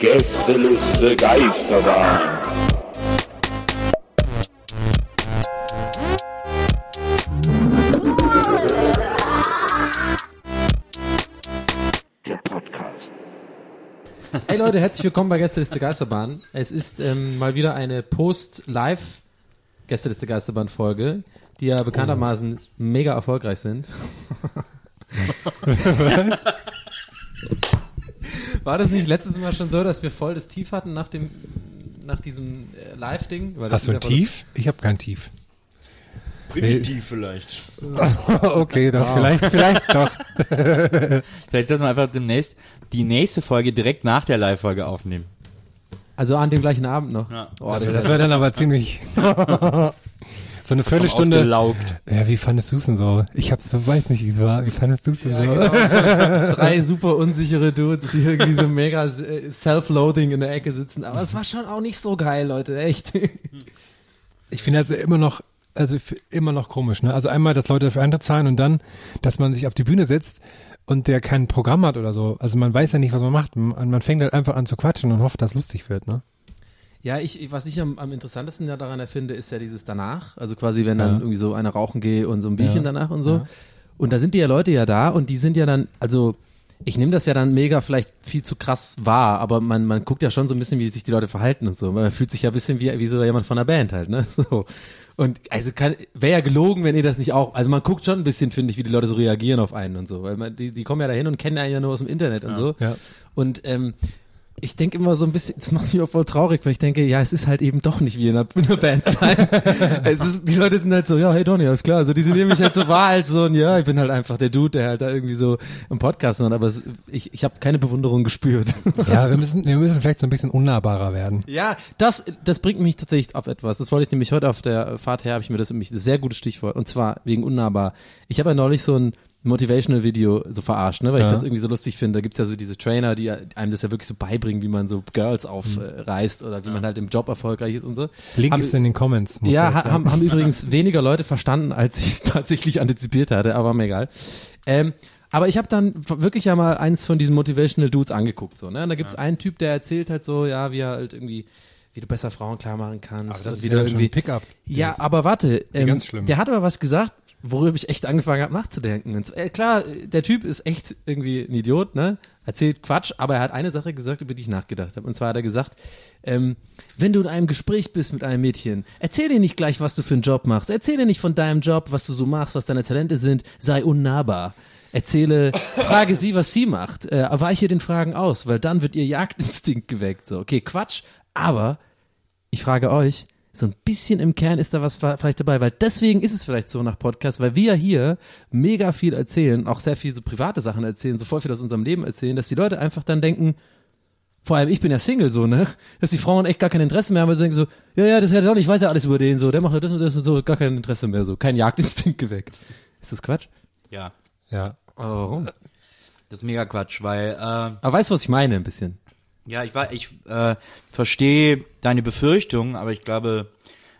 Gästeliste Geisterbahn. Der Podcast. Hey Leute, herzlich willkommen bei Gästeliste Geisterbahn. Es ist ähm, mal wieder eine Post-Live Gästeliste Geisterbahn Folge, die ja bekanntermaßen mega erfolgreich sind. War das nicht letztes Mal schon so, dass wir voll das Tief hatten nach dem nach diesem äh, Live-Ding? Hast du ein Tief? Ich habe kein Tief. Primitiv vielleicht. okay, doch, vielleicht, vielleicht doch. Vielleicht sollten wir einfach demnächst die nächste Folge direkt nach der Live-Folge aufnehmen. Also an dem gleichen Abend noch. Ja. Oh, Das wäre dann aber ziemlich. so eine Viertelstunde. Ausgelaugt. Ja, wie fandest du es denn so? Ich hab so, weiß nicht, wie es war. Wie fandest du es denn so? genau. drei super unsichere Dudes, die irgendwie so mega äh, self-loading in der Ecke sitzen. Aber es war schon auch nicht so geil, Leute, echt. Ich finde das immer noch, also immer noch komisch, ne? Also einmal, dass Leute dafür Eintritt zahlen und dann, dass man sich auf die Bühne setzt und der kein Programm hat oder so. Also man weiß ja nicht, was man macht. Man, man fängt halt einfach an zu quatschen und hofft, dass es lustig wird, ne? Ja, ich, was ich am, am interessantesten ja daran erfinde, ist ja dieses danach. Also quasi, wenn Ja. dann irgendwie so einer rauchen gehe und so ein Bierchen Ja. danach und so. Ja. Und da sind die ja Leute ja da und die sind ja dann, also ich nehme das ja dann mega vielleicht viel zu krass wahr, aber man, man guckt ja schon so ein bisschen, wie sich die Leute verhalten und so. Man fühlt sich ja ein bisschen wie, wie so jemand von der Band halt, ne? So. Und also kann wäre ja gelogen, wenn ihr das nicht auch. Also man guckt schon ein bisschen, finde ich, wie die Leute so reagieren auf einen und so, weil man, die, die kommen ja dahin und kennen einen ja nur aus dem Internet und so. Ja. Und ähm, ich denke immer so ein bisschen, das macht mich auch voll traurig, weil ich denke, ja, es ist halt eben doch nicht wie in einer, in einer Band sein. es ist, die Leute sind halt so, ja, hey Donny, alles klar. Also die sind nämlich halt so wahr als so ein, ja, ich bin halt einfach der Dude, der halt da irgendwie so im Podcast macht, aber es, ich, ich habe keine Bewunderung gespürt. Ja, wir müssen, wir müssen vielleicht so ein bisschen unnahbarer werden. ja, das, das bringt mich tatsächlich auf etwas. Das wollte ich nämlich heute auf der Fahrt her, habe ich mir das nämlich ein sehr gutes Stichwort, und zwar wegen unnahbar. Ich habe ja neulich so ein Motivational Video so verarscht, ne, weil ich Ja. das irgendwie so lustig finde. Da gibt's ja so diese Trainer, die einem das ja wirklich so beibringen, wie man so Girls aufreißt oder wie man halt im Job erfolgreich ist und so. Link Haben- ist in den Comments. musst Ja, ha, haben, haben übrigens weniger Leute verstanden, als ich tatsächlich antizipiert hatte, aber mir egal. Ähm, aber ich habe dann wirklich ja mal eins von diesen Motivational Dudes angeguckt, so, ne? Und da gibt's einen Typ, der erzählt halt so, ja, wie er halt irgendwie, wie du besser Frauen klar machen kannst. Aber das ist wie ja irgendwie, Pickup. ja, aber warte, ähm, ganz schlimm. der hat aber was gesagt, worüber ich echt angefangen habe nachzudenken. Und äh, klar, der Typ ist echt irgendwie ein Idiot, ne? Erzählt Quatsch, aber er hat eine Sache gesagt, über die ich nachgedacht habe. Und zwar hat er gesagt, ähm, wenn du in einem Gespräch bist mit einem Mädchen, erzähl dir nicht gleich, was du für einen Job machst. Erzähl dir nicht von deinem Job, was du so machst, was deine Talente sind. Sei unnahbar. Erzähle, frage sie, was sie macht. Äh, weiche den Fragen aus, weil dann wird ihr Jagdinstinkt geweckt. So, okay, Quatsch, aber ich frage euch, so ein bisschen im Kern ist da was vielleicht dabei, weil deswegen ist es vielleicht so nach Podcast, weil wir ja hier mega viel erzählen, auch sehr viel so private Sachen erzählen, so voll viel aus unserem Leben erzählen, dass die Leute einfach dann denken, vor allem ich bin ja Single so, ne, dass die Frauen echt gar kein Interesse mehr haben, weil sie denken so, ja, ja, das ist ja doch, ich weiß ja alles über den so, der macht ja das und das und so, gar kein Interesse mehr so, kein Jagdinstinkt geweckt. Ist das Quatsch? Ja. Ja. Aber warum? Das ist mega Quatsch, weil, äh, Aber weißt du, was ich meine, ein bisschen? Ja, ich war, ich äh, verstehe deine Befürchtung, aber ich glaube,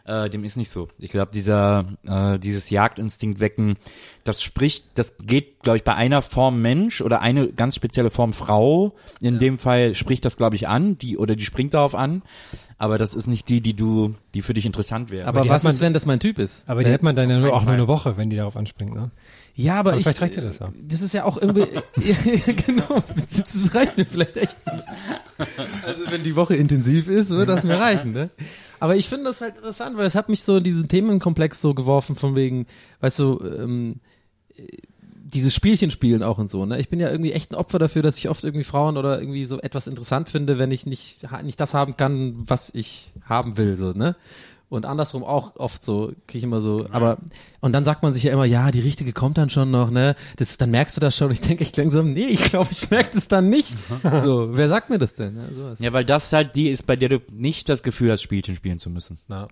äh, dem ist nicht so. Ich glaube, dieser, äh, dieses Jagdinstinkt wecken, das spricht, das geht, glaube ich, bei einer Form Mensch oder eine ganz spezielle Form Frau. In dem Fall spricht das, glaube ich, an, die oder die springt darauf an. aber das ist nicht die, die du, die für dich interessant wäre. Aber, die was hat man- ist, wenn das mein Typ ist? Aber die hat man dann ja nur, auch nur eine Woche, wenn die darauf anspringt, ne? Ja, aber, Aber ich, vielleicht reicht dir das ja. Das ist ja auch irgendwie, ja, genau, das reicht mir vielleicht echt. Also wenn die Woche intensiv ist, wird das mir reichen, ne? Aber ich finde das halt interessant, weil es hat mich so in diesen Themenkomplex so geworfen von wegen, weißt du, ähm, äh, dieses Spielchen spielen auch und so, ne? Ich bin ja irgendwie echt ein Opfer dafür, dass ich oft irgendwie Frauen oder irgendwie so etwas interessant finde, wenn ich nicht, nicht das haben kann, was ich haben will, so, ne? Und andersrum auch oft so, kriege ich immer so, aber, und dann sagt man sich ja immer, ja, die richtige kommt dann schon noch, ne? Das, dann merkst du das schon. Ich denke echt langsam, nee, ich glaube, ich merke das dann nicht. So, wer sagt mir das denn? Ja, sowas. ja, weil das halt die ist, bei der du nicht das Gefühl hast, Spielchen spielen zu müssen. Na.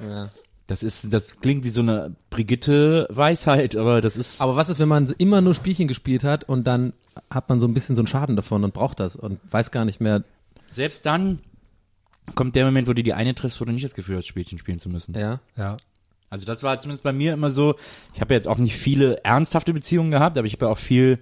Ja. Das ist, das klingt wie so eine Brigitte-Weisheit, aber das ist, Aber was ist, wenn man immer nur Spielchen gespielt hat und dann hat man so ein bisschen so einen Schaden davon und braucht das und weiß gar nicht mehr, selbst dann kommt der Moment, wo du die eine triffst, wo du nicht das Gefühl hast, Spielchen spielen zu müssen. ja. Ja. Also das war zumindest bei mir immer so. Ich habe ja jetzt auch nicht viele ernsthafte Beziehungen gehabt, aber ich habe ja auch viel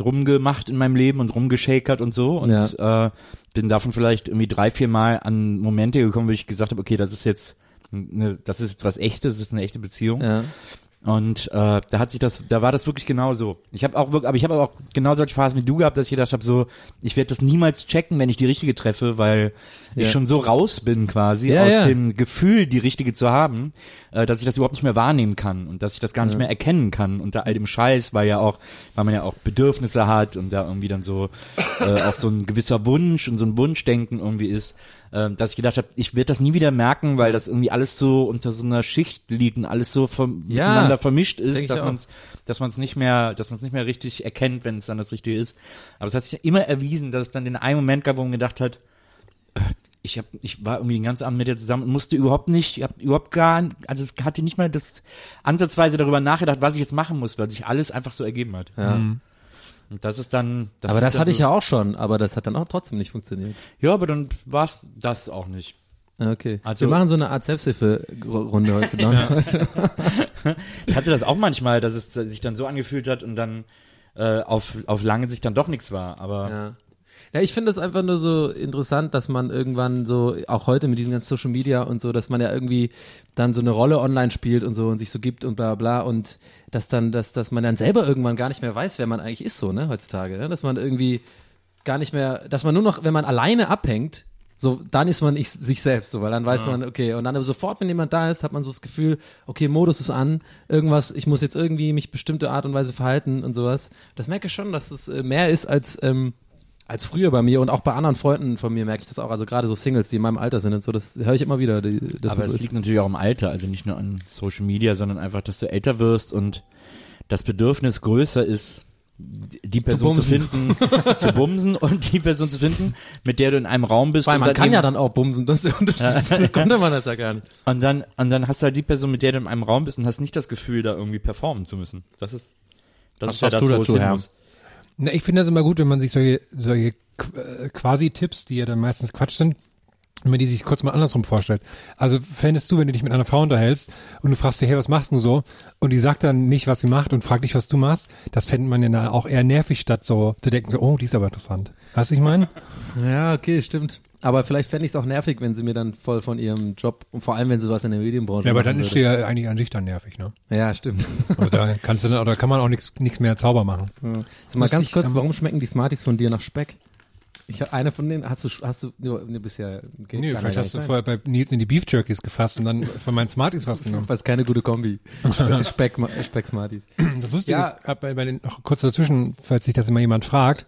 rumgemacht in meinem Leben und rumgeschakert und so und äh, bin davon vielleicht irgendwie drei, vier Mal an Momente gekommen, wo ich gesagt habe, okay, das ist jetzt eine, das ist was echtes, das ist eine echte Beziehung. Ja. Und äh, da hat sich das, da war das wirklich genau so. Ich habe auch wirklich, aber ich habe auch genau solche Phasen wie du gehabt, dass ich gedacht habe, so, ich werde das niemals checken, wenn ich die richtige treffe, weil Ja. ich schon so raus bin quasi Ja, aus ja. dem Gefühl, die richtige zu haben, äh, dass ich das überhaupt nicht mehr wahrnehmen kann und dass ich das gar nicht mehr erkennen kann unter all dem Scheiß, weil ja auch, weil man ja auch Bedürfnisse hat und da irgendwie dann so äh, auch so ein gewisser Wunsch und so ein Wunschdenken irgendwie ist, äh, dass ich gedacht habe, ich werde das nie wieder merken, weil das irgendwie alles so unter so einer Schicht liegt und alles so vom, Ja. miteinander vermischt ist, dass man dass man es nicht mehr, dass man es nicht mehr richtig erkennt, wenn es dann das Richtige ist. Aber es hat sich immer erwiesen, dass es dann den einen Moment gab, wo man gedacht hat, äh, ich hab, ich war irgendwie den ganzen Abend mit dir zusammen und musste überhaupt nicht, ich hab überhaupt gar, also es hatte nicht mal das ansatzweise darüber nachgedacht, was ich jetzt machen muss, weil sich alles einfach so ergeben hat. Ja. Und das ist dann, das aber das hatte so, ich ja auch schon, aber das hat dann auch trotzdem nicht funktioniert. Ja, aber dann war es das auch nicht. Ja, Okay. Also- Wir machen so eine Art Selbsthilfe-Runde heute. Ich hatte das auch manchmal, dass es sich dann so angefühlt hat und dann äh, auf, auf lange Sicht dann doch nichts war. Aber Ja. Ja, ich finde es einfach nur so interessant, dass man irgendwann so, auch heute mit diesen ganzen Social Media und so, dass man ja irgendwie dann so eine Rolle online spielt und so und sich so gibt und bla bla und dass dann, dass, dass man dann selber irgendwann gar nicht mehr weiß, wer man eigentlich ist, so, ne, heutzutage, ne? Dass man irgendwie gar nicht mehr, dass man nur noch, wenn man alleine abhängt, so, dann ist man ich, sich selbst, so, weil dann weiß man, okay, und dann aber sofort, wenn jemand da ist, hat man so das Gefühl, okay, Modus ist an, irgendwas, ich muss jetzt irgendwie mich bestimmte Art und Weise verhalten und sowas. Das merke ich schon, dass es äh, mehr ist als, ähm, als früher bei mir und auch bei anderen Freunden von mir merke ich das auch. Also gerade so Singles, die in meinem Alter sind und so, das höre ich immer wieder. Die, das aber es so- liegt natürlich auch im Alter, also nicht nur an Social Media, sondern einfach, dass du älter wirst und das Bedürfnis größer ist, die Person zu, bumsen. finden, zu bumsen und die Person zu finden, mit der du in einem Raum bist. weil man kann ja dann auch bumsen, das ist der Unterschied. Konnte man das ja gar nicht. und dann und dann hast du halt die Person, mit der du in einem Raum bist und hast nicht das Gefühl, da irgendwie performen zu müssen. Das ist das Was ist ja das, du wo es hin muss. Na, ich finde das immer gut, wenn man sich solche, solche äh, Quasi-Tipps, die ja dann meistens Quatsch sind, wenn man die sich kurz mal andersrum vorstellt. Also fändest du, wenn du dich mit einer Frau unterhältst und du fragst sie, hey, was machst du so? Und die sagt dann nicht, was sie macht und fragt dich, was du machst, das fände man ja auch eher nervig, statt so zu denken, so, oh, die ist aber interessant. Weißt du, ich meine? Ja, okay, stimmt. Aber vielleicht fände ich es auch nervig, wenn sie mir dann voll von ihrem Job und vor allem, wenn sie was in der Medienbranche Ja, aber dann ist sie ja eigentlich an sich dann nervig, ne? Ja, stimmt. Aber da kannst du dann, oder kann man auch nichts nichts mehr Zauber machen. Sag mal Muss ganz ich, kurz, ähm, warum schmecken die Smarties von dir nach Speck? Ich habe eine von denen, hast du, hast du, bist ja, geht- Nee, vielleicht ja hast du nicht vorher bei Nils in die Beef Jerkies gefasst und dann von meinen Smarties was genommen. Das ist keine gute Kombi. Speck, Speck, Speck Smarties. Das Lustige Ja. ist, äh, bei, bei den, noch kurz dazwischen, falls sich das immer jemand fragt,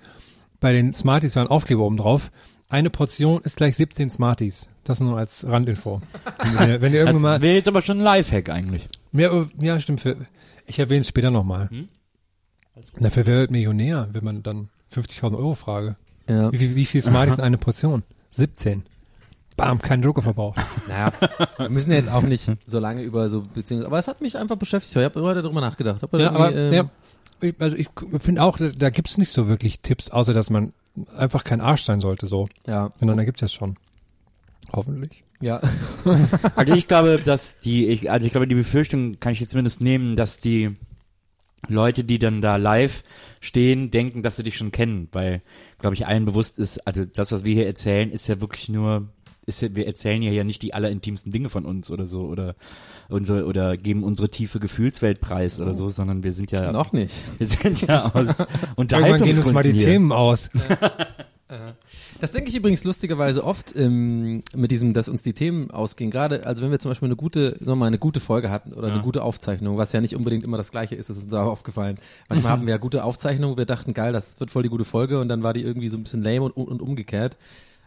bei den Smarties war ein Aufkleber oben drauf. Eine Portion ist gleich 17 Smarties. Das nur als Randinfo. Wenn ihr, wenn ihr irgendwann mal, wäre jetzt aber schon ein Lifehack eigentlich. ja, ja, stimmt, für, ich erwähne es später nochmal. Dafür wer wird Millionär, wenn man dann 50.000 Euro frage. Ja. Wie, viel- wie viel Smarties in eine Portion? 17. Bam, kein Joker verbraucht. Naja, wir müssen ja jetzt auch nicht so lange über so Beziehungen, aber es hat mich einfach beschäftigt. Ich habe heute darüber nachgedacht. Hab Ja, aber ähm, ja, ich- also ich finde auch, da, da gibt's nicht so wirklich Tipps, außer dass man einfach kein Arsch sein sollte, so. ja, Und dann gibt's das schon. Hoffentlich. ja. Also ich glaube, dass die, ich, also ich glaube, die Befürchtung kann ich jetzt zumindest nehmen, dass die Leute, die dann da live stehen, denken, dass sie dich schon kennen, weil, glaube ich, allen bewusst ist, also das, was wir hier erzählen, ist ja wirklich nur ist ja, wir erzählen ja ja nicht die allerintimsten Dinge von uns oder so oder unsere oder geben unsere tiefe Gefühlswelt preis oder so, sondern wir sind ja Noch nicht. wir sind ja aus Irgendwann gehen uns mal die Unterhaltungsgründen hier. Themen aus. Das denke ich übrigens lustigerweise oft ähm, mit diesem, dass uns die Themen ausgehen. Gerade, also wenn wir zum Beispiel eine gute, sagen wir mal, eine gute Folge hatten oder eine gute Aufzeichnung, was ja nicht unbedingt immer das Gleiche ist, das ist uns auch aufgefallen. Manchmal hatten wir ja gute Aufzeichnungen, wir dachten, geil, das wird voll die gute Folge und dann war die irgendwie so ein bisschen lame und, und umgekehrt.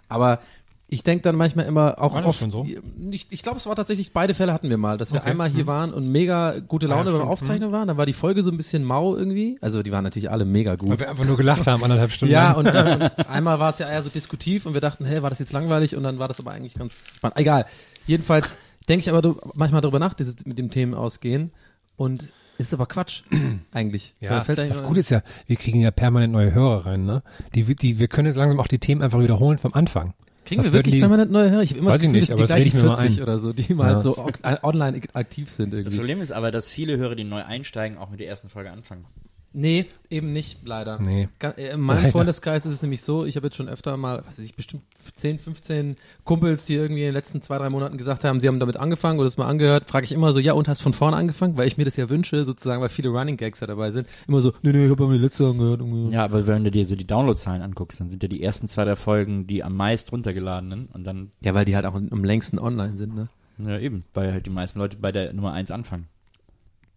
Aber ich denke dann manchmal immer auch War oft, schon so? ich, ich glaube, es war tatsächlich, beide Fälle hatten wir mal, dass wir Okay. einmal hier waren und mega gute Laune Ah, beim stimmt. Aufzeichnen waren, dann war die Folge so ein bisschen mau irgendwie. Also die waren natürlich alle mega gut. Weil wir einfach nur gelacht haben, anderthalb Stunden Ja, und, äh, und einmal war es ja eher so diskutiv und wir dachten, hey, war das jetzt langweilig? Und dann war das aber eigentlich ganz spannend. Egal. Jedenfalls denke ich aber manchmal darüber nach, dieses mit dem Themen ausgehen. Und ist aber Quatsch, eigentlich. Ja, Da fällt eigentlich das Gute ist ja, wir kriegen ja permanent neue Hörer rein, ne? Die, die, wir können jetzt langsam auch die Themen einfach wiederholen vom Anfang. Kriegen Was wir wirklich die- permanent neue Hörer? Ich habe immer das Gefühl, nicht, dass die das gleichen ich mir mal 40 ein. oder so, die immer Ja. so äh, online aktiv sind Das irgendwie. Problem ist aber, dass viele Hörer, die neu einsteigen, auch mit der ersten Folge anfangen. Nee, eben nicht, leider. Nee. Äh, In meinem Leider. Freundeskreis ist es nämlich so, ich habe jetzt schon öfter mal, was weiß ich, bestimmt 10, 15 Kumpels, die irgendwie in den letzten zwei, drei Monaten gesagt haben, sie haben damit angefangen oder es mal angehört, frage ich immer so, ja und hast von vorne angefangen, weil ich mir das ja wünsche, sozusagen, weil viele Running Gags ja dabei sind. Immer so, nee, nee, ich habe aber die letzte angehört. Ja, aber wenn du dir so die Downloadzahlen anguckst, dann sind ja die ersten zwei der Folgen die am meist runtergeladenen und dann, Ja, weil die halt auch am längsten online sind, ne? ja eben, weil halt die meisten Leute bei der Nummer eins anfangen.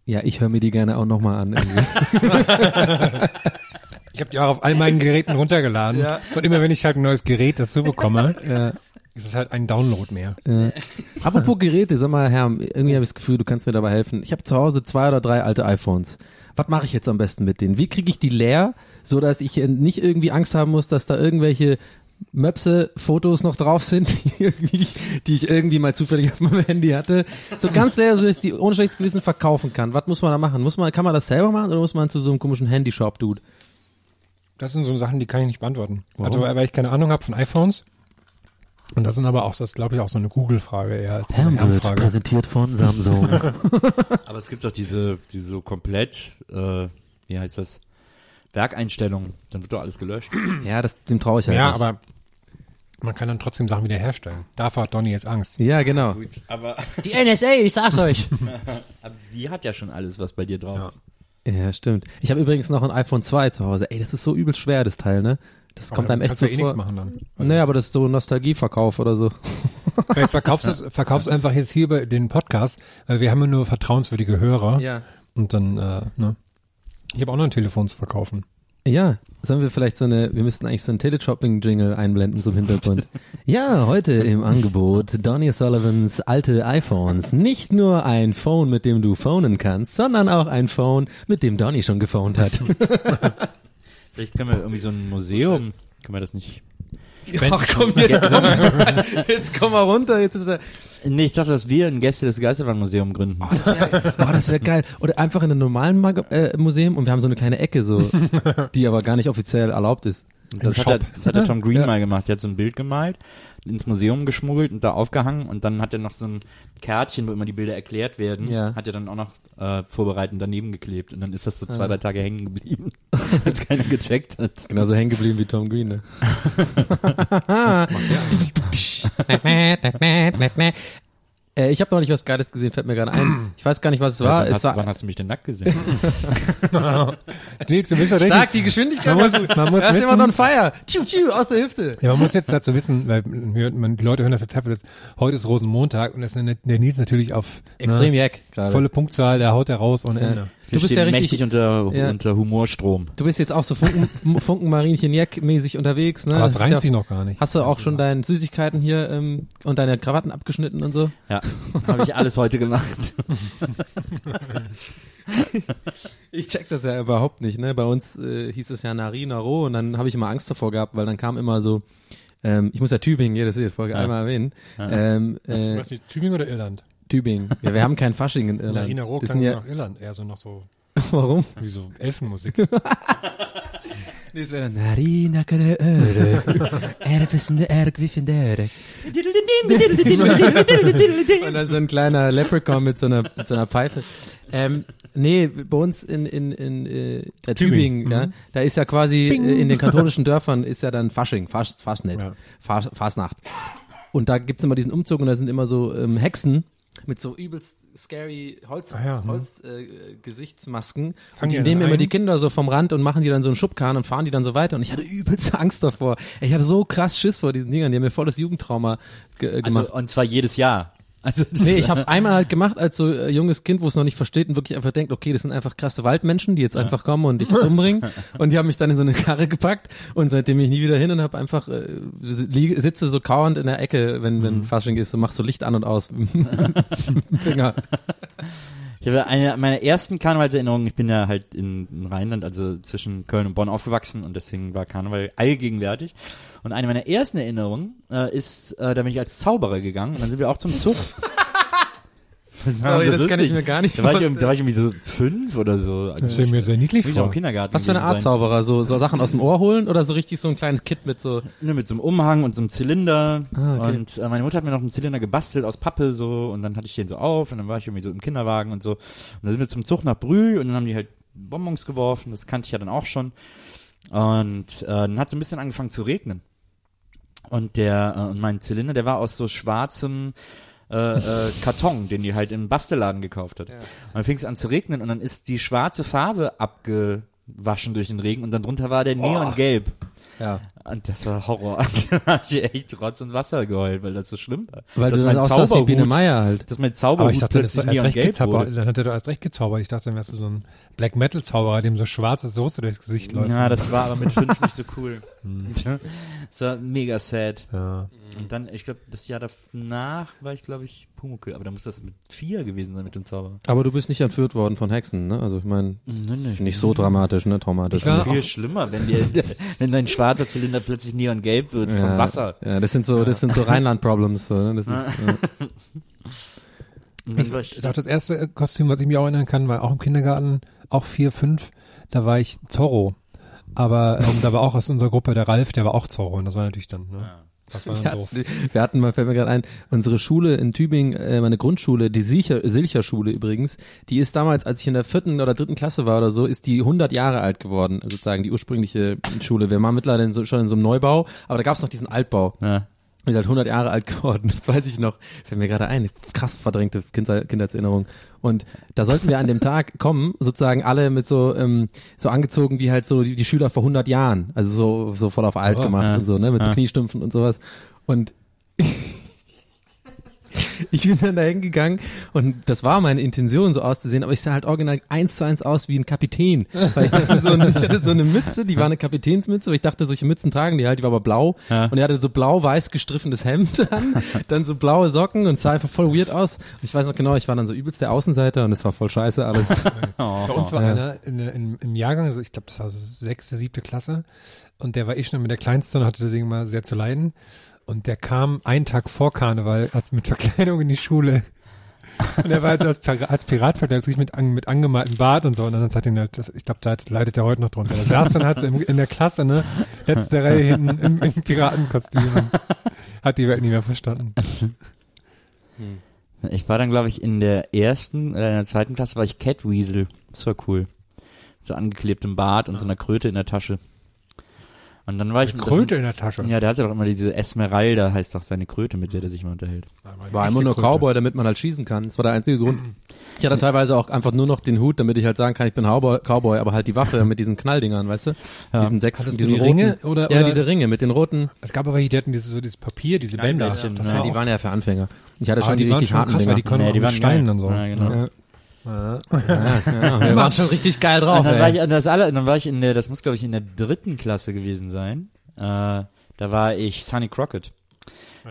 Ja, ich höre mir die gerne auch nochmal an. Ich habe die auch auf all meinen Geräten runtergeladen. Und immer wenn ich halt ein neues Gerät dazu bekomme, ist es halt ein Download mehr. Äh, apropos Geräte, sag mal, Herr, irgendwie habe ich das Gefühl, du kannst mir dabei helfen. Ich habe zu Hause zwei oder drei alte iPhones. Was mache ich jetzt am besten mit denen? Wie kriege ich die leer, so dass ich äh, nicht irgendwie Angst haben muss, dass da irgendwelche Möpse Fotos noch drauf sind, die, irgendwie, die ich irgendwie mal zufällig auf meinem Handy hatte. So ganz leer, so dass ich die ohne schlechtes Gewissen verkaufen kann. Was muss man da machen? Muss man, kann man das selber machen oder muss man zu so einem komischen Handyshop-Dude? Das sind so Sachen, die kann ich nicht beantworten. Warum? Also, weil ich keine Ahnung habe von iPhones. Und das sind aber auch, das glaube ich auch so eine Google-Frage eher als eine Herrenfrage. präsentiert von Samsung. Aber es gibt doch diese, diese so komplett, äh, wie heißt das, Werkeinstellungen, dann wird doch alles gelöscht. ja, das, dem traue ich halt Ja, nicht. aber man kann dann trotzdem Sachen wieder herstellen. Davor hat Donny jetzt Angst. Ja, genau. Gut, aber, Die NSA, ich sag's euch. aber die hat ja schon alles, was bei dir drauf Ja. ist. Ja, stimmt. Ich habe übrigens noch ein iPhone 2 zu Hause. Ey, das ist so übelst schwer, das Teil, ne? Das kommt einem echt kannst so ja eh vor. nichts machen dann. Naja, aber das ist so Nostalgieverkauf oder so. Vielleicht verkaufst du es, verkaufst einfach jetzt hier bei den Podcast, weil wir haben ja nur vertrauenswürdige Hörer. Ja. Und dann, äh, ne? Ich habe auch noch ein Telefon zu verkaufen. Ja, sollen wir vielleicht so eine, wir müssten eigentlich so einen Teleshopping-Jingle einblenden zum Hintergrund. ja, heute im Angebot Donny Sullivans alte iPhones. Nicht nur ein Phone, mit dem du phonen kannst, sondern auch ein Phone, mit dem Donny schon gephont hat. Vielleicht können wir irgendwie so ein Museum, können wir das nicht Ach komm, jetzt komm, jetzt komm mal runter, jetzt ist er, Nee, ich dachte, dass wir ein Gäste des Geisterbahn-Museum gründen. Oh, das wäre oh, das wär geil. Oder einfach in einem normalen Mag äh, Museum und wir haben so eine kleine Ecke, so, die aber gar nicht offiziell erlaubt ist. das, hat er, Shop. das hat der Tom Green Ja. mal gemacht. Der hat so ein Bild gemalt, ins Museum geschmuggelt und da aufgehangen und dann hat er noch so ein Kärtchen, wo immer die Bilder erklärt werden, Ja. hat er dann auch noch äh, vorbereitend daneben geklebt und dann ist das so zwei, Ah. drei Tage hängen geblieben, als keiner gecheckt hat. Genauso hängen geblieben wie Tom Green, ne? äh, ich habe noch nicht was Geiles gesehen, fällt mir gerade ein. Ich weiß gar nicht, was es war. wann, Es hast, war wann hast du mich denn nackt gesehen? Nils, du bist ja stark, richtig. die Geschwindigkeit. Man muss- man muss da ist wissen- jemand on fire. Tschu, tschu, aus der Hüfte. Ja, man muss jetzt dazu wissen, weil wir- man, die Leute hören das jetzt einfach jetzt, heute ist Rosenmontag und das ist der, Nils natürlich auf Extrem ne, jack gerade. volle Punktzahl, der haut er raus ohne Ende. Wir Du bist ja richtig- mächtig unter, Ja. unter Humorstrom. Du bist jetzt auch so Funken, Funkenmarinchen Jack mäßig unterwegs, ne? Aber Das ist reimt ja- sich noch gar nicht. Hast du auch schon deine Süßigkeiten hier ähm, und deine Krawatten abgeschnitten und so? Ja, habe ich alles heute gemacht. Ich check das ja überhaupt nicht, ne? Bei uns äh, hieß es ja Nari, Naro und dann habe ich immer Angst davor gehabt, weil dann kam immer so, ähm, ich muss ja Tübingen jede Folge Ja. einmal erwähnen. Ähm, äh, Was nicht, Tübingen oder Irland? Tübingen. Ja, wir haben kein Fasching in Irland. Larina Roh klang so ja, nach Irland, eher so noch so, warum? wie so Elfenmusik. Nee, es wäre dann Nari, Nakare, Öre, Erfissende, Ergwiffende, Und dann so ein kleiner Leprechaun mit so einer, mit so einer Pfeife. Ähm, nee, bei uns in, in, in äh, der Tübingen, Tübingen, ja, da ist ja quasi äh, in den katholischen Dörfern ist ja dann Fasching, Fas, Fasnet, Ja. Fas, Fasnacht. Und da gibt's immer diesen Umzug und da sind immer so ähm, Hexen mit so übelst scary Holz, Ah ja, hm. Holz äh, Gesichtsmasken. Und die nehmen immer ein? die Kinder so vom Rand und machen die dann so einen Schubkarren und fahren die dann so weiter. Und ich hatte übelst Angst davor. Ich hatte so krass Schiss vor diesen Dingern. Die haben mir volles Jugendtrauma ge äh, gemacht. Also, und zwar jedes Jahr. Also, Nee, ich habe es einmal halt gemacht als so äh, junges Kind, wo es noch nicht versteht und wirklich einfach denkt, okay, das sind einfach krasse Waldmenschen, die jetzt einfach kommen und dich jetzt umbringen. Und die haben mich dann in so eine Karre gepackt und seitdem bin ich nie wieder hin und habe einfach äh, liege, sitze so kauernd in der Ecke, wenn wenn Fasching ist, so mach so Licht an und aus Finger. Ich habe eine meiner ersten Karnevalserinnerungen, ich bin ja halt in, in Rheinland, also zwischen Köln und Bonn aufgewachsen und deswegen war Karneval allgegenwärtig. Und eine meiner ersten Erinnerungen äh, ist, äh, da bin ich als Zauberer gegangen und dann sind wir auch zum Zug. Was war Sorry, so das kann lustig? ich mir gar nicht da war, ich, da war ich irgendwie so fünf oder so. Das stelle mir sehr niedlich ich auch im vor. Kindergarten. Was für eine Art sein. Zauberer? So, so Sachen aus dem Ohr holen oder so richtig so ein kleines Kit mit so. Ne, mit so einem Umhang und so einem Zylinder. Ah, okay. Und äh, meine Mutter hat mir noch einen Zylinder gebastelt aus Pappe so und dann hatte ich den so auf und dann war ich irgendwie so im Kinderwagen und so. Und dann sind wir zum Zug nach Brühl und dann haben die halt Bonbons geworfen, das kannte ich ja dann auch schon. Und äh, dann hat es ein bisschen angefangen zu regnen. Und der äh, und mein Zylinder, der war aus so schwarzem äh, äh, Karton, den die halt im Bastelladen gekauft hat. Und dann fing es an zu regnen und dann ist die schwarze Farbe abgewaschen durch den Regen und dann drunter war der Neongelb. Ja. Und das war Horror. da habe ich echt Rotz und Wasser geheult, weil das so schlimm war. Weil dass du mein aussahst wie Biene Meier halt. dass mein Zauberhut Aber ich dachte, das ist erst recht gezaubert. Dann hat er doch erst recht gezaubert. Ich dachte, dann wärst du so ein Black Metal Zauberer, dem so schwarze Soße durchs Gesicht läuft. Ja, das war aber mit fünf nicht so cool. das war mega sad. ja. Und dann, ich glaube, das Jahr danach war ich, glaube ich, Pumuckl. Aber da muss das mit vier gewesen sein mit dem Zauberer. Aber du bist nicht entführt worden von Hexen, ne? Also ich meine, nicht so dramatisch, ne? Traumatisch. Ich war- Viel schlimmer, wenn dir, wenn dein schwarzer Zylinder plötzlich neongelb wird vom ja, Wasser. Ja, das sind so, das sind so Rheinland-Problems. So, ne? Das ist, ja. Ich, Ich dachte, das erste Kostüm, was ich mich auch erinnern kann, war auch im Kindergarten, auch vier, fünf. Da war ich Zorro. Aber ähm, da war auch aus unserer Gruppe der Ralf, der war auch Zorro. Und das war natürlich dann, ne? Das war dann Ja, doof. wir hatten mal, fällt mir gerade ein, unsere Schule in Tübingen, äh, meine Grundschule, die Silcher, Silcher Schule übrigens, die ist damals, als ich in der vierten oder dritten Klasse war oder so, ist die 100 Jahre alt geworden, also sozusagen die ursprüngliche Schule. Wir waren mittlerweile in so, schon in so einem Neubau, aber da gab es noch diesen Altbau. ja. Ist halt 100 Jahre alt geworden, das weiß ich noch. Fällt mir gerade ein, krass verdrängte Kinder Kindheitserinnerung. Und da sollten wir an dem Tag kommen, sozusagen alle mit so ähm, so angezogen wie halt so die, die Schüler vor 100 Jahren, also so so voll auf alt Oh, gemacht ja. und so, ne, mit so Ja. Kniestümpfen und sowas. Und ich bin dann da hingegangen und das war meine Intention, so auszusehen, aber ich sah halt original eins zu eins aus wie ein Kapitän. Weil ich, hatte so eine, ich hatte so eine Mütze, die war eine Kapitänsmütze, aber ich dachte, solche Mützen tragen die halt, die war aber blau. Ja. Und er hatte so blau-weiß gestriffenes Hemd an, dann so blaue Socken und sah einfach voll weird aus. Und ich weiß noch genau, ich war dann so übelst der Außenseiter und es war voll scheiße alles. Bei uns war Ja. einer in, in, im Jahrgang, also ich glaube, das war so sechste, siebte Klasse. Und der war eh schon mit der Kleinste und hatte deswegen mal sehr zu leiden. Und der kam einen Tag vor Karneval als mit Verkleidung in die Schule. Und er war jetzt als, Pir- als Pirat verkleidet, sich mit, an, mit angemaltem Bart und so. Und dann hat ihn halt, das, ich glaube, da leidet er heute noch drunter. Er saß dann halt so im, in der Klasse, ne, letzte Reihe hinten im, im Piratenkostüm. Hat die Welt nie mehr verstanden. Ich war dann, glaube ich, in der ersten oder in der zweiten Klasse war ich Catweasel. Das war cool. So angeklebtem Bart und so einer Kröte in der Tasche. Und dann war ich Kröte in der Tasche. Ja, der hatte doch immer diese Esmeralda, heißt doch seine Kröte, mit der der sich mal unterhält. War immer nur Cowboy, damit man halt schießen kann. Das war der einzige Grund. Ich hatte teilweise auch einfach nur noch den Hut, damit ich halt sagen kann, ich bin Cowboy, Cowboy aber halt die Waffe mit diesen Knalldingern, weißt du? Ja. Diesen sechs, Hattest diesen die roten, Ringe oder- Ja, oder- diese Ringe mit den roten. Es gab aber hier, die hatten dieses, so dieses Papier, diese Bänder. Ja, Ja, die waren ja für Anfänger. Ich hatte aber schon die, die waren richtig schon harten krass, weil die Dinger. konnten Nee, auch die mit waren Steinen und so. Ja, genau. Ja. Ja, ja, wir waren schon richtig geil drauf. und dann ey. war ich, und das alle, dann war ich in der, das muss glaube ich in der dritten Klasse gewesen sein. Äh, da war ich Sonny Crockett.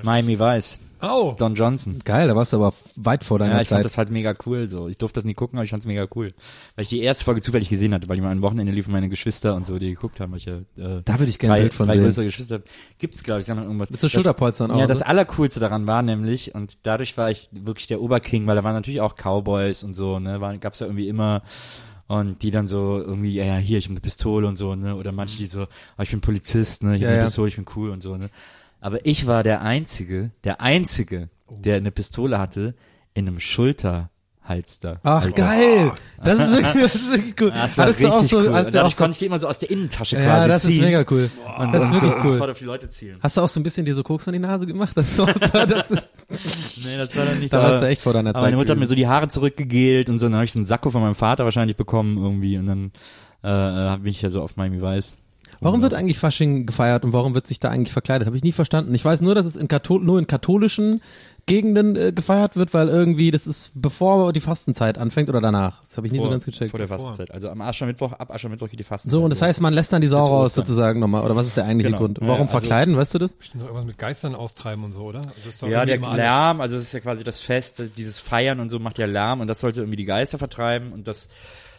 Miami Vice. Oh, Don Johnson. Geil, da warst du aber weit vor deiner Ja, ich fand Zeit. das halt mega cool so. Ich durfte das nie gucken, aber ich fand's mega cool. Weil ich die erste Folge zufällig gesehen hatte, weil die mal am Wochenende liefen meine Geschwister und so, die geguckt haben, weil ich ja, äh, Da würde ich gerne ein drei, Bild von drei sehen. größere Geschwister. Gibt's, glaube ich, irgendwas. Mit so Schulterpolstern auch. Ja, das ne? Allercoolste daran war nämlich, und dadurch war ich wirklich der Oberking, weil da waren natürlich auch Cowboys und so, ne, war, gab's ja irgendwie immer, und die dann so irgendwie, ja, ja, hier, ich habe eine Pistole und so, ne, oder manche, die so, ah, ich bin Polizist, ne, ich Ja, habe eine ja. Pistole, ich bin cool und so, ne. Aber ich war der Einzige, der Einzige, der eine Pistole hatte, in einem Halster. Ach, Alter. geil. Das ist wirklich, das ist wirklich cool. Das war Hattest du richtig auch so, cool. hast Und du auch so, konnte ich die immer so aus der Innentasche quasi ja, das ziehen. ist mega cool. Und, Das ist wirklich so cool. auf die Leute zielen. Hast du auch so ein bisschen dir so Koks an die Nase gemacht? Das, war, das ist, Nee, das war dann nicht da so. warst du echt vor deiner Aber Zeit. meine Mutter hat mir so die Haare zurückgegelt und so, dann habe ich so einen Sakko von meinem Vater wahrscheinlich bekommen irgendwie und dann äh, bin ich ja so auf Miami Weiß. Warum wird eigentlich Fasching gefeiert und warum wird sich da eigentlich verkleidet? Habe ich nie verstanden. Ich weiß nur, dass es in Kathol nur in katholischen Gegenden äh, gefeiert wird, weil irgendwie das ist bevor die Fastenzeit anfängt oder danach. Das habe ich nie so ganz gecheckt. vor der Fastenzeit. Also am Aschermittwoch, ab Aschermittwoch geht die Fastenzeit. So, und das los. heißt, man lässt dann die Sau raus sozusagen nochmal. Oder was ist der eigentliche Genau. Grund? Ja, Warum also- verkleiden, weißt du das? Bestimmt noch irgendwas mit Geistern austreiben und so, oder? Also Ja, der. Lärm, also es ist ja quasi das Fest, dieses Feiern und so macht ja Lärm und das sollte irgendwie die Geister vertreiben und das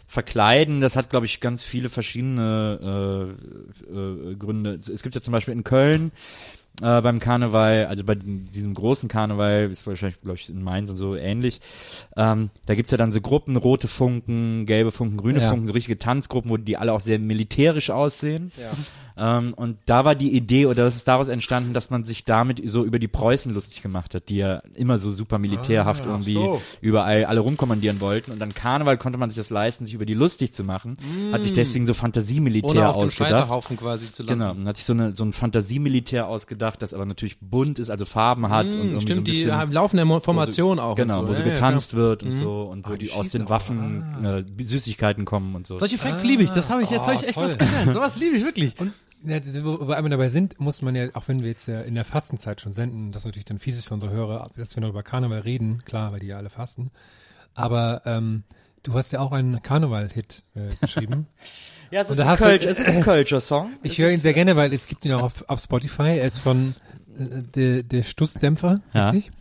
Verkleiden, das hat, glaube ich, ganz viele verschiedene äh, äh, Gründe. Es gibt ja zum Beispiel in Köln äh, beim Karneval, also bei diesem großen Karneval, ist wahrscheinlich, glaube ich, in Mainz und so ähnlich, ähm, da gibt's ja dann so Gruppen, rote Funken, gelbe Funken, grüne Ja. Funken, so richtige Tanzgruppen, wo die alle auch sehr militärisch aussehen. Ähm, und da war die Idee, oder das ist daraus entstanden, dass man sich damit so über die Preußen lustig gemacht hat, die ja immer so super militärhaft Ah, irgendwie so. überall alle rumkommandieren wollten. Und dann Karneval konnte man sich das leisten, sich über die lustig zu machen. Hat sich deswegen so Fantasiemilitär Ohne auf dem ausgedacht. Scheiterhaufen quasi zu landen. Genau, und hat sich so, eine, so ein Fantasiemilitär ausgedacht, das aber natürlich bunt ist, also Farben hat und irgendwie so ein Stimmt, die bisschen haben laufende Formation auch. Genau, und wo so. so Ja, ja, getanzt wird und so und wo Ah, die die aus den. Waffen Ah. äh, Süßigkeiten kommen und so. Solche Facts liebe ich. Das habe ich jetzt Oh, hab ich echt toll. was gelernt. Sowas liebe ich wirklich. Und ja, wo, wo wir einmal dabei sind, muss man ja, auch wenn wir jetzt ja in der Fastenzeit schon senden, das ist natürlich dann fies ist für unsere Hörer, dass wir noch über Karneval reden, klar, weil die ja alle fasten. Aber ähm, du hast ja auch einen Karneval-Hit äh, geschrieben. Ja, es ist ein, hast du- Kölsch, es ist ein Kölscher Song. Ich höre ihn sehr gerne, weil es gibt ihn auch auf, auf Spotify. Er ist von äh, der, der Stussdämpfer, Ja. richtig?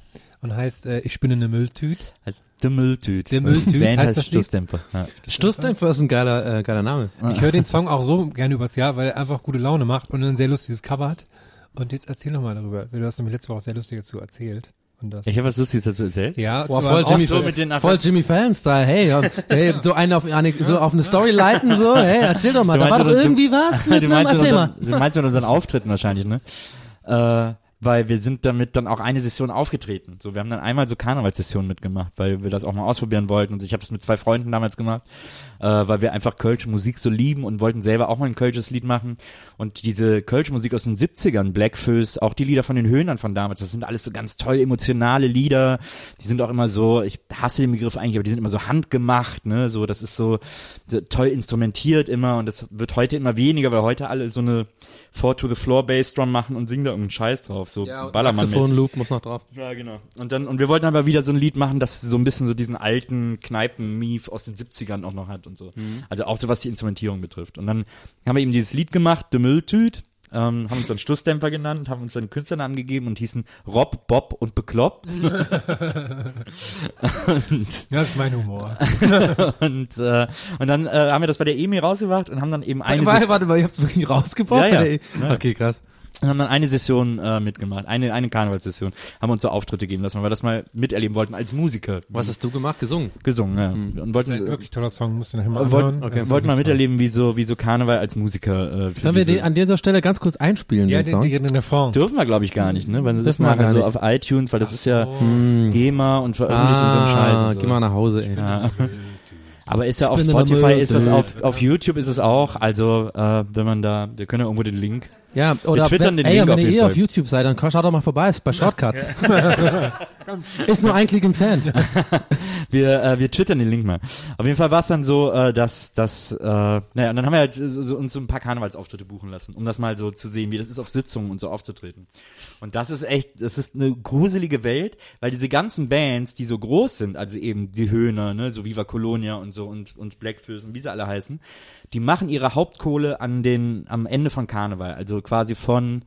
Und heißt äh, Ich spinne eine Mülltüte. Heißt der Mülltüt. Der Mülltüt Band heißt heißt? Stoßdämpfer. Ja. Stussdämpfer ist ein geiler, äh, geiler Name. Ich höre den Song auch so gerne übers Jahr, weil er einfach gute Laune macht und ein sehr lustiges Cover hat. Und jetzt erzähl noch mal darüber. Du hast nämlich letzte Woche auch sehr lustig dazu erzählt. Und das, Ich habe was Lustiges dazu erzählt. ja, Boah, voll Jimmy, so mit den voll Jimmy Fallon-Style. Hey, ja, hey, so eine auf, eine, so auf eine Story leiten, so, hey, erzähl doch mal, Du da war doch du- irgendwie was mit du einem, erzähl mal. unseren, du meinst mit unseren Auftritten wahrscheinlich, ne? Äh, weil wir sind damit dann auch eine Session aufgetreten. So, wir haben dann einmal so Karnevalssessionen mitgemacht, weil wir das auch mal ausprobieren wollten. Und ich habe das mit zwei Freunden damals gemacht, äh, weil wir einfach Kölsche Musik so lieben und wollten selber auch mal ein Kölsches Lied machen. Und diese Kölsche Musik aus den 70ern, Blackfoes, auch die Lieder von den Höhnern von damals, das sind alles so ganz toll emotionale Lieder. Die sind auch immer so, ich hasse den Begriff eigentlich, aber die sind immer so handgemacht, ne? So, das ist so, so toll instrumentiert immer und das wird heute immer weniger, weil heute alle so eine Four to the Floor Bass Drum machen und singen da irgendeinen Scheiß drauf, so Ja, Ballermann. Saxophon-Loop muss noch drauf. Ja, genau. Und dann, und wir wollten aber wieder so ein Lied machen, das so ein bisschen so diesen alten Kneipen-Mief aus den 70ern auch noch hat und so. Also auch so was die Instrumentierung betrifft. Und dann haben wir eben dieses Lied gemacht, The Mülltüt, ähm, haben uns dann Stussdämpfer genannt, haben uns dann Künstlernamen gegeben und hießen Rob, Bob und Bekloppt. und, Das ist mein Humor. und, äh, und dann äh, haben wir das bei der EMI rausgebracht und haben dann eben eine Warte, warte mal, ihr habt wirklich rausgebracht? Ja, ja. Ja. Okay, krass. Und haben dann eine Session äh, mitgemacht, eine, eine Karnevalssession, haben uns so Auftritte geben lassen, weil wir das mal miterleben wollten als Musiker. Was hast du gemacht? Gesungen? gesungen, ja. Und Das ist ein wollten, wirklich toller Song, musst du nachher mal äh, anhören. wollten, okay. wollten mal miterleben, wie so, wie so Karneval als Musiker. Äh, Sollen wir den an dieser Stelle ganz kurz einspielen, Ja, den die, Song? die in der Form. Dürfen wir, glaube ich, gar nicht, ne? Weil das, Das nachher gar so auf iTunes, weil das ist ja Hm. GEMA und veröffentlicht und so ein Scheiß. Ah, Und so. geh mal nach Hause, ey. Ja. Aber ist ja auf Spotify, ist das auf, auf YouTube ist es auch. Also, äh, wenn man da, wir können ja irgendwo den Link. Ja, oder twittern wenn, den ey, Link wenn auf ihr Fall. auf YouTube seid, dann schaut doch mal vorbei, ist bei Shortcuts. ist nur ein Klick entfernt. Wir, äh, wir twittern den Link mal. Auf jeden Fall war es dann so, äh, dass, dass, äh, naja, und dann haben wir halt so, so, uns so ein paar Karnevalsauftritte buchen lassen, um das mal so zu sehen, wie das ist, auf Sitzungen und so aufzutreten. Und das ist echt, das ist eine gruselige Welt, weil diese ganzen Bands, die so groß sind, also eben die Höhner, ne, so Viva Colonia und so und, und Blackfoes und wie sie alle heißen, die machen ihre Hauptkohle an den, am Ende von Karneval, also quasi von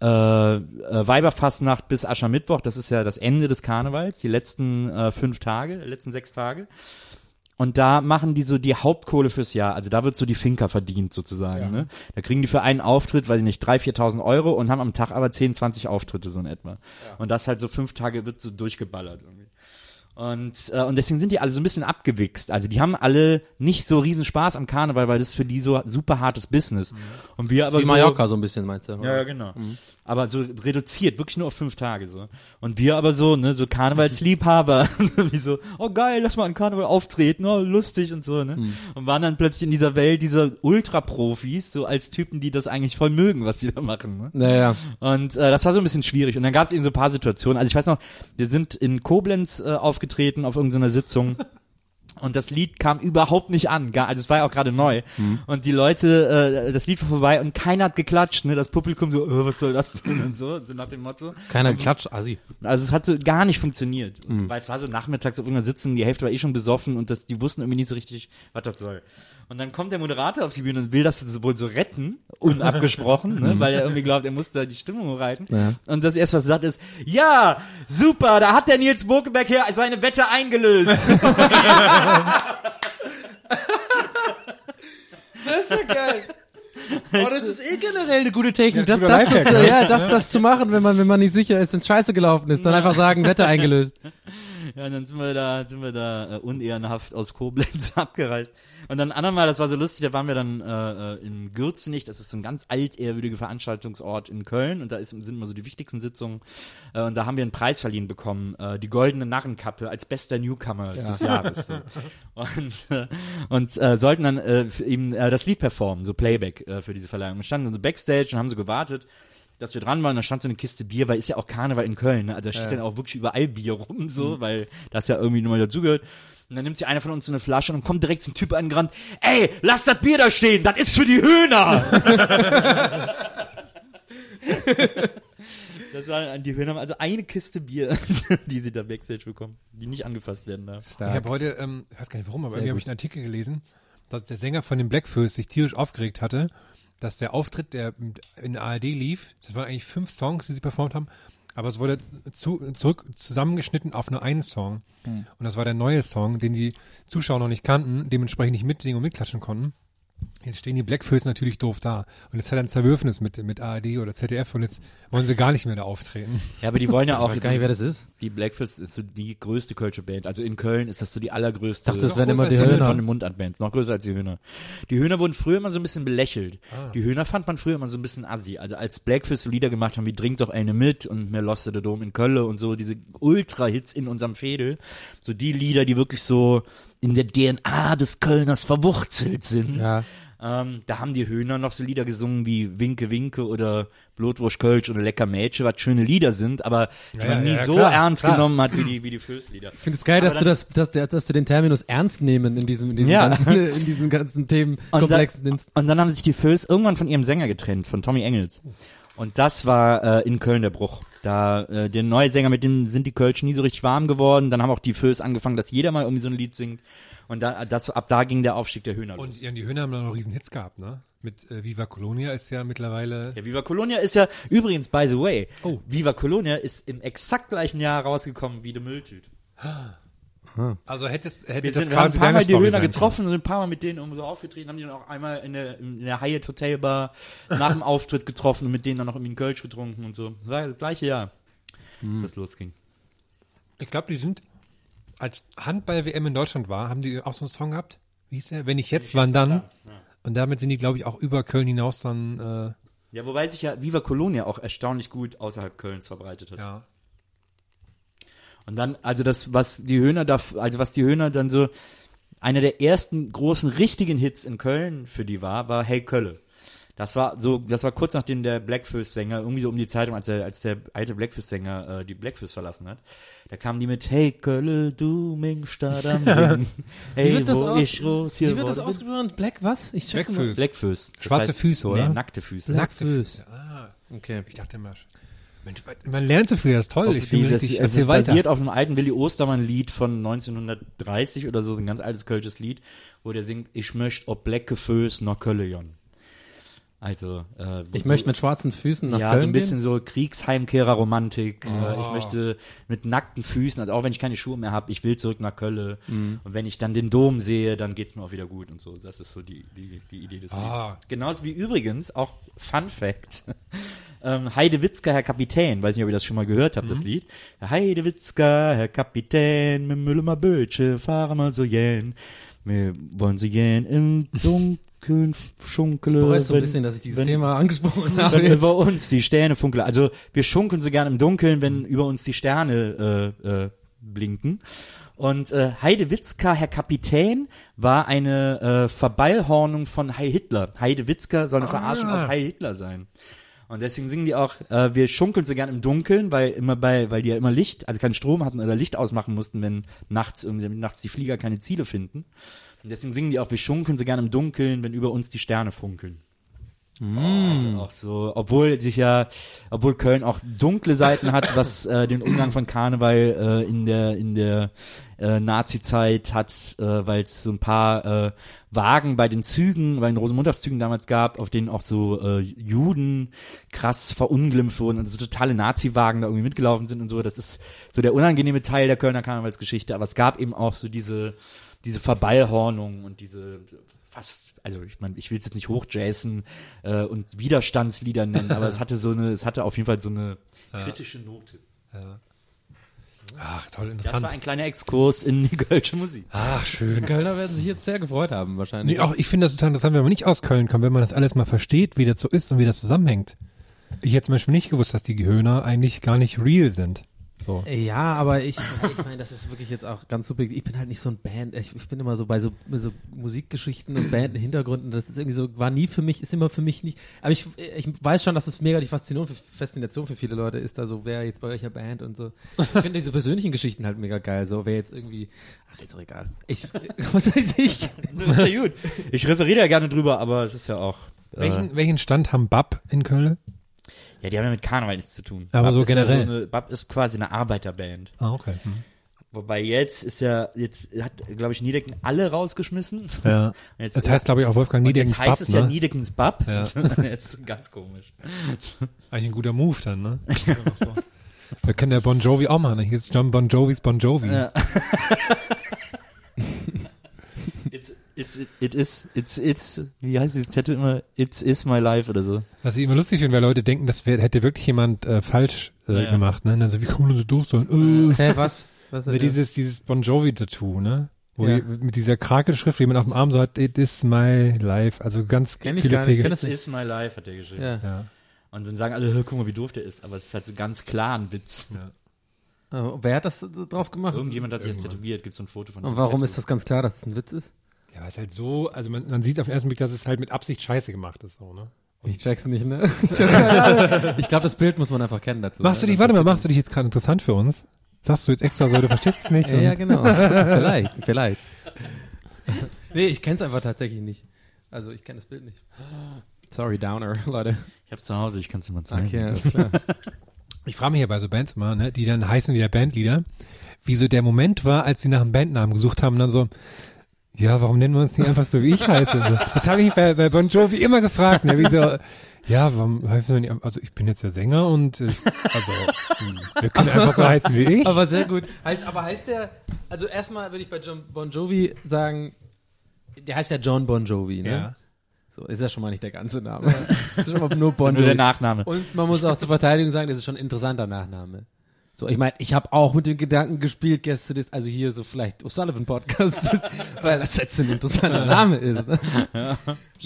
äh, äh, Weiberfastnacht bis Aschermittwoch, das ist ja das Ende des Karnevals, die letzten äh, fünf Tage, letzten sechs Tage. Und da machen die so die Hauptkohle fürs Jahr. Also da wird so die Finker verdient sozusagen. Ja. Ne? Da kriegen die für einen Auftritt, weiß ich nicht, 3.000, 4.000 Euro und haben am Tag aber 10, 20 Auftritte so in etwa. Und das halt so fünf Tage wird so durchgeballert irgendwie. Und, äh, und deswegen sind die alle so ein bisschen abgewichst. Also die haben alle nicht so riesen Spaß am Karneval, weil das ist für die so super hartes Business. Und wir aber Wie so, Mallorca so ein bisschen, meinst du? ja, ja, genau. Aber so reduziert, wirklich nur auf fünf Tage so. Und wir aber so, ne, so Karnevalsliebhaber, wie so, oh geil, lass mal an Karneval auftreten, oh lustig und so, ne. Und waren dann plötzlich in dieser Welt dieser Ultra-Profis, so als Typen, die das eigentlich voll mögen, was sie da machen, ne. Naja. Und äh, das war so ein bisschen schwierig. Und dann gab es eben so ein paar Situationen. Also ich weiß noch, wir sind in Koblenz äh, aufgetreten auf irgendeiner Sitzung. Und das Lied kam überhaupt nicht an. Gar, also es war ja auch gerade neu. Und die Leute, äh, das Lied war vorbei und keiner hat geklatscht. Ne? Das Publikum so, oh, was soll das denn? Und so, so nach dem Motto. Keiner klatscht, Assi. Also es hat so gar nicht funktioniert. Und, Weil es war so nachmittags auf irgendeiner Sitzung, die Hälfte war eh schon besoffen und das, die wussten irgendwie nicht so richtig, was das soll. Und dann kommt der Moderator auf die Bühne und will das so wohl so retten, unabgesprochen, ne, weil er irgendwie glaubt, er muss da die Stimmung reiten. Ja. Und das erste, was er sagt, ist, ja, super, da hat der Nils Bokeberg hier seine Wette eingelöst. Das ist ja geil. Oh, das ist eh generell eine gute Technik, Ja, das, das, zu, ja, das, das zu machen, wenn man, wenn man nicht sicher ist, wenn Scheiße gelaufen ist, dann einfach sagen, Wetter eingelöst. Ja, und dann sind wir da, sind wir da äh, unehrenhaft aus Koblenz abgereist. Und dann andermal, das war so lustig, da waren wir dann äh, äh, in Gürzenich, das ist so ein ganz altehrwürdiger Veranstaltungsort in Köln und da ist, sind immer so die wichtigsten Sitzungen. Äh, und da haben wir einen Preis verliehen bekommen, äh, die Goldene Narrenkappe als bester Newcomer des Jahres. So. Und, äh, und äh, sollten dann äh, eben äh, das Lied performen, so Playback äh, für diese Verleihung. Wir standen dann so Backstage und haben so gewartet dass wir dran waren, da stand so eine Kiste Bier, weil ist ja auch Karneval in Köln, ne? Also da steht dann auch wirklich überall Bier rum, so, weil das ja irgendwie nur mal dazugehört. Und dann nimmt sich einer von uns so eine Flasche und kommt direkt ein Typ angerannt, ey, lass das Bier da stehen, das ist für die Höhner! das war, die Höhner also eine Kiste Bier, die sie da Backstage bekommen, die nicht angefasst werden darf. Ich habe heute, ähm, ich weiß gar nicht warum, aber irgendwie habe ich einen Artikel gelesen, dass der Sänger von den Blackfoes sich tierisch aufgeregt hatte, dass der Auftritt, der in der ARD lief, das waren eigentlich fünf Songs, die sie performt haben, aber es wurde zu, zurück zusammengeschnitten auf nur einen Song. Und das war der neue Song, den die Zuschauer noch nicht kannten, dementsprechend nicht mitsingen und mitklatschen konnten. Jetzt stehen die Blackfoes natürlich doof da. Und jetzt hat er ein Zerwürfnis mit, mit ARD oder ZDF und jetzt wollen sie gar nicht mehr da auftreten. Ja, aber die wollen ja auch. Ich weiß gar nicht, wer das ist. Die Blackfist ist so die größte Kölsche Band. Also in Köln ist das so die allergrößte. dachte, das wären immer die Höhner. Von den Mundartbands. Noch größer als die Höhner. Die Höhner wurden früher immer so ein bisschen belächelt. Die Höhner fand man früher immer so ein bisschen assi. Also als Blackfist so Lieder gemacht haben wie Drink doch eine mit und Mir loste der Dom in Köln und so, diese Ultra-Hits in unserem Fädel. So die Lieder, die wirklich so in der DNA des Kölners verwurzelt sind. Ja. Ähm, da haben die Höhner noch so Lieder gesungen wie Winke Winke oder Blutwurst Kölsch oder Lecker Mädchen, was schöne Lieder sind, aber die Ja, man nie ja, so klar, ernst klar. genommen hat wie die, wie die Fößlieder. Ich finde es geil, dass du das, dass, dass, du den Terminus ernst nehmen in diesem, in diesem Ja. ganzen, in diesem ganzen Themenkomplex Und dann, nimmst. und dann haben sich die Föß irgendwann von ihrem Sänger getrennt, von Tommy Engels. Und das war äh, in Köln der Bruch. Da äh, der neue Sänger, mit dem sind die Kölsch nie so richtig warm geworden. Dann haben auch die Föß angefangen, dass jeder mal irgendwie so ein Lied singt. Und da, das, ab da ging der Aufstieg der Höhner los. Und ja, die Höhner haben da noch riesen Hits gehabt, ne? Mit äh, Viva Colonia ist ja mittlerweile. Ja, Viva Colonia ist ja, übrigens, by the way, Oh. Viva Colonia ist im exakt gleichen Jahr rausgekommen wie The Mülltüt. Also hättest, hätte Wir das sind, wir haben ein quasi paar Mal die Höhner getroffen und sind ein paar Mal mit denen irgendwo so aufgetreten, haben die dann auch einmal in der, in der Hyatt Hotel Bar nach dem Auftritt getroffen und mit denen dann noch irgendwie einen Kölsch getrunken und so. Das war das gleiche Jahr, Hm. als das losging. Ich glaube, die sind, als Handball-WM in Deutschland war, haben die auch so einen Song gehabt. Wie hieß der? Wenn ich jetzt, wann dann? Und damit sind die, glaube ich, auch über Köln hinaus dann, äh, Ja, wobei sich ja Viva Colonia auch erstaunlich gut außerhalb Kölns verbreitet hat. ja. Und dann, also das, was die Höhner da, also was die Höhner dann so, einer der ersten großen richtigen Hits in Köln für die war, war Hey Kölle. Das war so, das war kurz nachdem der Blackfist-Sänger, irgendwie so um die Zeitung, als der, als der alte Blackfist-Sänger äh, die Blackfist verlassen hat, da kamen die mit Hey Kölle, du Mingstadt am Ring. Hey, wo aus- ich groß hier Wie wird das ausgesprochen? Black was? Ich check's. Blackfist. Das Schwarze Füße, oder? Nee, nackte Füße. Nackte Füße. Füße. Ah, Okay. ich dachte immer, Mensch, man lernt so viel, das ist toll. ich die, das, richtig, also basiert auf einem alten Willi Ostermann-Lied von 1930 oder so, ein ganz altes kölsches Lied, wo der singt, ich möchte ob Blecke Föß nach Köllejon. Also, äh, Ich so, möchte mit schwarzen Füßen nach ja, Köln so ein bisschen gehen. so Kriegsheimkehrer-Romantik. Äh, Oh. ich möchte mit nackten Füßen, also auch wenn ich keine Schuhe mehr habe, ich will zurück nach Köln. Mhm. Und wenn ich dann den Dom sehe, dann geht's mir auch wieder gut und so. Das ist so die, die, die Idee des Ah. Lieds. Genauso wie übrigens, auch Fun Fact, ähm, Heidewitzka, Herr Kapitän, weiß nicht, ob ihr das schon mal gehört habt, das Lied. Heidewitzka, Herr Kapitän, mit Müllemer Bötsche, fahren wir so jähn. Wir wollen so jähn im Dunkeln schunkele. Ich bereue so ein wenn- bisschen, dass ich dieses wenn- Thema angesprochen habe. wenn jetzt. über uns die Sterne funkeln. Also wir schunkeln so gern im Dunkeln, wenn über uns die Sterne äh, äh, blinken. Und äh, Heidewitzka, Herr Kapitän, war eine äh, Verballhornung von Heil Hitler. Heidewitzka soll eine Verarschung auf Heil Hitler sein. Und deswegen singen die auch, äh, wir schunkeln so gern im Dunkeln, weil immer bei, weil die ja immer Licht, also keinen Strom hatten oder Licht ausmachen mussten, wenn nachts irgendwie damit nachts die Flieger keine Ziele finden. Und deswegen singen die auch, wir schunkeln so gern im Dunkeln, wenn über uns die Sterne funkeln. Also auch so, obwohl sich ja, obwohl Köln auch dunkle Seiten hat, was äh, den Umgang von Karneval äh, in der in der äh, Nazi-Zeit hat, äh, weil es so ein paar äh, Wagen bei den Zügen, bei den Rosenmontagszügen damals gab, auf denen auch so äh, Juden krass verunglimpft wurden und so totale Nazi-Wagen da irgendwie mitgelaufen sind und so. Das ist so der unangenehme Teil der Kölner Karnevalsgeschichte. Aber es gab eben auch so diese diese Verballhornung und diese fast, also ich meine, ich will es jetzt nicht hochjazzen äh, und Widerstandslieder nennen, aber es hatte so eine, es hatte auf jeden Fall so eine kritische Note. Ach, toll, Das interessant. war ein kleiner Exkurs in die kölsche Musik. Ach, schön. Kölner werden sich jetzt sehr gefreut haben, wahrscheinlich. Nee, auch ich finde das total interessant, wenn man nicht aus Köln kommt, wenn man das alles mal versteht, wie das so ist und wie das zusammenhängt. Ich hätte zum Beispiel nicht gewusst, dass die Gehöhner eigentlich gar nicht real sind. So. Ja, aber ich, ich meine, das ist wirklich jetzt auch ganz subjektiv. Ich bin halt nicht so ein Band. Ich, ich bin immer so bei so, so Musikgeschichten und Band Hintergründen. Das ist irgendwie so, war nie für mich, ist immer für mich nicht. Aber ich, ich weiß schon, dass es mega die Faszination für, Faszination für viele Leute ist. Also wer jetzt bei welcher Band und so. Ich finde diese persönlichen Geschichten halt mega geil. So wer jetzt irgendwie, ach ist doch egal. Ich, was weiß ich? Das ist ja gut. Ich referiere ja gerne drüber, aber es ist ja auch. Äh, Welchen, welchen Stand haben Bab in Köln? Ja, die haben ja mit Karneval nichts zu tun. Aber Bab so ist ja generell. eine, Bab ist quasi eine Arbeiterband. Ah, okay. Hm. Wobei jetzt ist ja, jetzt hat, glaube ich, Niedecken alle rausgeschmissen. Ja. Jetzt, Das heißt, glaube ich, auch Wolfgang Niedeckens jetzt heißt Bab, es ja ne? Niedeckens Bab. Ja. jetzt ganz komisch. Eigentlich ein guter Move dann, ne? so. Wir können der Bon Jovi auch machen. Hier ist John Bon Jovis Bon Jovi. Ja. it's, it's, it, it is, it's, it's, wie heißt dieses Tattoo immer? It's is my life oder so. Was ich immer lustig finde, weil Leute denken, das wär, hätte wirklich jemand äh, falsch äh, Ja. gemacht, ne? Und dann so, wie kann man denn so doof sein? Äh. Hä, was? Was Ne, dieses, dieses Bon Jovi-Tattoo, ne? Wo Ja. die, mit dieser Krakelschrift, die man auf dem Arm so hat, it is my life. Also ganz Kenn ich viele gar nicht, kenn das It's nicht. is my life, hat er geschrieben. Ja. Ja. Und dann sagen alle, "Hör, guck mal, wie doof der ist. Aber es ist halt so ganz klar ein Witz. Oh, wer hat das so drauf gemacht? Irgendjemand hat sich das tätowiert, gibt so ein Foto von Und warum Tattoo. ist das ganz klar, dass es ein Witz ist? Ja, weil es halt so, also man, man sieht auf den ersten Blick, dass es halt mit Absicht scheiße gemacht ist, so, ne? Ich check's nicht, ne? Ich glaube, das Bild muss man einfach kennen dazu. Machst du ne? dich, warte mal, machst du dich jetzt gerade interessant für uns? Sagst du jetzt extra so, du verstehst es nicht? Ja, ja, und- genau. vielleicht, vielleicht. Nee, ich kenn's einfach tatsächlich nicht. Also, ich kenne das Bild nicht. Sorry, Downer, Leute. Ich hab's zu Hause, ich kann's dir mal zeigen. Okay, alles klar. Ich frage mich ja bei so Bands immer, ne, die dann heißen wieder Bandlieder, wie so der Moment war, als sie nach einem Bandnamen gesucht haben und dann so, ja, warum nennen wir uns nicht einfach so, wie ich heiße? Das habe ich bei, bei Bon Jovi immer gefragt, ne, wie so, ja, warum heißen wir nicht, also ich bin jetzt der Sänger und äh, also hm, wir können einfach so heißen wie ich. Aber sehr gut. Heißt, aber heißt der, also erstmal würde ich bei John Bon Jovi sagen, der heißt ja John Bon Jovi, ne? Ja. So, ist ja schon mal nicht der ganze Name. Das ist schon mal nur Bon Nur der Jovi. Nachname. Und man muss auch zur Verteidigung sagen, das ist schon ein interessanter Nachname. So, ich meine, ich habe auch mit dem Gedanken gespielt, Gäste des, also hier so vielleicht O'Sullivan Podcast, weil das jetzt ein interessanter Name ist. Ne?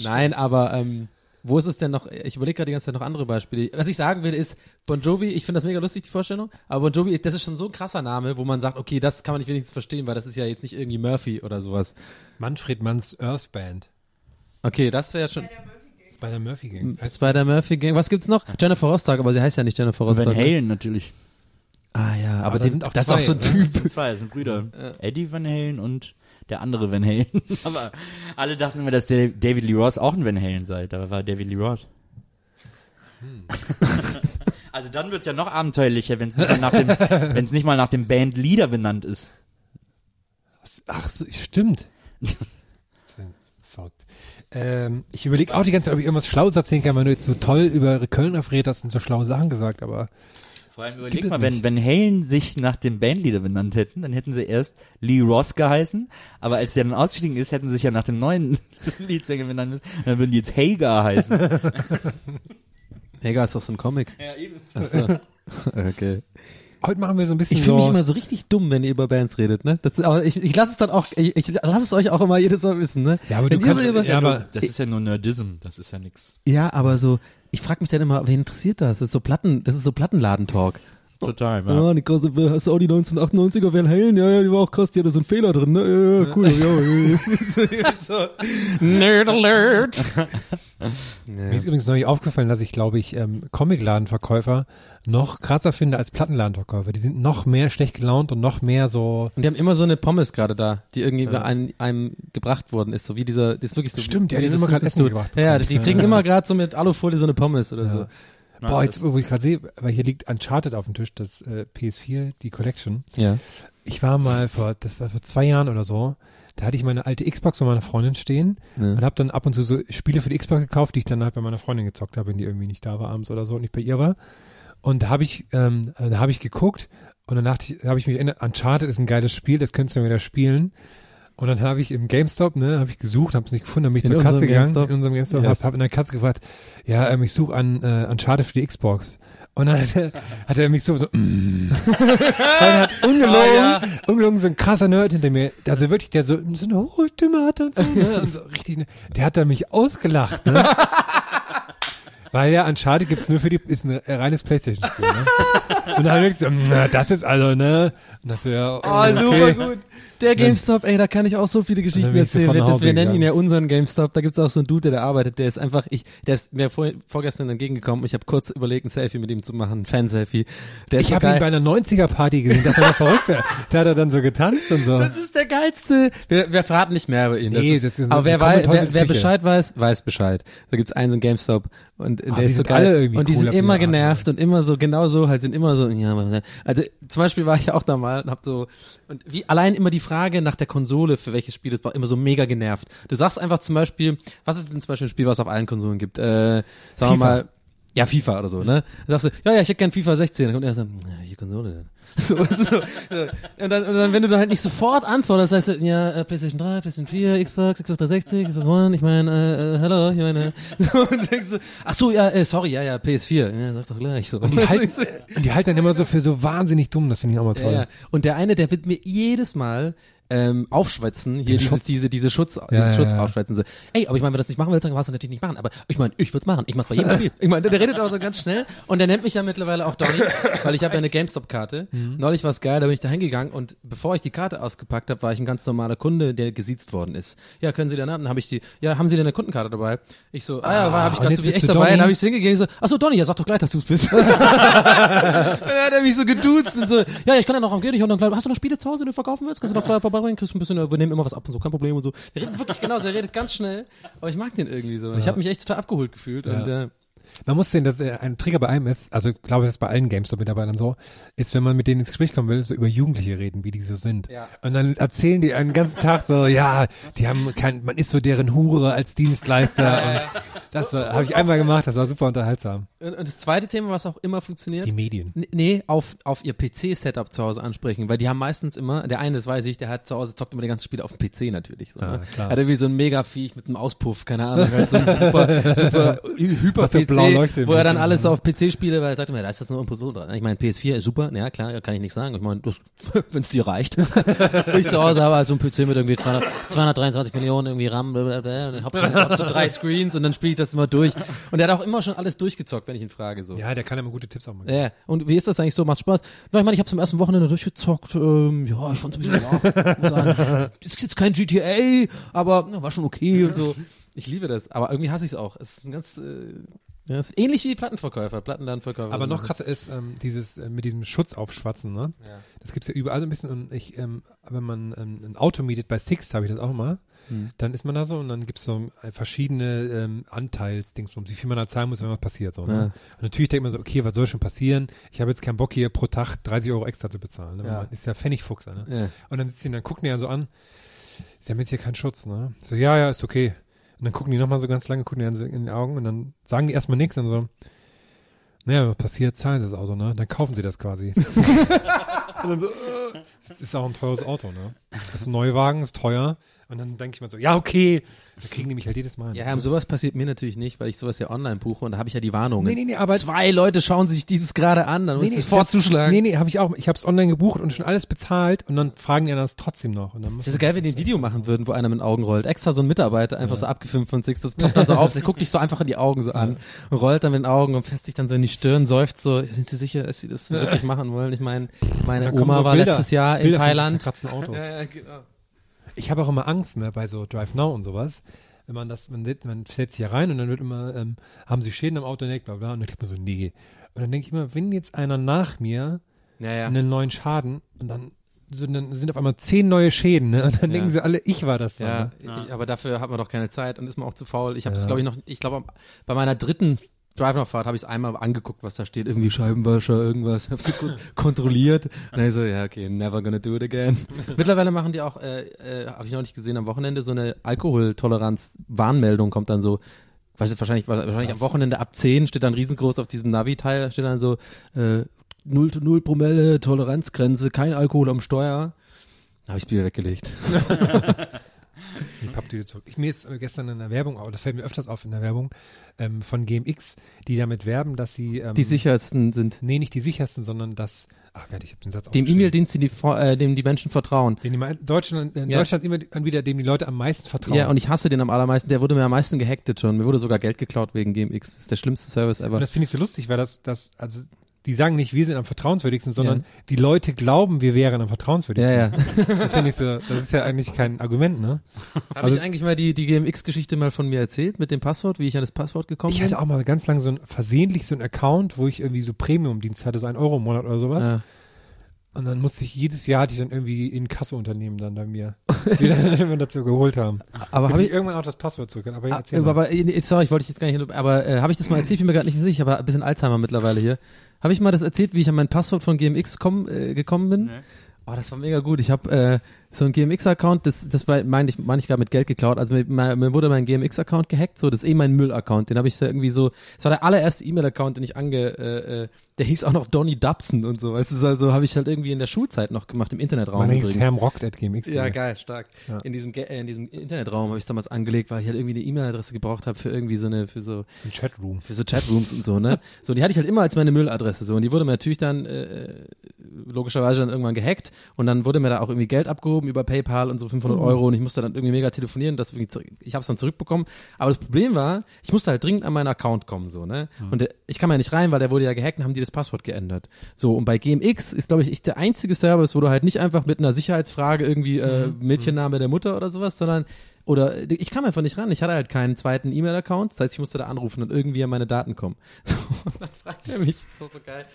Nein, aber ähm, wo ist es denn noch? Ich überlege gerade die ganze Zeit noch andere Beispiele. Was ich sagen will, ist Bon Jovi. Ich finde das mega lustig die Vorstellung, aber Bon Jovi, das ist schon so ein krasser Name, wo man sagt, okay, das kann man nicht wenigstens verstehen, weil das ist ja jetzt nicht irgendwie Murphy oder sowas. Manfred Manns Earth Band. Okay, das wäre schon Spider Murphy Gang. Spider Murphy Gang. Was gibt's noch? Jennifer Rostock, aber sie heißt ja nicht Jennifer Rostock. Van ne? Halen natürlich. Ah ja, aber, da den, sind auch das zwei, ist auch so ein ne? Typ. Das sind zwei, das sind Brüder. Eddie Van Halen und der andere Van Halen. Aber alle dachten immer, dass der David Lee Ross auch ein Van Halen sei. Da war David Lee Ross. also dann wird's ja noch abenteuerlicher, wenn es nicht, mal nach dem- wenn's nicht mal nach dem Bandleader benannt ist. Ach, so, stimmt. Verrückt. Ähm, ich überlege auch die ganze Zeit, ob ich irgendwas Schlaues erzählen kann, weil du jetzt so toll über Köln hast und so schlaue Sachen gesagt, aber Vor allem Gibt überleg es mal, wenn. Van Halen sich nach dem Bandleader benannt hätten, dann hätten sie erst Lee Ross geheißen, aber als der dann ausgestiegen ist, hätten sie sich ja nach dem neuen Leadsänger benannt müssen, dann würden die jetzt Hagar heißen. Helga ist doch so ein Comic. Ja, eben. Achso. okay. Heute machen wir so ein bisschen Ich fühle mich so. immer so richtig dumm, wenn ihr über Bands redet, ne? Das ist, aber ich, ich lasse es dann auch, ich, ich lasse es euch auch immer jedes Mal wissen, ne? Ja, aber wenn du kannst- so Das ist ja, nur, aber- das ist ja nur Nerdism, das ist ja nix. ja, aber so, ich frage mich dann immer, wen interessiert das? Das ist so Platten, das ist so Plattenladentalk. Total, Ja, die krasse, hast du auch die 1998er Van Halen? Ja, ja, die war auch krass, die hatte so einen Fehler drin, ne? Ja, ja, cool, ja, ja. so. Nerd Alert. Mir ist übrigens neulich aufgefallen, dass ich, glaube ich, ähm, Comicladenverkäufer noch krasser finde als Plattenladenverkäufer. Die sind noch mehr schlecht gelaunt und noch mehr so. Und die haben immer so eine Pommes gerade da, die irgendwie einem, einem gebracht worden ist, so wie dieser, das ist wirklich so. Stimmt, ja, die sind immer gerade Essen gebracht Ja, die kriegen immer gerade so mit Alufolie so eine Pommes oder so. Boah, jetzt, wo ich gerade sehe, weil hier liegt Uncharted auf dem Tisch, das äh, PS4, die Collection. Ja. Ich war mal vor, das war vor zwei Jahren oder so, da hatte ich meine alte Xbox von meiner Freundin stehen Ja. und habe dann ab und zu so Spiele für die Xbox gekauft, die ich dann halt bei meiner Freundin gezockt habe, wenn die irgendwie nicht da war abends oder so und nicht bei ihr war. Und da habe ich, ähm, äh, da habe ich geguckt und dann dachte ich, da habe ich mich erinnert, Uncharted ist ein geiles Spiel, das könntest du mal wieder spielen. Und dann habe ich im GameStop, ne, habe ich gesucht, habe es nicht gefunden, dann bin ich In zur Kasse gegangen, GameStop? in unserem GameStop, Yes. hab, hab in der Kasse gefragt, ja, ähm, ich suche an äh, Uncharted für die Xbox. Und dann hat er, hat er mich so, so mm. Er hat ungelogen, ungelogen so ein krasser Nerd hinter mir, also wirklich, der so, so eine hohe Stimme hatte und so, ne, und so richtig, ne, der hat dann mich ausgelacht, ne. Weil ja Uncharted gibt's nur für die, ist ein reines Playstation-Spiel, ne. Und dann wirklich so, na, das ist also, ne, und das wäre, Oh, super gut. Der GameStop, ey, da kann ich auch so viele Geschichten bin ich erzählen. Das, wir nennen ihn ja unseren GameStop. Da gibt's auch so einen Dude, der da arbeitet. Der ist einfach, ich, der ist mir vor, vorgestern entgegengekommen. Ich habe kurz überlegt, ein Selfie mit ihm zu machen, ein Fan-Selfie. Der Ich habe ihn bei einer 90er-Party gesehen, das war der Verrückte. Da hat er dann so getanzt und so. Das ist der geilste. Wir, wir verraten nicht mehr über ihn. Das Nee, ist, das ist- aber wer, weiß, wer, wer. Bescheid weiß, weiß Bescheid. Da gibt's einen so einen GameStop und der Ah, die ist so sind geil. alle irgendwie und die cool sind immer ihre Art, genervt und immer so genau so halt sind immer so. Ja, also zum Beispiel war ich auch da mal und hab so und wie allein immer die Frage nach der Konsole für welches Spiel es war immer so mega genervt. Du sagst einfach zum Beispiel, was ist denn zum Beispiel ein Spiel, was es auf allen Konsolen gibt? Äh, sagen wir FIFA. mal. Ja, FIFA oder so, ne? Dann sagst du, ja, ja, ich hätte gern FIFA 16. Dann kommt er so, ja, welche Konsole denn? So, so, so. Und, dann, und dann, wenn du da halt nicht sofort antwortest, heißt du, ja, äh, PlayStation 3, PlayStation 4, Xbox, Xbox 360, Xbox One, ich meine, äh, äh, hallo, ich meine, und denkst du, ach so, ja, äh, sorry, ja, ja, PS4, ja, sag doch gleich so. Und die, halten, und die halten dann immer so für so wahnsinnig dumm, das finde ich auch mal Ja, toll. ja. Und der eine, der wird mir jedes Mal ähm, aufschwätzen, hier dieses, Schutz. diese, diese Schutz, Ja, dieses ja, Schutz ja. aufschwätzen. So, ey, aber ich meine, wenn du das nicht machen willst, dann kannst du natürlich nicht machen. Aber ich meine, ich würde es machen. Ich mach's bei jedem Spiel. Ich meine, der redet aber so ganz schnell und der nennt mich ja mittlerweile auch Donny, weil ich habe ja eine GameStop-Karte. Mhm. Neulich war's geil, da bin ich da hingegangen und bevor ich die Karte ausgepackt habe, war ich ein ganz normaler Kunde, der gesiezt worden ist. Ja, können Sie denn haben? Dann habe ich die, ja, haben Sie denn eine Kundenkarte dabei? Ich so, ah, ja, war, habe ich jetzt so viel echt dabei. Donny? Dann habe ich hingegeben, so, ach so, Donny, ja, sag doch gleich, dass du's bist. dann hat er mich so geduzt und so, ja, ich kann ja noch am Geld, ich hab noch, hast du noch Spiele zu Hause, die du verkaufen willst? Kannst du noch vorher vorbeibringen? Kriegst du ein bisschen, wir nehmen immer was ab und so, kein Problem und so. Der redet wirklich genau, er redet ganz schnell, aber ich mag den irgendwie so. Und Ich habe mich echt total abgeholt gefühlt und äh, Man muss sehen, dass äh, ein Trigger bei einem ist, also ich glaube, das ist bei allen GameStop-Mitarbeitern so, ist, wenn man mit denen ins Gespräch kommen will, so über Jugendliche reden, wie die so sind. Ja. Und dann erzählen die einen ganzen Tag so, ja, die haben kein, man ist so deren Hure als Dienstleister. und das habe ich einmal gemacht, das war super unterhaltsam. und, und das zweite Thema, was auch immer funktioniert, Die Medien. Nee, auf, auf ihr PC-Setup zu Hause ansprechen, weil die haben meistens immer, der eine, das weiß ich, der hat zu Hause, zockt immer die ganzen Spiele auf dem PC natürlich. So, Ah, ne? Hat er wie so ein Mega-Viech mit einem Auspuff, keine Ahnung, halt so ein super, super Hyper-PC, im wo er dann Hintergrund. alles auf PC spiele, weil er sagt immer, da ist das nur ein Konsole dran. Ich meine, PS4 ist super, ja klar, kann ich nichts sagen. Ich meine, wenn es dir reicht. ich zu Hause habe halt so einen PC mit irgendwie 200, 223 Millionen irgendwie RAM, dann hab hab so drei Screens und dann spiele ich das immer durch. Und der hat auch immer schon alles durchgezockt, wenn ich ihn frage. So. Ja, der kann immer gute Tipps auch mal geben. Ja, und wie ist das eigentlich so? Macht Spaß? Na, ich meine, ich habe zum ersten Wochenende durchgezockt. Ähm, ja, ich fand's ein bisschen ja, muss sagen, ist jetzt kein GTA, aber na, war schon okay und so. Ich liebe das, aber irgendwie hasse ich es auch. Es ist ein ganz, äh, ja, es ist ähnlich wie Plattenverkäufer, Plattenladenverkäufer. Aber noch krasser ist ähm, dieses äh, mit diesem Schutz aufschwatzen, ne? Ja. Das gibt's ja überall so ein bisschen. Und ich, ähm, wenn man ähm, ein Auto mietet, bei Six habe ich das auch mal, Hm. dann ist man da so und dann gibt's so äh, verschiedene ähm, Anteilsdingsbums, wie viel man da zahlen muss, wenn was passiert. So, ne? Ja. Und natürlich denkt man so, okay, was soll schon passieren? Ich habe jetzt keinen Bock hier pro Tag 30 Euro extra zu bezahlen. Ne? Ja. Man ist ja Pfennigfuchser, ne? Ja. Und dann sitzen die, dann gucken die ja so an, sie haben jetzt hier keinen Schutz, ne? So, ja, ja, ist okay. Und dann gucken die nochmal so ganz lange, gucken die in die Augen und dann sagen die erstmal nichts und so, naja, passiert, zahlen sie das Auto, ne? Dann kaufen sie das quasi. und dann so, äh, das ist auch ein teures Auto, ne? Das ist ein Neuwagen, ist teuer, Und dann denke ich mir so, ja, okay. Da kriegen die mich halt jedes Mal. Ja, um sowas passiert mir natürlich nicht, weil ich sowas ja online buche und da habe ich ja die Warnung. Nee, nee, nee, aber- Zwei Leute schauen sich dieses gerade an, dann muss ich sofort das- zuschlagen. Nee, nee, habe ich auch. Ich habe es online gebucht und schon alles bezahlt und dann fragen die das trotzdem noch. Und dann muss Das ist geil, wenn die ein Video machen würden, wo einer mit den Augen rollt. Extra so ein Mitarbeiter, einfach so abgefilmt von Six, das ploppt dann so auf, der guckt dich so einfach in die Augen so an und rollt dann mit den Augen und fässt sich dann so in die Stirn, seufzt so, sind Sie sicher, dass Sie das wirklich machen wollen? Ich meine, meine Oma so war Bilder- letztes Jahr in Bilder von Thailand. zerkratzten Autos. Ja, ja, genau. Ich habe auch immer Angst, ne, bei so Drive Now und sowas. Wenn man das, man, setzt- man setzt sich hier rein und dann wird immer, ähm, haben Sie Schäden am Auto, ne, bla bla, und dann klickt man so, nee. Und dann denke ich immer, wenn jetzt einer nach mir Ja, ja. einen neuen Schaden und dann, so, dann sind auf einmal zehn neue Schäden, ne, und dann Ja. denken sie alle, ich war das. dann, Ja, ne? Ich, aber dafür hat man doch keine Zeit und ist man auch zu faul. Ich habe es, Ja. glaube ich, noch, ich glaube, bei meiner dritten Drive-Fahrt habe ich es einmal angeguckt, was da steht. Irgendwie Scheibenwascher, irgendwas. Habe kurz kontrolliert. Und dann so, ja, okay, never gonna do it again. Mittlerweile machen die auch, äh, äh, habe ich noch nicht gesehen, am Wochenende so eine Alkoholtoleranz-Warnmeldung kommt dann so. Weiß ich, wahrscheinlich, wahrscheinlich am Wochenende ab 10 steht dann riesengroß auf diesem Navi-Teil, steht dann so, äh, 0 zu 0 Promille, Toleranzgrenze, kein Alkohol am Steuer. Da habe ich das Bier weggelegt. Die zurück. Ich, mir ist äh, gestern in der Werbung, aber das fällt mir öfters auf in der Werbung, ähm, von GMX, die damit werben, dass sie, ähm, Die sichersten sind. nee, nicht die sichersten, sondern das, ach, werde ich habe den Satz Dem. E-Mail-Dienst, die, äh, dem die Menschen vertrauen. Den die Deutschland, in Ja. Deutschland immer Anbieter, dem die Leute am meisten vertrauen. Ja, und ich hasse den am allermeisten. Der wurde mir am meisten gehacktet schon. Mir wurde sogar Geld geklaut wegen GMX. Das ist der schlimmste Service ever. Und das finde ich so lustig, weil das, das, also die sagen nicht, wir sind am vertrauenswürdigsten, sondern Ja. die Leute glauben, wir wären am vertrauenswürdigsten. ja, ja. Das ist ja nicht so, das ist ja eigentlich kein Argument, ne? Habe Also- ich eigentlich mal die, die GMX-Geschichte mal von mir erzählt mit dem Passwort, wie ich an das Passwort gekommen Ich bin? hatte auch mal ganz lang so ein, versehentlich so ein Account, wo ich irgendwie so Premium-Dienst hatte, so ein Euro im Monat oder sowas. Ja. Und dann musste ich, jedes Jahr hatte ich dann irgendwie in Kasseunternehmen dann bei mir, die dann immer dazu geholt haben. Aber habe ich ich, irgendwann auch das Passwort zurück. Aber ah, mal. aber, äh, sorry, ich wollte dich jetzt gar nicht, aber äh, habe ich das mal erzählt? Ich bin mir gerade nicht sicher, aber ein bisschen Alzheimer mittlerweile hier. Habe ich mal das erzählt, wie ich an mein Passwort von GMX komm, äh, gekommen bin? Nee. Oh, das war mega gut. Ich habe äh, so ein GMX-Account, das, das meine ich, meine ich gerade mit Geld geklaut. Also mir, mir wurde mein GMX-Account gehackt, so, das ist eh mein Müll-Account. Den habe ich so irgendwie so, das war der allererste E-Mail-Account, den ich ange, äh, äh, der hieß auch noch Donny Dubson und so, weißt du, also habe ich halt irgendwie in der Schulzeit noch gemacht, im Internetraum Mein übrigens. Hermrockt.gmx. Ja, geil, stark. Ja. In diesem äh, in diesem Internetraum habe ich damals angelegt, weil ich halt irgendwie eine E-Mail-Adresse gebraucht habe für irgendwie so eine für so Ein Chatroom. für so Chatrooms und so, ne? So, die hatte ich halt immer als meine Mülladresse so und die wurde mir natürlich dann äh, logischerweise dann irgendwann gehackt und dann wurde mir da auch irgendwie Geld abgehoben über PayPal und so 500 Euro und ich musste dann irgendwie mega telefonieren, das irgendwie zurück, ich habe es dann zurückbekommen, aber das Problem war, ich musste halt dringend an meinen Account kommen so, ne? Und der, ich kam ja nicht rein, weil der wurde ja gehackt und haben die das Passwort geändert. So und bei GMX ist glaube ich ich der einzige Service, wo du halt nicht einfach mit einer Sicherheitsfrage irgendwie äh, Mädchenname der Mutter oder sowas, sondern oder ich kam einfach nicht ran. Ich hatte halt keinen zweiten E-Mail-Account. Das heißt, ich musste da anrufen und irgendwie an meine Daten kommen. So, und dann fragt er mich, das ist doch so geil.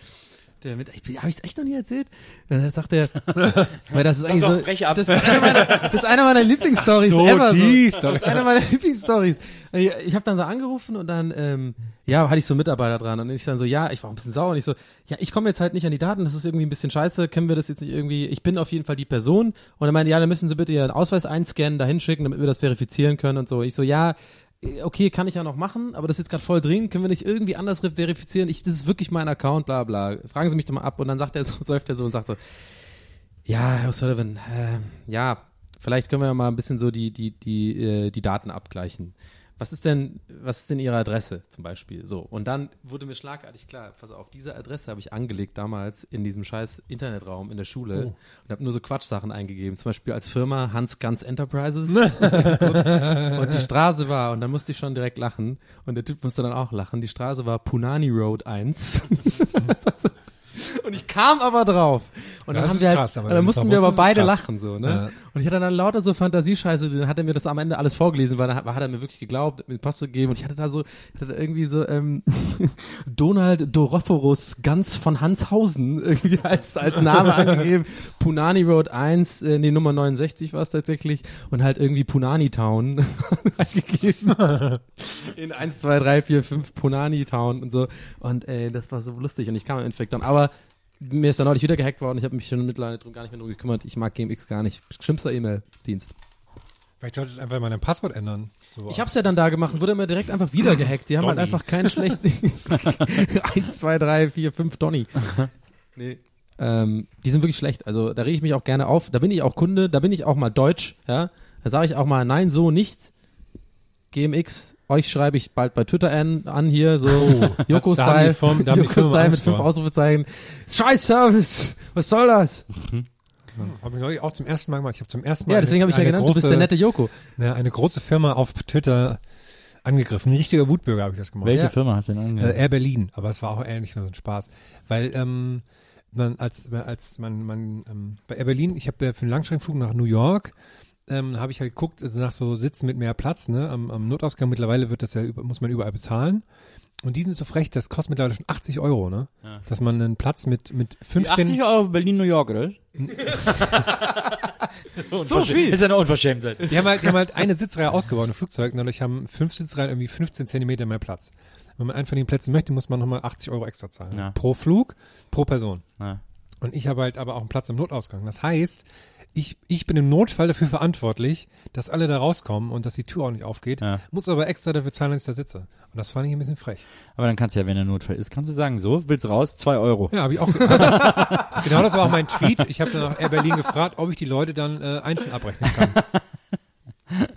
Der mit, ich, habe ich es echt noch nie erzählt? Dann sagt er, weil das ist eigentlich so, das ist einer meiner, das ist einer meiner Lieblingsstories so, ever. die so. Story. Das ist einer meiner Lieblingsstories. Ich, ich habe dann da angerufen und dann, ähm, ja, hatte ich so einen Mitarbeiter dran und ich dann so, ja, ich war ein bisschen sauer und ich so, ja, ich komme jetzt halt nicht an die Daten, das ist irgendwie ein bisschen scheiße, können wir das jetzt nicht irgendwie, ich bin auf jeden Fall die Person und er meinte, ja, dann müssen Sie bitte Ihren Ausweis einscannen, da hinschicken, damit wir das verifizieren können und so. Ich so, ja, okay, kann ich ja noch machen, aber das ist jetzt gerade voll dringend, können wir nicht irgendwie anders verifizieren? Ich, das ist wirklich mein Account, bla bla. Fragen Sie mich doch mal ab und dann sagt er so, säuft er so und sagt so, ja, Herr Sullivan, äh, ja, vielleicht können wir ja mal ein bisschen so die, die, die, äh, die Daten abgleichen. Was ist denn, was ist denn Ihre Adresse zum Beispiel? So. Und dann wurde mir schlagartig klar, pass auf, diese Adresse habe ich angelegt damals in diesem scheiß Internetraum in der Schule und habe nur so Quatschsachen eingegeben. Zum Beispiel als Firma Hans Ganz Enterprises. und die Straße war, und dann musste ich schon direkt lachen. Und der Typ musste dann auch lachen. Die Straße war Punani Road 1. Und ich kam aber drauf. Und Ja, dann haben wir halt, krass, dann mussten wir aber beide krass. lachen so, ne? Ja. Und ich hatte dann lauter so Fantasiescheiße, dann hat er mir das am Ende alles vorgelesen, weil dann hat, hat er mir wirklich geglaubt, mir den Pass gegeben und ich hatte da so, ich hatte da irgendwie so, ähm, Donald Dorophorus ganz von Hanshausen irgendwie als, als Name angegeben. Punani Road 1, äh, nee, Nummer 69 war es tatsächlich und halt irgendwie Punani Town eingegeben. In 1, 2, 3, 4, 5 Punani Town und so. Und äh, das war so lustig und ich kam im Endeffekt dann, aber mir ist dann neulich wieder gehackt worden. Ich habe mich schon mittlerweile drum gar nicht mehr drum gekümmert. Ich mag GameX gar nicht. Schlimmster E-Mail-Dienst. Vielleicht solltest du einfach mal dein Passwort ändern. So. Ich hab's ja dann da gemacht, wurde mir direkt einfach wieder gehackt. Die haben halt Donny. einfach keinen schlechten. Eins, zwei, drei, vier, fünf Donny. Nee. Ähm, die sind wirklich schlecht. Also da rege ich mich auch gerne auf. Da bin ich auch Kunde, da bin ich auch mal deutsch, ja. Da sage ich auch mal, nein, so nicht. GMX, euch schreibe ich bald bei Twitter an, an hier, so Oh, Joko-Style, Joko-Style mit fünf. Ausrufezeichen. Scheiß Service, was soll das? Habe ich neulich auch zum ersten Mal gemacht. Ich habe zum ersten Mal Ja, deswegen habe ich ja genannt, große, du bist der nette Joko. Ja, eine große Firma auf Twitter angegriffen. Ein richtiger Wutbürger habe ich das gemacht. Welche Ja. Firma hast du denn Äh, angehört? Air Berlin, aber es war auch ähnlich nur so ein Spaß. Weil ähm, man, als, als man, man ähm, bei Air Berlin, ich habe ja für einen Langstreckenflug nach New York, ähm, habe ich halt geguckt, also nach so Sitzen mit mehr Platz, ne, am, am Notausgang mittlerweile wird das ja, über, muss man überall bezahlen. Und die sind so frech, das kostet mittlerweile schon 80 Euro, ne? Ja. Dass man einen Platz mit, mit Die 15, 80 Euro Berlin, New York, oder? so viel. Ist ja eine Unverschämtheit. Die haben halt, die haben halt eine Sitzreihe ausgebaut im Flugzeug und dadurch haben fünf Sitzreihen irgendwie 15 Zentimeter mehr Platz. Wenn man einen von den Plätzen möchte, muss man nochmal 80 Euro extra zahlen. Ja. Pro Flug, pro Person. Ja. Und ich habe halt aber auch einen Platz im Notausgang. Das heißt, ich, ich bin im Notfall dafür verantwortlich, dass alle da rauskommen und dass die Tür auch nicht aufgeht. Ja. Muss aber extra dafür zahlen, dass ich da sitze. Und das fand ich ein bisschen frech. Aber dann kannst du ja, wenn der Notfall ist, kannst du sagen, so, willst raus, zwei Euro. Ja, habe ich auch. genau das war auch mein Tweet. Ich habe dann nach Air Berlin gefragt, ob ich die Leute dann äh, einzeln abrechnen kann.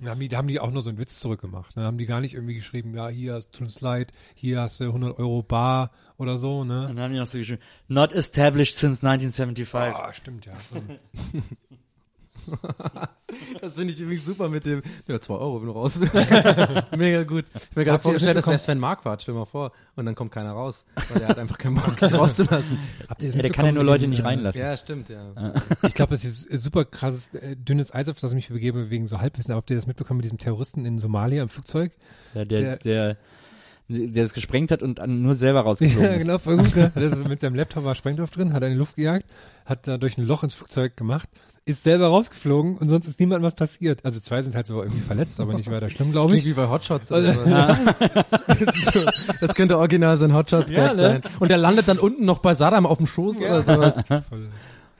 Da haben, die, da haben die auch nur so einen Witz zurückgemacht. Da haben die gar nicht irgendwie geschrieben, ja, hier tut uns leid, hier hast du 100 Euro bar oder so, ne? Und dann haben die noch so geschrieben, not established since 1975. Ah, stimmt ja. Das finde ich übrigens super mit dem, ja, zwei Euro, wenn du raus willst. Mega gut. Ich habe mir gerade das vorgestellt, das wäre? Sven Marquardt, stell dir mal vor. Und dann kommt keiner raus, weil der hat einfach keinen Bock, dich rauszulassen. Habt ihr das Ja, der kann ja nur Leute dem, nicht äh, reinlassen. Ja, stimmt, ja. Ich glaube, das ist ein super krasses, äh, dünnes Eis, auf das ich mich begebe, wegen so Halbwissen. Aber habt ihr das mitbekommen mit diesem Terroristen in Somalia im Flugzeug? Ja, der, Der- der, der, das gesprengt hat und nur selber rausgeflogen Ja, ist. genau, voll gut. Ne? Der ist mit seinem Laptop war Sprengstoff drin, hat er in die Luft gejagt, hat da durch ein Loch ins Flugzeug gemacht, ist selber rausgeflogen und sonst ist niemandem was passiert. Also zwei sind halt so irgendwie verletzt, aber nicht weiter schlimm, glaube Klingt ich. wie bei Hotshots. Oder so. das, so, das könnte original so ein Hotshots-Gag Ja, ne? sein. Und der landet dann unten noch bei Saddam auf dem Schoß oder sowas. Voll,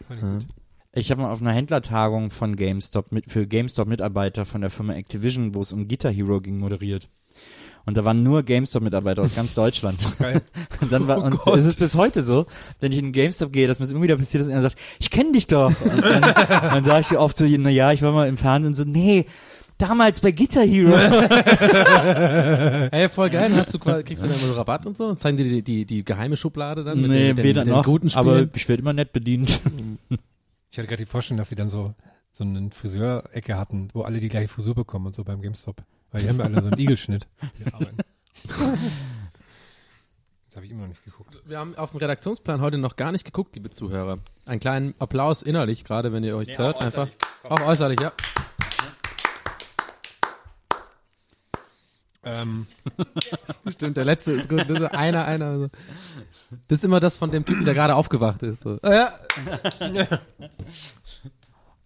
voll gut. Ich habe mal auf einer Händlertagung von GameStop mit, für GameStop-Mitarbeiter von der Firma Activision, wo es um Guitar Hero ging, moderiert. Und da waren nur GameStop-Mitarbeiter aus ganz Deutschland. Geil. Und dann war, und es ist bis heute so, wenn ich in GameStop gehe, dass mir immer wieder passiert ist und er sagt, ich kenne dich doch. Und dann, dann sage ich oft so, na ja, ich war mal im Fernsehen so, nee, damals bei Guitar Hero. Ey, voll geil. Hast du, kriegst du dann immer so Rabatt und so? Und zeigen dir die, die, die geheime Schublade dann mit nee, den, den, weder den noch, guten Spielen? aber ich werde immer nett bedient. Ich hatte gerade die Vorstellung, dass sie dann so so eine Friseurecke hatten, wo alle die gleiche Frisur bekommen und so beim GameStop. Weil die haben ja alle so einen Igelschnitt. Jetzt habe ich immer noch nicht geguckt. Wir haben auf dem Redaktionsplan heute noch gar nicht geguckt, liebe Zuhörer. Einen kleinen Applaus innerlich, gerade wenn ihr euch Nee, hört, auch einfach. äußerlich. Auch äußerlich, ja. Ähm, Stimmt, der letzte ist gut. Das ist einer, einer. So. Das ist immer das von dem Typen, der gerade aufgewacht ist. So. Ah, ja.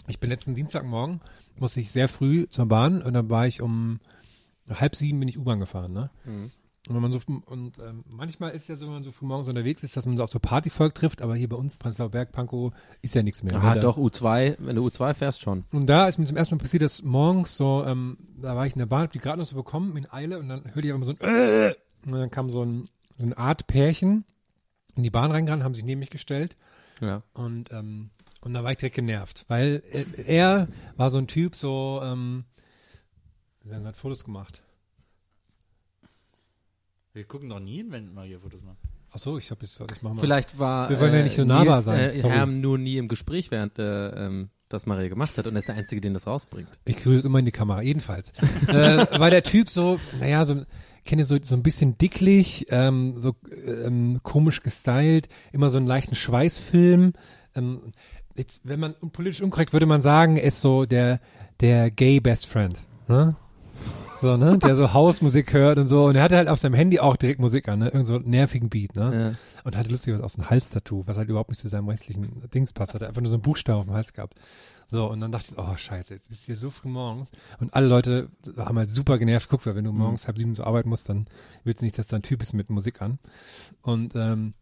Ich bin letzten Dienstagmorgen, musste ich sehr früh zur Bahn und dann war ich um halb sieben bin ich U-Bahn gefahren, ne? Und wenn man so und ähm, manchmal ist ja so, wenn man so früh morgens unterwegs ist, dass man so auf so Partyvolk trifft, aber hier bei uns Prenzlauer Berg, Pankow ist ja nichts mehr. Ah, ne? Doch, U2. Wenn du U2 fährst, schon. Und da ist mir zum ersten Mal passiert, dass morgens so, ähm, da war ich in der Bahn, hab die gerade noch so bekommen in Eile und dann hörte ich einfach so ein äh, und dann kam so ein so eine Art Pärchen in die Bahn reingerannt, haben sich neben mich gestellt Ja. und ähm, und da war ich direkt genervt, weil äh, er war so ein Typ, so, ähm, wir haben gerade Fotos gemacht. Wir gucken doch nie, wenn wir hier Fotos machen. Ach so, ich hab jetzt, ich mach mal. Vielleicht war Wir wollen ja nicht so nahbar Nils, sein. Äh. Herm nur nie im Gespräch, während äh, ähm, das Maria gemacht hat und er ist der Einzige, den das rausbringt. Ich grüße immer in die Kamera, jedenfalls. äh, war der Typ so, naja, so, kenne so, so ein bisschen dicklich, ähm, so ähm, komisch gestylt, immer so einen leichten Schweißfilm. Ähm, jetzt, wenn man politisch unkorrekt würde man sagen, er ist so der, der gay Best Friend. Ne? So, ne? Der so Hausmusik hört und so. Und er hatte halt auf seinem Handy auch direkt Musik an, ne? Irgend so einen nervigen Beat, ne? Und hatte lustigerweise auch so ein Halstattoo, was halt überhaupt nicht zu seinem restlichen Dings passt. Hat er einfach nur so einen Buchstaben auf dem Hals gehabt. So, und dann dachte ich, oh scheiße, jetzt bist du hier so früh morgens. Und alle Leute haben halt super genervt. Guck, weil wenn du morgens halb sieben zur Arbeit musst, dann willst du nicht, dass da ein Typ ist mit Musik an. Und, ähm,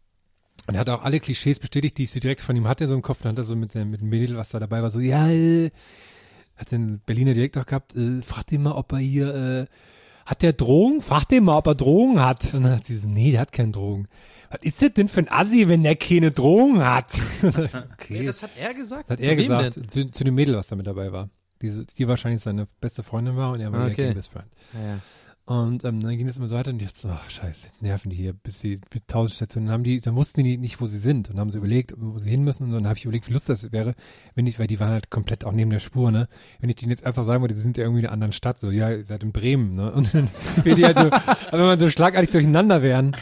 und er hat auch alle Klischees bestätigt, die ich so direkt von ihm hatte, so im Kopf. Dann hat er so mit, mit dem Mädel, was da dabei war, so, ja, äh, hat den Berliner Direktor gehabt, äh, fragt ihn mal, ob er hier, äh, hat der Drogen? Fragt ihn mal, ob er Drogen hat. Und dann hat sie so, nee, der hat keine Drogen. Was ist das denn für ein Assi, wenn der keine Drogen hat? okay. das hat er gesagt. hat Zu er gesagt, zu, zu dem Mädel, was da mit dabei war. die, die wahrscheinlich seine beste Freundin war und er war Ah, ihr okay. Gang Best Friend. Ja, ja. Und ähm, dann ging es immer so weiter und jetzt, oh, scheiße, jetzt nerven die hier, bis sie mit tausend Stationen. Dann haben die, dann wussten die nicht, wo sie sind und haben sie überlegt, wo sie hin müssen und dann habe ich überlegt, wie lustig das wäre, wenn ich, weil die waren halt komplett auch neben der Spur, ne, wenn ich denen jetzt einfach sagen würde, die sind ja irgendwie in einer anderen Stadt, so, ja, ihr seid in Bremen, ne, und dann wäre die halt so, aber wenn man so schlagartig durcheinander wären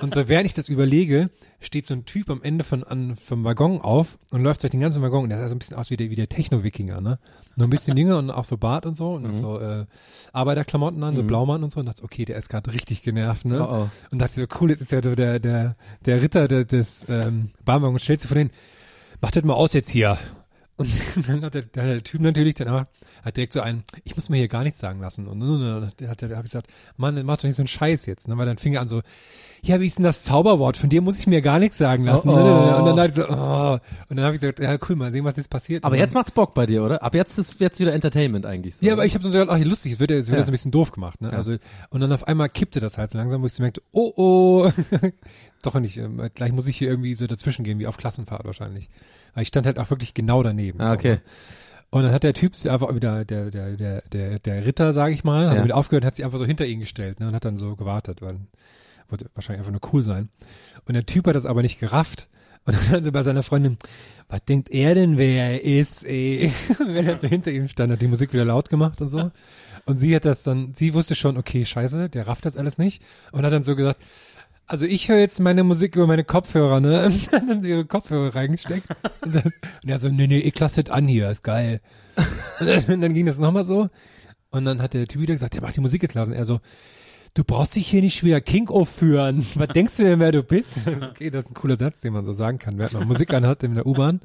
und so, während ich das überlege, steht so ein Typ am Ende von, an, vom Waggon auf und läuft durch den ganzen Waggon und der sah so ein bisschen aus wie der, wie der Techno-Wikinger, ne, nur ein bisschen jünger und auch so Bart und so und hat so, äh, Arbeiterklamotten an, so Blaumann und so und dachte, okay, der ist gerade richtig genervt, ne? Oh, oh. Und dachte so, cool, jetzt ist ja so der, der, der Ritter des, des ähm, Bahnwagens und stellt sich vor den, mach das mal aus jetzt hier. Und dann hat der, der, der Typ natürlich dann aber, hat direkt so einen, ich muss mir hier gar nichts sagen lassen. Und dann hat, der- hat, der- hab ich gesagt, Mann, dann mach doch nicht so einen Scheiß jetzt. Ne? Weil dann fing er an so, ja, wie ist denn das Zauberwort? Von dir muss ich mir gar nichts sagen lassen. Oh, Ne, ne, ne. oh. Und dann dachte ich so, oh. Und dann habe ich gesagt, ja cool, mal sehen, was jetzt passiert. Aber Und jetzt macht's Bock bei dir, oder? Ab jetzt ist jetzt wieder Entertainment eigentlich. So. ja, aber ich habe so gesagt, ach, lustig, es wird, ja- es wird Ja. jetzt ein bisschen doof gemacht, ne? Also und dann auf einmal kippte das halt so langsam, wo ich so merkte, oh oh, doch nicht, ähm, gleich muss ich hier irgendwie so dazwischen gehen, wie auf Klassenfahrt wahrscheinlich. Weil ich stand halt auch wirklich genau daneben. Ah, so, okay. ne? Und dann hat der Typ sich einfach wieder, der, der, der, der, der Ritter, sage ich mal, hat Ja. wieder aufgehört, hat sich einfach so hinter ihn gestellt, ne? Und hat dann so gewartet, weil wollte wahrscheinlich einfach nur cool sein. Und der Typ hat das aber nicht gerafft. Und dann so bei seiner Freundin, was denkt er denn, wer er ist, ey? Und wenn er so hinter ihm stand, hat die Musik wieder laut gemacht und so. Und sie hat das dann, sie wusste schon, okay, scheiße, der rafft das alles nicht. Und hat dann so gesagt, also ich höre jetzt meine Musik über meine Kopfhörer, ne? Und dann hat sie ihre Kopfhörer reingesteckt. Und, dann, und er so, nee, nee, ich lasse das an hier, ist geil. Und dann, und dann ging das nochmal so. Und dann hat der Typ wieder gesagt, der macht die Musik jetzt. Und er so, du brauchst dich hier nicht wieder King aufführen. Was denkst du denn, wer du bist? Okay, das ist ein cooler Satz, den man so sagen kann, während man Musik anhat in der U-Bahn.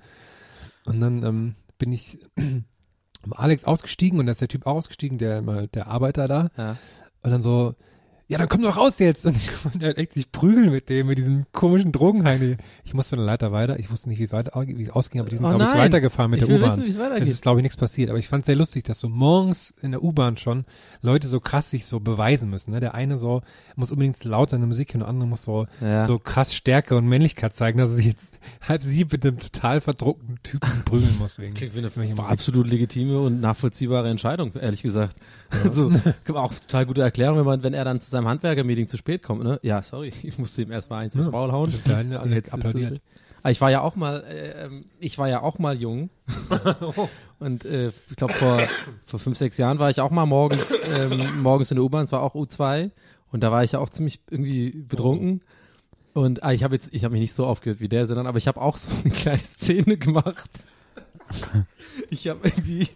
Und dann ähm, bin ich mit Alex ausgestiegen und da ist der Typ auch ausgestiegen, der mal der Arbeiter da. Ja. Und dann so, ja, dann komm doch raus jetzt. Und, er hat echt sich prügeln mit dem, mit diesem komischen Drogenheini. Ich musste dann leider weiter. Ich wusste nicht, wie, es weiter, wie es ausging, aber die sind, Oh glaube ich, weitergefahren mit Ich der U-Bahn. es weitergeht. Es ist, glaube ich, nichts passiert. Aber ich fand es sehr lustig, dass so morgens in der U-Bahn schon Leute so krass sich so beweisen müssen. Ne? Der eine so muss unbedingt laut seine Musik hören, der andere muss so, Ja. so krass Stärke und Männlichkeit zeigen, dass er sich jetzt halb sieben mit einem total verdruckten Typen prügeln muss. Wegen Klingt wie eine absolut legitime und nachvollziehbare Entscheidung, ehrlich gesagt. Also, auch total gute Erklärung, wenn man, wenn er dann zu seinem Handwerker-Meeting zu spät kommt, ne? Ja, sorry, ich musste ihm erstmal eins ins Ja. Maul hauen. Der eine alle Jetzt ist applaudiert. Aber ich war ja auch mal, äh, ähm, ich war ja auch mal jung. und äh, ich glaube vor, vor fünf, sechs Jahren war ich auch mal morgens, ähm, morgens in der U-Bahn, es war auch U2. Und da war ich ja auch ziemlich irgendwie betrunken. Und ah, ich habe jetzt, ich habe mich nicht so aufgehört wie der, sondern aber ich habe auch so eine kleine Szene gemacht. Ich habe irgendwie,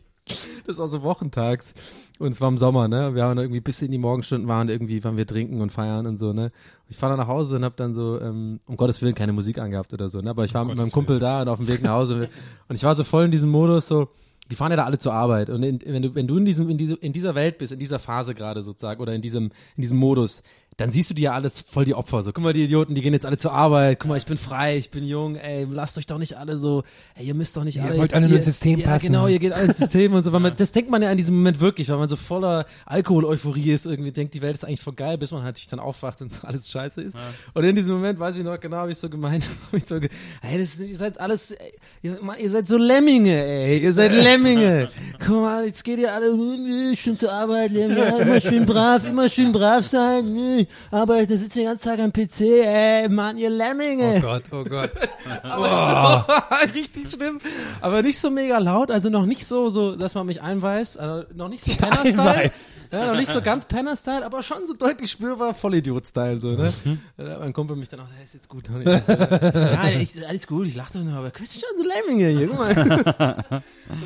das war so wochentags und es war im Sommer, ne? Wir haben irgendwie bis in die Morgenstunden waren irgendwie, waren wir trinken und feiern und so, ne? Ich fahre dann nach Hause und habe dann so, ähm, um Gottes Willen keine Musik angehabt oder so, ne? Aber ich war mit Gottes meinem Kumpel da und auf dem Weg nach Hause und ich war so voll in diesem Modus so, die fahren ja da alle zur Arbeit und in, wenn du wenn du in diesem in diese in dieser Welt bist, in dieser Phase gerade sozusagen oder in diesem in diesem Modus, dann siehst du dir ja alles voll die Opfer. So, guck mal, die Idioten, die gehen jetzt alle zur Arbeit. Guck mal, ich bin frei, ich bin jung. Ey, lasst euch doch nicht alle so. Ey, ihr müsst doch nicht Ihr alle. wollt alle nur ins System ja, passen. Genau, ihr geht alle ins System und so. Weil man, das denkt man ja in diesem Moment wirklich, weil man so voller Alkohol-Euphorie ist. Irgendwie denkt, die Welt ist eigentlich voll geil, bis man halt natürlich dann aufwacht und alles scheiße ist. Und in diesem Moment weiß ich noch genau, wie ich so gemeint habe. Ich so, ey, das, ihr seid alles, ey, ihr, Mann, ihr seid so Lemminge, ey. Ihr seid Lemminge. Guck mal, jetzt geht ihr alle schön zur Arbeit, Lemminge. Ja, immer schön brav, immer schön brav sein. Arbeit, da sitzt den ganzen Tag am PC, ey, Mann, ihr Lemminge. Oh Gott, oh Gott. Richtig schlimm. Aber nicht so mega laut, also noch nicht so, so, dass man mich einweist, also noch nicht so Penner-Style. Ja, noch nicht so ganz Penner-Style, aber schon so deutlich spürbar Vollidiot-Style, so, ne? Da hat mein Kumpel mich dann auch, hey, ist jetzt gut, Tony. ja, ich, alles gut, ich lach doch nur, aber du bist schon so Lemminge hier, guck mal.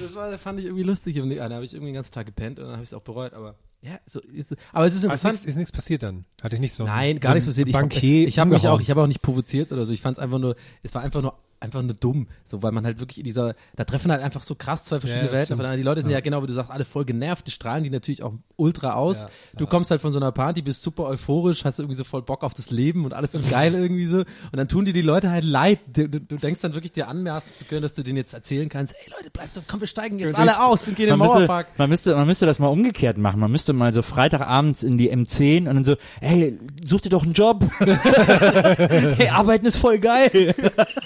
Das war, fand ich irgendwie lustig. Und da habe ich irgendwie den ganzen Tag gepennt und dann habe ich es auch bereut, aber ja, so ist. Aber es ist Also interessant. nichts, ist nichts passiert dann? Hatte ich nicht so. Nein, gar so nichts passiert. Ich, Bankier ich habe mich auch, ich habe auch nicht provoziert oder so. Ich fand es einfach nur, es war einfach nur, einfach nur dumm, so weil man halt wirklich in dieser, da treffen halt einfach so krass zwei verschiedene Ja, Welten. aufeinander. Die Leute sind ja. Ja. genau, wie du sagst, alle voll genervt, die strahlen die natürlich auch ultra aus. Ja, du kommst halt von so einer Party, bist super euphorisch, hast irgendwie so voll Bock auf das Leben und alles ist geil irgendwie so. Und dann tun dir die Leute halt leid. Du, du, du denkst dann wirklich dir anmaßen zu können, dass du denen jetzt erzählen kannst, ey Leute, bleibt doch, komm, wir steigen jetzt alle aus und gehen in den Man müsste, Mauerpark. man müsste, man müsste das mal umgekehrt machen. Man müsste mal so Freitagabends in die M10 und dann so, hey, such dir doch einen Job. hey, arbeiten ist voll geil.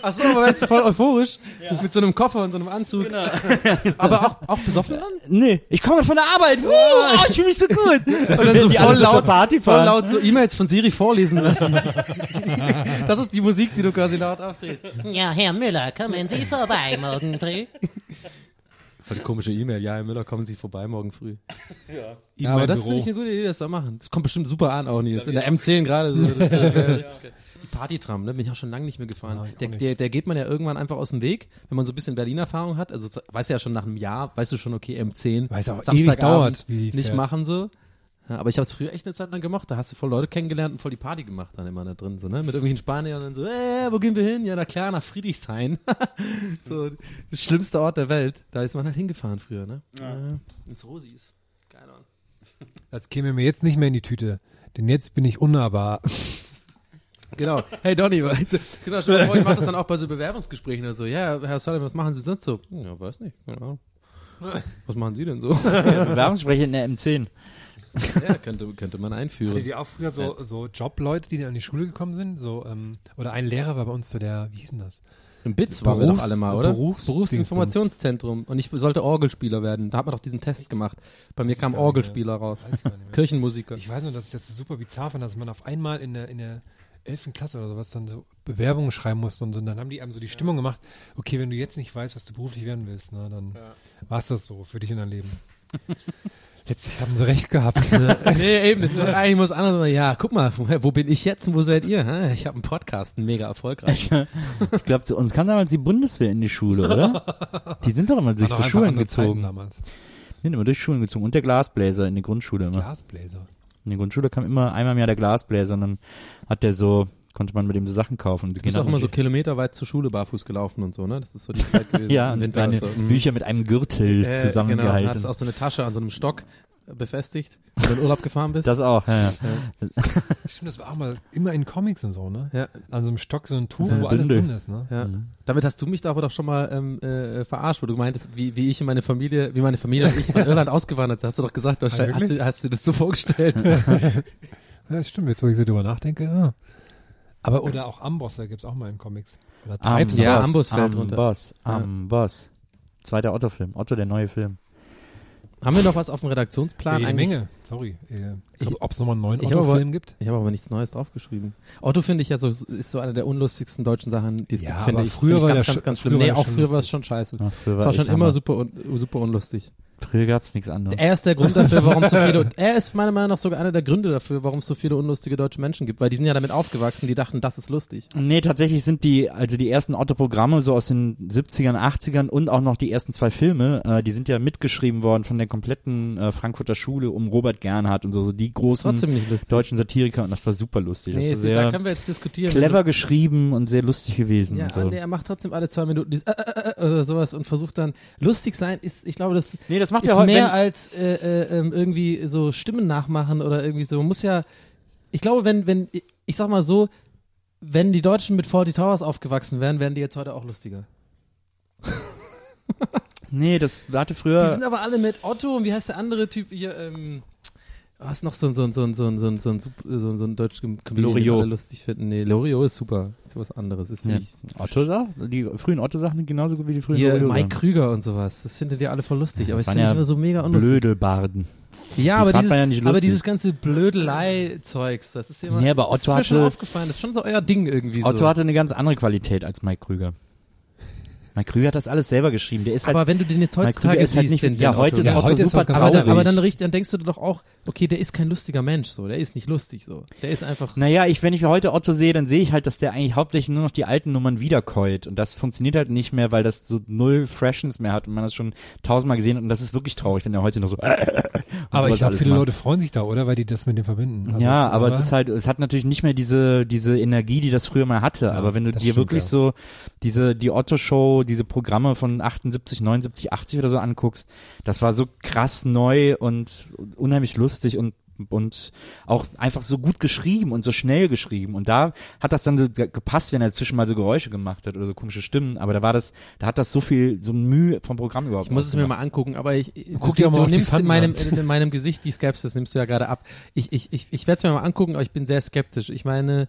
Ach so, aber aber jetzt voll euphorisch. Mit so einem Koffer und so einem Anzug. Aber auch, auch besoffen dann? Nee, ich komme von der Arbeit. Uh, oh, ich fühle mich so gut. Und dann so Die voll laut, Party voll fahren. laut so E-Mails von Siri vorlesen lassen. Das ist die Musik, die du quasi laut aufdrehst. Ja, Herr Müller, kommen Sie vorbei morgen früh. Voll die komische E-Mail. Ja, Herr Müller, kommen Sie vorbei morgen früh. In Ja, aber das Büro. finde ich eine gute Idee, das zu machen. Das kommt bestimmt super an auch jetzt. In der M10 gerade. So, das richtig geil. Die Partytram, ne? Bin ich auch schon lange nicht mehr gefahren. Ja, der, nicht. der, der geht man ja irgendwann einfach aus dem Weg, wenn man so ein bisschen Berlin-Erfahrung hat. Also weißt du ja schon nach einem Jahr, weißt du schon, okay, M10. Weil es auch ewig Samstagabend dauert, wie die Nicht fährt. machen so. Ja, aber ich habe es früher echt eine Zeit lang gemacht. Da hast du voll Leute kennengelernt und voll die Party gemacht dann immer da drin. So, ne? Mit irgendwelchen Spaniern und dann so, äh, wo gehen wir hin? Ja, na klar, nach Friedrichshain. so, das schlimmste Ort der Welt. Da ist man halt hingefahren früher, ne? Ja. ins Rosis. Geil, Mann. Das käme mir jetzt nicht mehr in die Tüte. Denn jetzt bin ich unnahbar. Genau. Hey Donny, genau, stell dir vor, ich mache das dann auch bei so Bewerbungsgesprächen und so. Ja, Herr Sullivan, was machen Sie sonst so? Hm, Ja, weiß nicht. Keine Ahnung. Was machen Sie denn so? Bewerbungssprecher in der M10. ja, könnte, könnte man einführen. Hattet ihr auch früher so, so Jobleute, die dann an die Schule gekommen sind? So, ähm, oder ein Lehrer war bei uns so der, wie hieß denn das? Im BITS waren wir doch alle mal, oder? Berufs- Berufsinformationszentrum. Und ich sollte Orgelspieler werden. Da hat man doch diesen Test gemacht. Bei mir kam Orgelspieler raus. Ich. Kirchenmusiker. Ich weiß nur, dass ich das so super bizarr fand, dass man auf einmal in der, in der 11. Klasse oder sowas dann so Bewerbungen schreiben musste und so. Und dann haben die einem so die Stimmung gemacht, okay, wenn du jetzt nicht weißt, was du beruflich werden willst, na, dann war's das so für dich in deinem Leben. Letztlich haben sie recht gehabt. Ne? nee, eben. Jetzt, eigentlich muss anders sagen, ja, guck mal, wo, bin ich jetzt und wo seid ihr? Hä? Ich habe einen Podcast, einen mega erfolgreich. Ich glaube, zu uns kam damals die Bundeswehr in die Schule, oder? Die sind doch immer durch War so Schulen Zeiten gezogen. damals. Die sind immer durch Schulen gezogen. Und der Glasbläser in die Grundschule immer. Glasbläser. In die Grundschule kam immer einmal im Jahr der Glasbläser und dann hat der so, konnte man mit dem so Sachen kaufen. Du bist auch immer so kilometerweit zur Schule barfuß gelaufen und so, ne? Das ist so die Zeit gewesen. Ja, und Winter. meine so, mm. Bücher mit einem Gürtel Äh, Genau, zusammengehalten. hattest auch so eine Tasche an so einem Stock befestigt, wenn du in Urlaub gefahren bist. das auch, ja, ja. Stimmt, das war auch mal immer in Comics und so, ne? ja, An so einem Stock so ein Tuch, So wo alles drin ist, ne? ja. Mhm. Damit hast du mich da aber doch schon mal ähm, äh, verarscht, wo du meintest, wie, wie ich und meine Familie, wie meine Familie und ich von Irland ausgewandert sind. Hast du doch gesagt, du hast, Ah, hast, du, hast du das so vorgestellt? Ja, das stimmt, jetzt wo ich so drüber nachdenke, ja. Aber, oder auch Amboss, da gibt's auch mal in Comics. Oder Am Treibs Ja, Boss, Amboss fällt am runter. Boss, Ja. am Boss. Zweiter Otto-Film. Otto, der neue Film. Haben wir noch was auf dem Redaktionsplan? Eigentlich? Menge. Sorry. Äh, Ich- Ob es nochmal einen neuen Otto-Film gibt? Ich habe aber nichts Neues draufgeschrieben. Otto finde ich ja so, ist so eine der unlustigsten deutschen Sachen, die es Ja, gibt, finde ich. früher Finde ich war ganz, ganz, sch- ganz schlimm. Nee, auch früher war es schon scheiße. Es war schon immer super, un, super unlustig. Früher gab's nichts anderes. Er ist der Grund dafür, warum es so viele, er ist meiner Meinung nach sogar einer der Gründe dafür, warum es so viele unlustige deutsche Menschen gibt, weil die sind ja damit aufgewachsen, die dachten, das ist lustig. Nee, tatsächlich sind die, also die ersten Otto-Programme so aus den 70ern, 80ern und auch noch die ersten zwei Filme, äh, die sind ja mitgeschrieben worden von der kompletten äh, Frankfurter Schule um Robert Gernhardt und so, so die Das großen deutschen Satiriker und das war super lustig. Das nee, war da können wir jetzt diskutieren. clever geschrieben und sehr lustig gewesen. Ja, und so. nee, er macht trotzdem alle zwei Minuten dieses äh, äh, äh, oder sowas und versucht dann lustig sein ist, ich glaube, das Nee, das macht ist ja heute mehr als äh, äh, ähm, irgendwie so Stimmen nachmachen oder irgendwie so. Man muss ja, ich glaube, wenn, wenn, ich sag mal so, wenn die Deutschen mit Forty Towers aufgewachsen wären, wären die jetzt heute auch lustiger. Nee, das hatte Die früher. sind aber alle mit Otto und wie heißt der andere Typ hier, ähm, was noch so ein, so ein, so ein, so ein, so ein, so ein, Sup- so ein, so ein deutscher Comedian, den Loriot. alle lustig finden. Nee, Loriot ist super. Ist was anderes. Ist Ja. wie Otto-Sachen? Die frühen Otto-Sachen sind genauso gut wie die frühen hier Loriot-Sachen. Mike Krüger und sowas. Das findet ihr alle voll lustig. Aber Das das waren finde ich ja immer so mega unlustig. Blödelbarden. Ja, aber dieses, ja nicht aber dieses ganze Blödelei-Zeugs, das ist immer, Nee, aber das Otto ist mir schon hatte- aufgefallen. Das ist schon so euer Ding irgendwie Otto so. hatte eine ganz andere Qualität als Mike Krüger. Mike Krüger hat das alles selber geschrieben. Der ist halt, aber wenn du den jetzt heutzutage ist halt siehst, nicht, den, ja, den heute Otto, ist Ja, Otto heute ist super aber, traurig. dann, aber dann, richt- dann denkst du doch auch, okay, der ist kein lustiger Mensch, so. Der ist nicht lustig, so. Der ist einfach, Naja, ich, wenn ich heute Otto sehe, dann sehe ich halt, dass der eigentlich hauptsächlich nur noch die alten Nummern wiederkäut. Und das funktioniert halt nicht mehr, weil das so null Freshness mehr hat und man das schon tausendmal gesehen hat. Und das ist wirklich traurig, wenn er heute noch so. Aber ich glaube, viele macht. Leute freuen sich da, oder? Weil die das mit dem verbinden. Also ja, es- aber es oder? ist halt, es hat natürlich nicht mehr diese, diese Energie, die das früher mal hatte. aber wenn du dir stimmt, wirklich ja. so diese, die Otto-Show, diese Programme von 78, 79, 80 oder so anguckst, das war so krass neu und unheimlich lustig und und auch einfach so gut geschrieben und so schnell geschrieben und da hat das dann so ge- gepasst, wenn er zwischen mal so Geräusche gemacht hat oder so komische Stimmen, aber da war das, da hat das so viel, so Mühe vom Programm überhaupt ich muss es mir mal angucken, aber ich, Guck du, dir mal du nimmst in meinem, an. in meinem Gesicht die Skepsis, nimmst du ja gerade ab. Ich, ich, ich, ich werde es mir mal angucken, aber ich bin sehr skeptisch. Ich meine,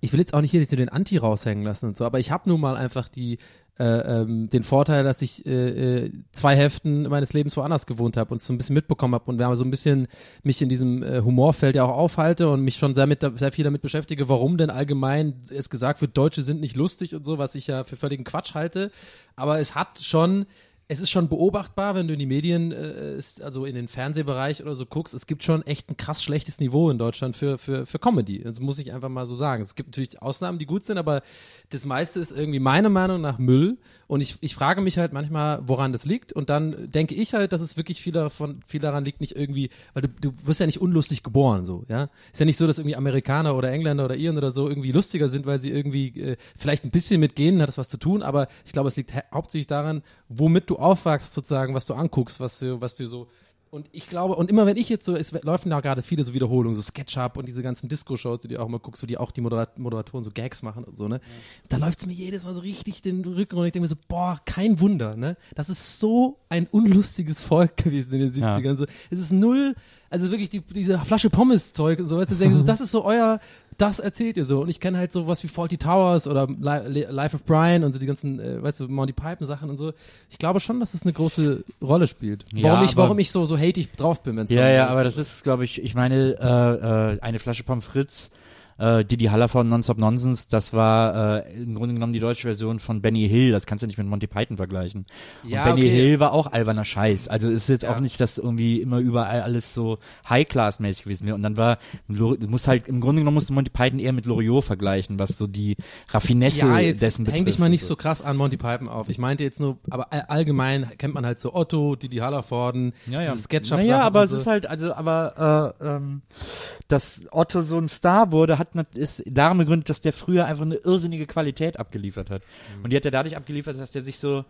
ich will jetzt auch nicht hier so den Anti raushängen lassen und so, aber ich habe nun mal einfach die äh, ähm, den Vorteil, dass ich äh, äh, zwei Hälften meines Lebens woanders gewohnt habe und so ein bisschen mitbekommen habe und wir haben so ein bisschen mich in diesem äh, Humorfeld ja auch aufhalte und mich schon sehr, mit, sehr viel damit beschäftige, warum denn allgemein es gesagt wird, Deutsche sind nicht lustig und so, was ich ja für völligen Quatsch halte. Aber es hat schon es ist schon beobachtbar, wenn du in die Medien, äh, also in den Fernsehbereich oder so guckst, es gibt schon echt ein krass schlechtes Niveau in Deutschland für, für, für Comedy. Das muss ich einfach mal so sagen. Es gibt natürlich Ausnahmen, die gut sind, aber das meiste ist irgendwie meiner Meinung nach Müll. Und ich, ich frage mich halt manchmal, woran das liegt. Und dann denke ich halt, dass es wirklich viel davon, viel daran liegt, nicht irgendwie, weil du, du wirst ja nicht unlustig geboren, so, ja. Ist ja nicht so, dass irgendwie Amerikaner oder Engländer oder Iren oder so irgendwie lustiger sind, weil sie irgendwie äh, vielleicht ein bisschen mit gehen, hat das was zu tun, aber ich glaube, es liegt ha- hauptsächlich daran, womit du aufwachst, sozusagen, was du anguckst, was du, was du so und ich glaube, und immer wenn ich jetzt so, es laufen ja gerade viele so Wiederholungen, so Sketchup und diese ganzen Disco-Shows, die du auch immer guckst, wo die auch die Moderat Moderatoren so Gags machen und so, ne? Da läuft's mir jedes Mal so richtig den Rücken und ich denke mir so, boah, kein Wunder, ne? Das ist so ein unlustiges Volk gewesen in den 70ern. So, es ist null, also wirklich die, diese Flasche Pommes-Zeug und so, weißt du, denkst, so, das ist so euer, das erzählt ihr so. Und ich kenne halt sowas wie Faulty Towers oder Li Life of Brian und so die ganzen, äh, weißt du, Monty Python Sachen und so. Ich glaube schon, dass es eine große Rolle spielt. Ja, Warum ich, warum ich so, so hatig drauf bin, wenn's Ja, ja, aber das ist, glaube ich, ich meine, äh, äh, eine Flasche Pommes frites, äh, Didi Haller von Nonstop Nonsense, das war äh, im Grunde genommen die deutsche Version von Benny Hill, das kannst du nicht mit Monty Python vergleichen. Und Ja, Benny okay. Hill war auch alberner Scheiß, also ist jetzt Ja. auch nicht, dass irgendwie immer überall alles so High-Class-mäßig gewesen wäre und dann war, musst halt, im Grunde genommen musst du Monty Python eher mit Loriot vergleichen, was so die Raffinesse ja, jetzt dessen betrifft. häng dich mal und nicht so krass an Monty Python auf. Ich meinte jetzt nur, aber all- allgemein kennt man halt so Otto, Didi Hallervorden, Ja, ja. Sketchup naja, aber und es so. ist halt, also, aber, äh, ähm, dass Otto so ein Star wurde, hat, nat- ist daran begründet, dass der früher einfach eine irrsinnige Qualität abgeliefert hat. Mhm. Und die hat er dadurch abgeliefert, dass der sich so,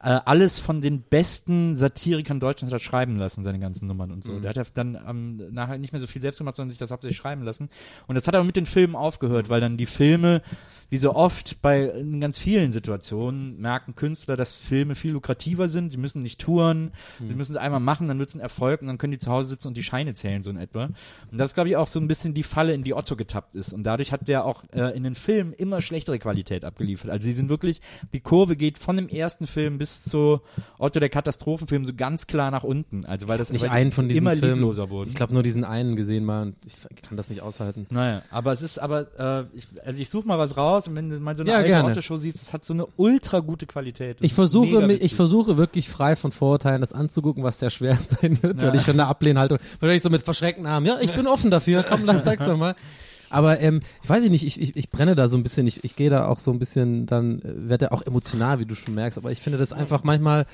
äh, alles von den besten Satirikern Deutschlands hat schreiben lassen, seine ganzen Nummern und so. Mhm. Der hat ja dann ähm, nachher nicht mehr so viel selbst gemacht, sondern sich das hauptsächlich schreiben lassen. Und das hat aber mit den Filmen aufgehört, weil dann die Filme, wie so oft bei in ganz vielen Situationen, merken Künstler, dass Filme viel lukrativer sind. Sie müssen nicht touren, sie müssen es einmal machen, dann wird es ein Erfolg und dann können die zu Hause sitzen und die Scheine zählen, so in etwa. Und das ist, glaube ich, auch so ein bisschen die Falle, in die Otto getappt ist. Und dadurch hat der auch äh, in den Filmen immer schlechtere Qualität abgeliefert. Also sie sind wirklich, die Kurve geht von dem ersten Film bis zu Otto der Katastrophenfilm so ganz klar nach unten. Also weil das nicht einen von diesen immer Filmen. liebloser wurden. Ich glaube nur diesen einen gesehen mal und ich kann das nicht aushalten. Naja, aber es ist aber, äh, ich, also ich suche mal was raus und wenn du mal so eine Ja, alte gerne. Otto-Show siehst, es hat so eine ultra gute Qualität. Das Ich versuche, ich versuche wirklich frei von Vorurteilen das anzugucken, was sehr schwer sein wird, Ja. weil ich schon eine Ablehnhaltung, wahrscheinlich so mit verschreckten Armen, ja, ich bin offen dafür, komm, dann sag's doch mal. Aber ähm, ich weiß nicht, ich, ich, ich brenne da so ein bisschen, ich, ich gehe da auch so ein bisschen, dann äh, werde auch emotional, wie du schon merkst, aber ich finde das einfach manchmal,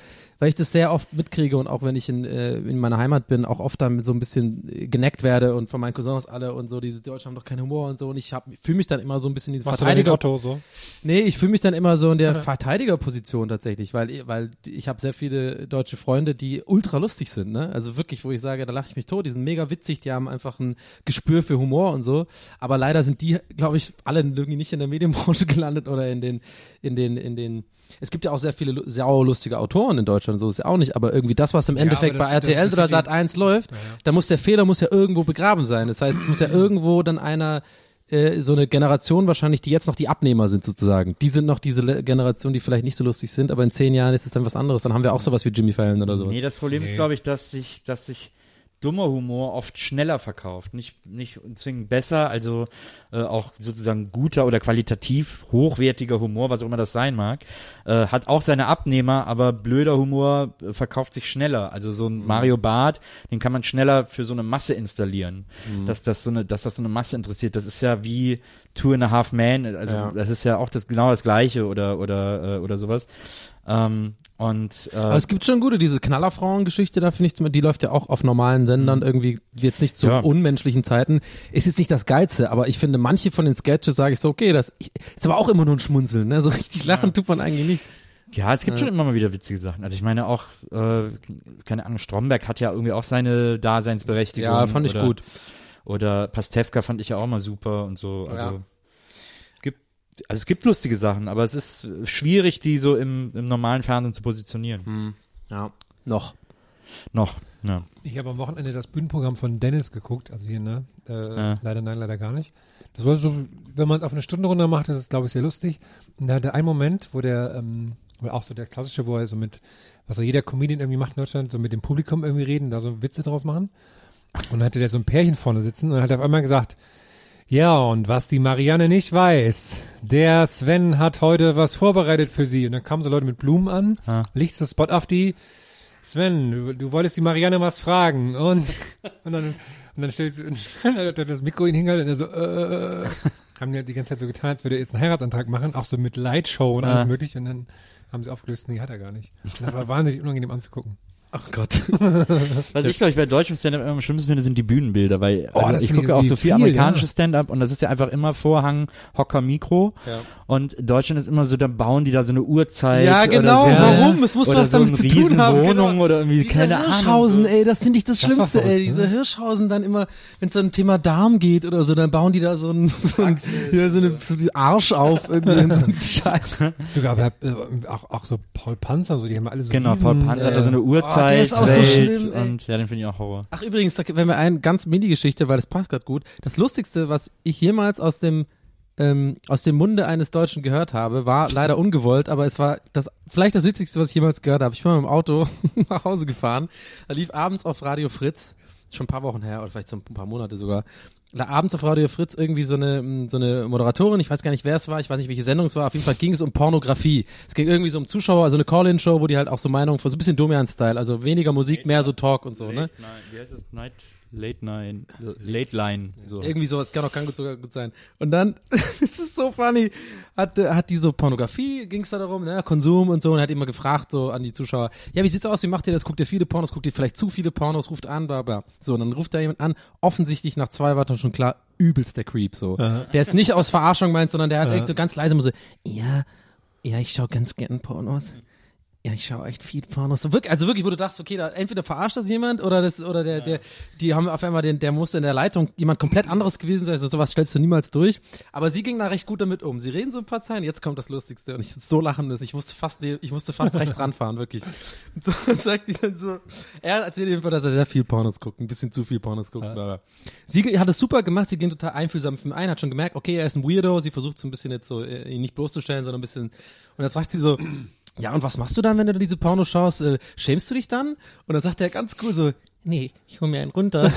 weil ich das sehr oft mitkriege und auch wenn ich in, äh, in meiner Heimat bin, auch oft dann so ein bisschen äh, geneckt werde und von meinen Cousins alle und so, diese Deutschen haben doch keinen Humor und so und ich fühle mich dann immer so ein bisschen diese Machst du Verteidiger, Otto so? Nee, ich fühle mich dann immer so in der Verteidigerposition tatsächlich, weil, weil ich habe sehr viele deutsche Freunde, die ultra lustig sind, ne? Also wirklich, wo ich sage, da lache ich mich tot, die sind mega witzig, die haben einfach ein Gespür für Humor und so. Aber leider sind die, glaube ich, alle irgendwie nicht in der Medienbranche gelandet oder in den, in den, in den. Es gibt ja auch sehr viele lu- saulustige Autoren in Deutschland, so ist ja auch nicht, aber irgendwie das, was im Endeffekt das- bei RTL das- das oder Sat 1 läuft, da muss der Fehler muss ja irgendwo begraben sein. Das heißt, es muss ja irgendwo dann einer äh, so eine Generation wahrscheinlich, die jetzt noch die Abnehmer sind sozusagen. Die sind noch diese Le- Generation, die vielleicht nicht so lustig sind, aber in zehn Jahren ist es dann was anderes. Dann haben wir auch sowas wie Jimmy Fallon oder so. Nee, das Problem ist, glaube ich, dass sich, dass sich dummer Humor oft schneller verkauft. Nicht, nicht zwingend besser, also äh, auch sozusagen guter oder qualitativ hochwertiger Humor, was auch immer das sein mag, äh, hat auch seine Abnehmer, aber blöder Humor äh, verkauft sich schneller. Also so ein Mario Barth, den kann man schneller für so eine Masse installieren. Dass das so eine, dass das so eine Masse interessiert. Das ist ja wie Two and a Half Man, also Ja. das ist ja auch das genau das gleiche oder oder äh, oder sowas. Ähm, und äh, Aber es gibt schon gute, diese Knallerfrauen-Geschichte, da finde ich, die läuft ja auch auf normalen Sendern irgendwie, jetzt nicht zu Ja. unmenschlichen Zeiten. Ist jetzt nicht das Geilste, aber ich finde, manche von den Sketches sage ich so, okay, das ich, ist aber auch immer nur ein Schmunzeln, ne? So richtig lachen tut man eigentlich nicht. Ja, es gibt schon immer mal wieder witzige Sachen. Also ich meine auch, äh, keine Ahnung, Stromberg hat ja irgendwie auch seine Daseinsberechtigung. Ja, fand ich oder, gut. Oder Pastewka fand ich ja auch mal super und so. Also Ja. Also es gibt lustige Sachen, aber es ist schwierig, die so im, im normalen Fernsehen zu positionieren. Ja, noch. Noch. Ja. Ich habe am Wochenende das Bühnenprogramm von Dennis geguckt, also hier, ne? Äh, Ja. Leider nein, leider gar nicht. Das war so, wenn man es auf eine Stunde runter macht, ist es, glaube ich, sehr lustig. Und da hatte ein Moment, wo der, ähm, auch so der klassische, wo er so mit, was ja jeder Comedian irgendwie macht in Deutschland, so mit dem Publikum irgendwie reden, da so Witze draus machen. Und dann hatte der so ein Pärchen vorne sitzen und hat er auf einmal gesagt, ja, und was die Marianne nicht weiß, der Sven hat heute was vorbereitet für sie. Und dann kamen so Leute mit Blumen an, Ah. Licht so Spot auf die, Sven, du, du wolltest die Marianne was fragen. Und, und dann, und dann stellt sie, dann hat das Mikro ihn hingehalten und er so, äh, haben die die ganze Zeit so getan, als würde er jetzt einen Heiratsantrag machen, auch so mit Lightshow und alles Ah. mögliche. Und dann haben sie aufgelöst, nee, hat er gar nicht. Das war wahnsinnig unangenehm anzugucken. Ach Gott. Was ich, glaube ich, bei deutschem Stand-up immer am schlimmsten finde, sind die Bühnenbilder, weil Oh, also ich gucke auch so viel viel, amerikanisches ja. Stand-up und das ist ja einfach immer Vorhang, Hocker, Mikro. Ja. Und Deutschland ist immer so, da bauen die da so eine Uhrzeit. Ja, genau, Oder so, warum? Es muss was so damit zu tun haben, Riesenwohnung genau. oder irgendwie, Diese keine Ahnung. Hirschhausen, so. ey, das finde ich das Das Schlimmste, ey. verrückt, Diese ne? Hirschhausen dann immer, wenn es dann Thema Darm geht oder so, dann bauen die da so ein, so ein ja, so eine so die Arsch auf irgendwie so einen Scheiß. Sogar aber, äh, auch, auch so Paul Panzer, so, die haben alle so Genau, Paul riesen- Panzer hat äh, da so eine Uhrzeit, der ist auch so Welt schlimm, ey. und ja, den finde ich auch Horror. Ach übrigens, da- wenn wir ein ganz Mini-Geschichte, weil das passt gerade gut. Das Lustigste, was ich jemals aus dem ähm, aus dem Munde eines Deutschen gehört habe, war leider ungewollt, aber es war das vielleicht das Witzigste, was ich jemals gehört habe. Ich bin mal mit dem Auto nach Hause gefahren. Da lief abends auf Radio Fritz, schon ein paar Wochen her oder vielleicht so ein paar Monate sogar. Abends auf Radio Fritz irgendwie so eine mm, so eine Moderatorin, ich weiß gar nicht wer es war, ich weiß nicht welche Sendung es war. Auf jeden Fall ging es um Pornografie. Es ging irgendwie so um Zuschauer, also eine Call-in-Show, wo die halt auch so Meinungen von so ein bisschen Domian-Style, also weniger Musik, mehr so Talk und so, ne? Night, wie heißt es? Night, Late Night, Late Line, so. Irgendwie sowas kann auch kann gut sogar gut sein. Und dann, es ist so funny, hat, hat die so Pornografie, ging es da darum, ne, Konsum und so, und hat immer gefragt so an die Zuschauer, ja, wie sieht's aus, wie macht ihr das, guckt ihr viele Pornos, guckt ihr vielleicht zu viele Pornos, ruft an, bla bla. So, und dann ruft da jemand an, offensichtlich nach zwei Wörtern schon klar, übelst der Creep, so. Der ist nicht aus Verarschung meint, sondern der hat echt so ganz leise, muss so, ja, ja, ich schau ganz gern Pornos. Ja, ich schaue echt viel Pornos. So wirklich, also wirklich, wo du dachtest, okay, da entweder verarscht das jemand oder das oder der der die haben auf einmal den der musste in der Leitung jemand komplett anderes gewesen sein. Also sowas stellst du niemals durch. Aber sie ging da recht gut damit um. Sie reden so ein paar Zeilen. Jetzt kommt das Lustigste und ich so lachen müssen. Ich musste fast ich musste fast recht ranfahren, wirklich. Und so sagt die dann so. Er erzählt jedenfalls, dass er sehr viel Pornos guckt, ein bisschen zu viel Pornos guckt. Aber sie hat es super gemacht. Sie ging total einfühlsam für ein, hat schon gemerkt, okay, er ist ein Weirdo. Sie versucht so ein bisschen jetzt so äh, ihn nicht bloßzustellen, sondern ein bisschen. Und dann fragt sie so. Ja, und was machst du dann, wenn du diese Pornos schaust? Äh, schämst du dich dann? Und dann sagt er ganz cool so, Nee, ich hol mir einen runter. ich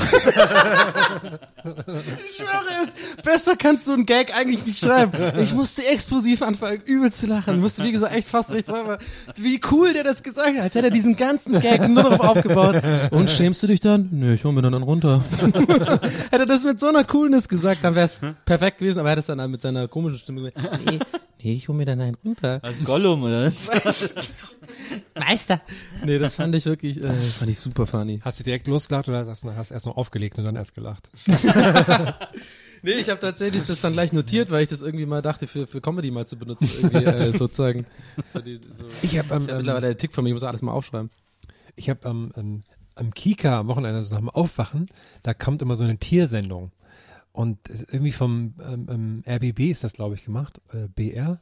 schwöre es, besser kannst du einen Gag eigentlich nicht schreiben. Ich musste explosiv anfangen, übel zu lachen. Musste, wie gesagt, echt fast recht sagen. Wie cool der das gesagt hat, als hätte er diesen ganzen Gag nur darauf aufgebaut. Und schämst du dich dann? Nö, ich hol mir dann einen runter. hätte er das mit so einer Coolness gesagt, dann wäre es perfekt gewesen, aber er hat es dann mit seiner komischen Stimme gesagt. Nee, nee, ich hol mir dann einen runter. Als Gollum, oder was? Meister. Nee, das fand ich wirklich, äh, fand ich super funny. Hast du direkt losgelacht oder hast du hast erst noch aufgelegt und dann erst gelacht? Nee, ich habe tatsächlich das dann gleich notiert, weil ich das irgendwie mal dachte, für, für Comedy mal zu benutzen, irgendwie äh, sozusagen. So die, so. Ich habe ähm, ja ähm, mittlerweile der Tick von mir, ich muss alles mal aufschreiben. ich habe am, am, am Kika am Wochenende, also nach dem Aufwachen, da kommt immer so eine Tiersendung. Und irgendwie vom ähm, ähm, RBB ist das, glaube ich, gemacht. Äh, BR.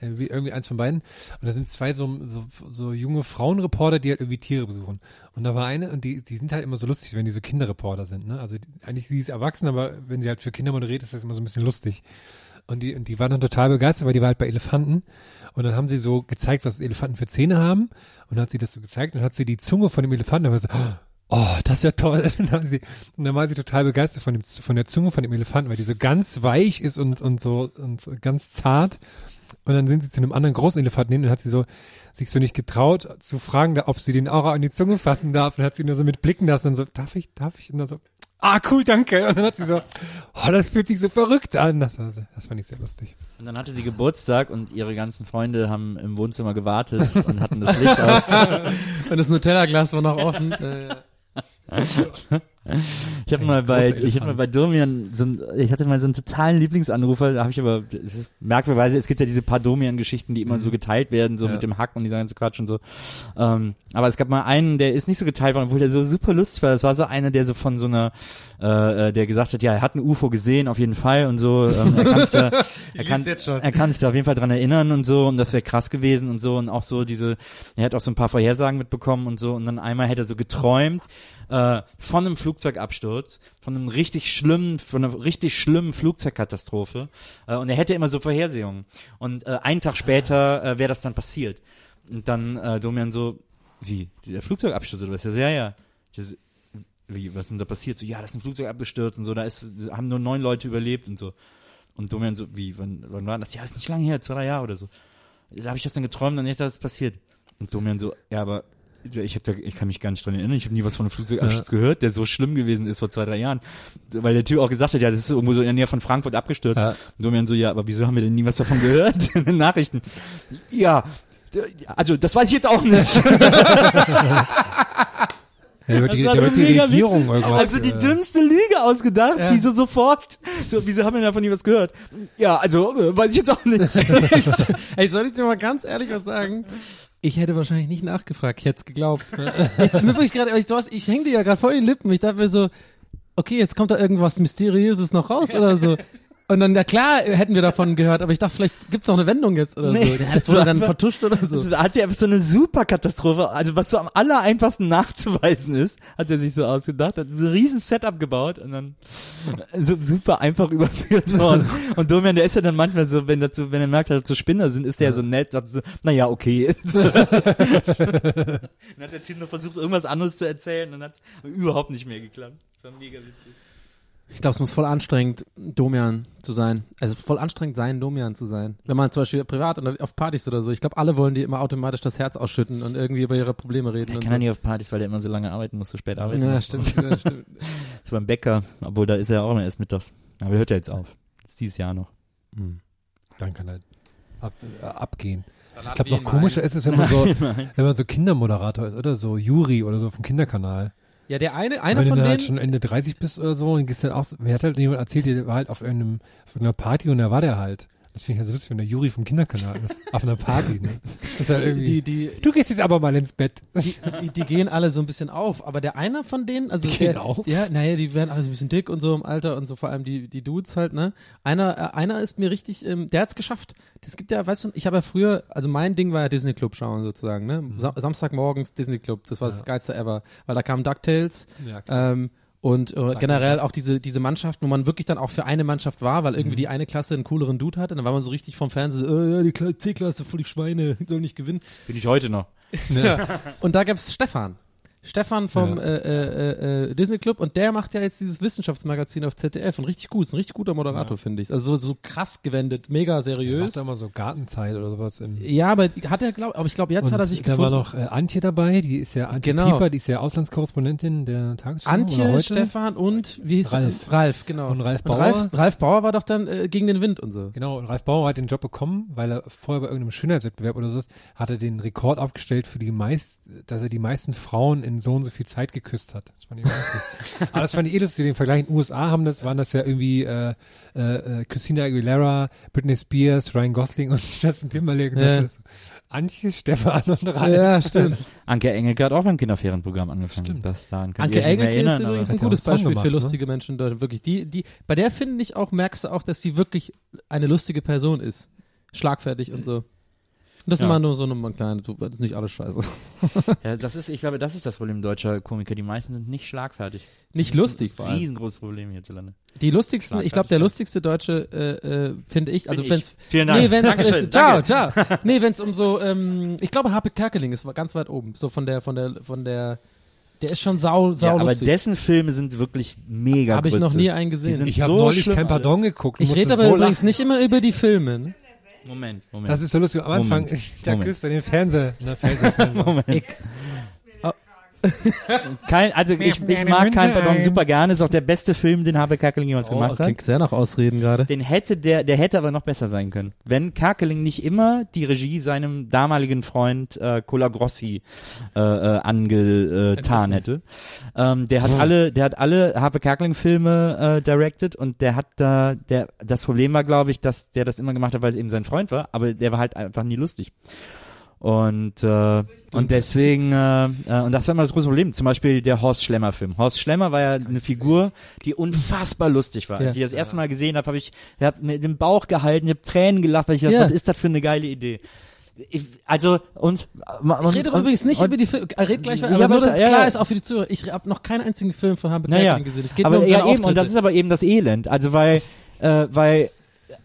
Irgendwie, irgendwie eins von beiden. Und da sind zwei so, so, so junge Frauenreporter, die halt irgendwie Tiere besuchen. Und da war eine, und die, die sind halt immer so lustig, wenn die so Kinderreporter sind. Ne? Also die, eigentlich sie ist erwachsen, aber wenn sie halt für Kinder moderiert, ist das immer so ein bisschen lustig. Und die, und die waren dann total begeistert, weil die war halt bei Elefanten. Und dann haben sie so gezeigt, was Elefanten für Zähne haben. Und dann hat sie das so gezeigt und hat sie die Zunge von dem Elefanten, und dann war oh, das ist ja toll. Und dann, sie, und dann war sie total begeistert von, dem, von der Zunge von dem Elefanten, weil die so ganz weich ist und, und so und so ganz zart. Und dann sind sie zu einem anderen großen Elefanten hin und hat sie so sich so nicht getraut zu fragen, ob sie den auch an die Zunge fassen darf. Und hat sie nur so mit blicken lassen und so, darf ich, darf ich? Und dann so, ah, cool, danke. Und dann hat sie so, oh, das fühlt sich so verrückt an. Das, war, das fand ich sehr lustig. Und dann hatte sie Geburtstag und ihre ganzen Freunde haben im Wohnzimmer gewartet und hatten das Licht aus. Und das Nutella-Glas war noch offen. Äh, Ich habe mal bei, ich habe mal bei Domian so ein, ich hatte mal so einen totalen Lieblingsanrufer, da habe ich aber, es ist merkwürdigerweise, es gibt ja diese paar Domian-Geschichten, die immer so geteilt werden, so Ja. mit dem Hack und dieser ganze Quatsch und so. Ähm, aber es gab mal einen, der ist nicht so geteilt worden, obwohl der so super lustig war. Das war so einer, der so von so einer, äh, äh, der gesagt hat, ja, er hat ein UFO gesehen, auf jeden Fall und so. Ähm, er kann sich da, er kann, er kann sich da auf jeden Fall dran erinnern und so und das wäre krass gewesen und so und auch so diese, er hat auch so ein paar Vorhersagen mitbekommen und so und dann einmal hätte er so geträumt äh, von einem Flugzeugabsturz, von einem richtig schlimmen, von einer richtig schlimmen Flugzeugkatastrophe äh, und er hätte immer so Vorhersehungen und äh, einen Tag später äh, wäre das dann passiert und dann äh, Domian so, wie, der Flugzeugabsturz oder was? Ja, ja, ja. Das, wie, was ist denn da passiert? So, ja, da ist ein Flugzeug abgestürzt und so, da ist, haben nur neun Leute überlebt und so. Und Domian so, wie, wann, wann war das? Ja, ist nicht lange her, zwei, drei Jahre oder so. Da habe ich das dann geträumt, dann ist das passiert. Und Domian so, ja, aber ich hab da, ich kann mich gar nicht dran erinnern, ich habe nie was von einem Flugzeugabsturz gehört, der so schlimm gewesen ist vor zwei, drei Jahren. Weil der Typ auch gesagt hat, ja, das ist irgendwo so in der Nähe von Frankfurt abgestürzt. Ja. Und Domian so, ja, aber wieso haben wir denn nie was davon gehört in den Nachrichten? Ja, also das weiß ich jetzt auch nicht. Wird die, Das war da so die Regierung witzig. irgendwas. Also die dümmste Lüge ausgedacht, Ja. die so sofort, so, wieso haben wir davon nie was gehört? Ja, also, äh, weiß ich jetzt auch nicht. Ey, soll ich dir mal ganz ehrlich was sagen? Ich hätte wahrscheinlich nicht nachgefragt, ich hätte es geglaubt. ich, gerade, ich, ich häng dir ja gerade voll in die Lippen. Ich dachte mir so, okay, jetzt kommt da irgendwas Mysteriöses noch raus oder so. Und dann, ja klar, hätten wir davon gehört, aber ich dachte, vielleicht gibt's noch eine Wendung jetzt oder Nee, so. Das hat wurde dann einfach- vertuscht oder so. Das hat ja einfach so eine super Katastrophe, also was so am aller einfachsten nachzuweisen ist, hat er sich so ausgedacht, hat so ein riesen Setup gebaut und dann so super einfach überführt worden. Und Domian, der ist ja dann manchmal so, wenn dazu, wenn er merkt, dass das so Spinner sind, ist der ja so nett, sagt so, naja, okay. dann hat der Typ noch versucht, irgendwas anderes zu erzählen und hat überhaupt nicht mehr geklappt. Das war mega witzig. Ich glaube, es muss voll anstrengend, Domian zu sein. Also voll anstrengend sein, Domian zu sein. Wenn man zum Beispiel privat oder auf Partys oder so, ich glaube, alle wollen die immer automatisch das Herz ausschütten und irgendwie über ihre Probleme reden. Und kann so. ja nicht auf Partys, weil der immer so lange arbeiten muss, so spät arbeiten Ja, muss. stimmt, ja, stimmt. War beim Bäcker, obwohl da ist er ja auch immer erst mittags. Aber hört ja jetzt auf. Ist dieses Jahr noch. Hm. Dann kann er ab, äh, abgehen. Ich glaube, noch komischer ein. ist es, wenn man so, wenn man so Kindermoderator ist, oder so Juri oder so vom Kinderkanal. Ja, der eine, einer wenn von du dann denen, halt schon Ende 30 bist oder so, dann gehst du dann auch, mir hat halt jemand erzählt, der war halt auf einem, auf einer Party und da war der halt. Das finde ich ja so lustig, wenn der Juri vom Kinderkanal ist. Auf einer Party, ne? Das ist halt irgendwie, die, die, du gehst jetzt aber mal ins Bett. die, die, die gehen alle so ein bisschen auf, aber der einer von denen, also Die der, auf? ja, naja, die werden alle so ein bisschen dick und so im Alter und so, vor allem die, die Dudes halt, ne? Einer, äh, einer ist mir richtig, ähm, der hat's geschafft. Das gibt ja, weißt du, ich habe ja früher, also mein Ding war ja Disney Club schauen sozusagen, ne? Sa Samstagmorgens Disney Club, das war das Mhm. Ja. geilste ever, weil da kam DuckTales, Ja, ähm, und äh, generell auch diese diese Mannschaft, wo man wirklich dann auch für eine Mannschaft war, weil Mhm. irgendwie die eine Klasse einen cooleren Dude hatte, dann war man so richtig vom Fernseher, so, äh, ja, die Kla- C-Klasse, voll die Schweine, soll nicht gewinnen. Bin ich heute noch. Und da gab's Stefan. Stefan vom Ja. äh, äh, äh, Disney Club und der macht ja jetzt dieses Wissenschaftsmagazin auf ZDF und richtig gut, ist ein richtig guter Moderator, finde ich. Also so, so krass gewendet, mega Er seriös. macht da immer so Gartenzeit oder sowas im Ja, aber hat er glaub, aber ich glaube jetzt und hat er sich da war gefunden. noch äh, Antje dabei, die ist ja Antje Genau. Pieper, die ist ja Auslandskorrespondentin der Tagesschau. Antje. Stefan und wie hieß Ralf. Er? Ralf, genau. Und Ralf Bauer. Ralf, Ralf Bauer war doch dann äh, gegen den Wind und so. Genau, und Ralf Bauer hat den Job bekommen, weil er vorher bei irgendeinem Schönheitswettbewerb oder so ist, hat er den Rekord aufgestellt für die meist, dass er die meisten Frauen in so und so viel Zeit geküsst hat. Das fand ich. Aber das fand ich eh lustig. Den Vergleich in den USA haben das, waren das ja irgendwie äh, äh, äh, Christina Aguilera, Britney Spears, Ryan Gosling und Justin Timberlake. Und Ja. das ist Antje, Stefan und Ralf. Ja, stimmt. Anke Engelke hat auch beim Kinderferienprogramm angefangen. Stimmt. Das daran kann Anke Engelke ist erinnern, übrigens aber- ein gutes Beispiel für gemacht, ne? lustige Menschen in Deutschland. Wirklich, die, die, bei der finde ich auch, merkst du auch, dass sie wirklich eine lustige Person ist. Schlagfertig und so. Das Ja. ist immer nur so eine kleine, das ist nicht alles scheiße. Ja, das ist, ich glaube, das ist das Problem deutscher Komiker. Die meisten sind nicht schlagfertig. Nicht lustig vor allem. Riesengroßes Problem hierzulande. Die lustigsten, ich glaube, der lustigste Deutsche, äh, äh, finde ich, also wenn's, ich. Vielen Dank. Nee, wenn's, Dankeschön, äh, ciao, danke. ciao. Nee, wenn's um so, ähm, ich glaube, Harpe Kerkeling ist ganz weit oben, so von der, von der, von der, der ist schon sau, sau Ja, aber lustig. dessen Filme sind wirklich mega Habe ich noch nie einen gesehen. sind Ich habe so neulich kein. Pardon geguckt. Ich rede aber so übrigens lachen. nicht immer über die Filme. Ne? Moment, Moment. Das ist so lustig. Am Anfang, Moment. da Moment. küsst er den Fernseher. Na, Fernseher, Fernseher. Moment. Ich, Kein, also ich, ich mag kein Pardon super gerne. Ist auch der beste Film, den Habe Kerkeling jemals Oh, gemacht hat. klingt sehr nach Ausreden gerade. Den hätte der, der hätte aber noch besser sein können. Wenn Kerkeling nicht immer die Regie seinem damaligen Freund äh, Colagrossi äh, äh, angetan hätte. Ähm, der hat alle, der hat alle Harpe Kerkeling Filme äh, directed und der hat da, der, das Problem war, glaube ich, dass der das immer gemacht hat, weil es eben sein Freund war, aber der war halt einfach nie lustig. Und, äh, und deswegen, äh, äh, und das war immer das große Problem. Zum Beispiel der Horst Schlemmer-Film. Horst Schlemmer war ja eine Figur, die unfassbar lustig war. Als Ja. ich das erste Mal gesehen habe, habe ich, ich hab mir den Bauch gehalten, ich habe Tränen gelacht, weil ich dachte, Ja. was ist das für eine geile Idee? Ich, also, und, Ich rede übrigens nicht über die Filme, redet gleich, Ja, aber aber nur, dass ja, klar ja. ist, auch für die Zuhörer. Ich habe noch keinen einzigen Film von Habe naja, gesehen. Es geht aber nur um ja eben, und das ist aber eben das Elend. Also, weil, äh, weil,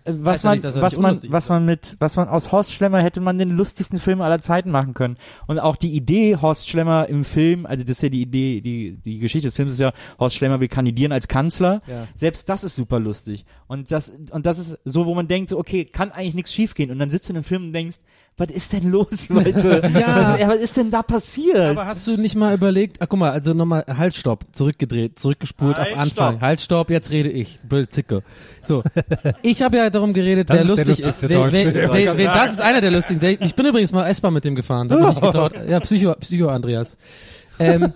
was heißt ja man, nicht, was man, was man mit, was man aus Horst Schlemmer hätte man den lustigsten Film aller Zeiten machen können. Und auch die Idee Horst Schlemmer im Film, also das ist ja die Idee, die, die Geschichte des Films ist ja, Horst Schlemmer will kandidieren als Kanzler. Ja. Selbst das ist super lustig. Und das, und das ist so, wo man denkt, okay, kann eigentlich nichts schiefgehen. Und dann sitzt du in dem Film und denkst, was ist denn los, Leute? Ja. was, was ist denn da passiert? Aber hast du nicht mal überlegt, ah, guck mal, also nochmal, halt, stopp, zurückgedreht, zurückgespult Halt, auf Anfang. stopp. Halt, stopp, jetzt rede ich. Blöd Zicke. So. Ich habe ja darum geredet, Das wer ist lustig ist. Wer, wer, wer, wer, das ist einer der lustigen. Ich bin übrigens mal S-Bahn mit dem gefahren. Da bin ich getraut. Ja, Psycho, Psycho Andreas. Ähm,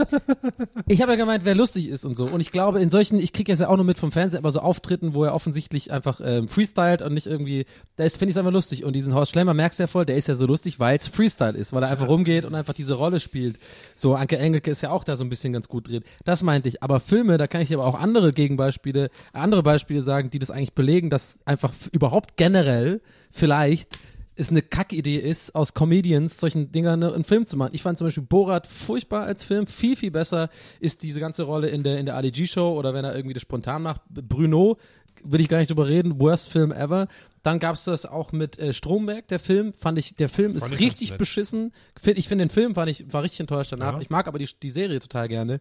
ich habe ja gemeint, wer lustig ist und so. Und ich glaube, in solchen, ich kriege jetzt ja auch nur mit vom Fernsehen, aber so Auftritten, wo er offensichtlich einfach ähm, freestylt und nicht irgendwie, da ist, finde ich es einfach lustig. Und diesen Horst Schlemmer merkst du ja voll, der ist ja so lustig, weil es Freestyle ist, weil er einfach rumgeht und einfach diese Rolle spielt. So, Anke Engelke ist ja auch da so ein bisschen ganz gut drin. Das meinte ich. Aber Filme, da kann ich aber auch andere Gegenbeispiele, andere Beispiele sagen, die das eigentlich belegen, dass einfach überhaupt generell vielleicht es eine Kackidee ist, aus Comedians solchen Dingern ne, einen Film zu machen. Ich fand zum Beispiel Borat furchtbar als Film. Viel, viel besser ist diese ganze Rolle in der, in der Ali G-Show oder wenn er irgendwie das spontan macht. Bruno, will ich gar nicht drüber reden, worst Film ever. Dann gab's das auch mit äh, Stromberg, der Film. Fand ich, der Film ist richtig beschissen. Find, ich finde den Film fand ich, war richtig enttäuscht danach. Ja. Ich mag aber die, die Serie total gerne.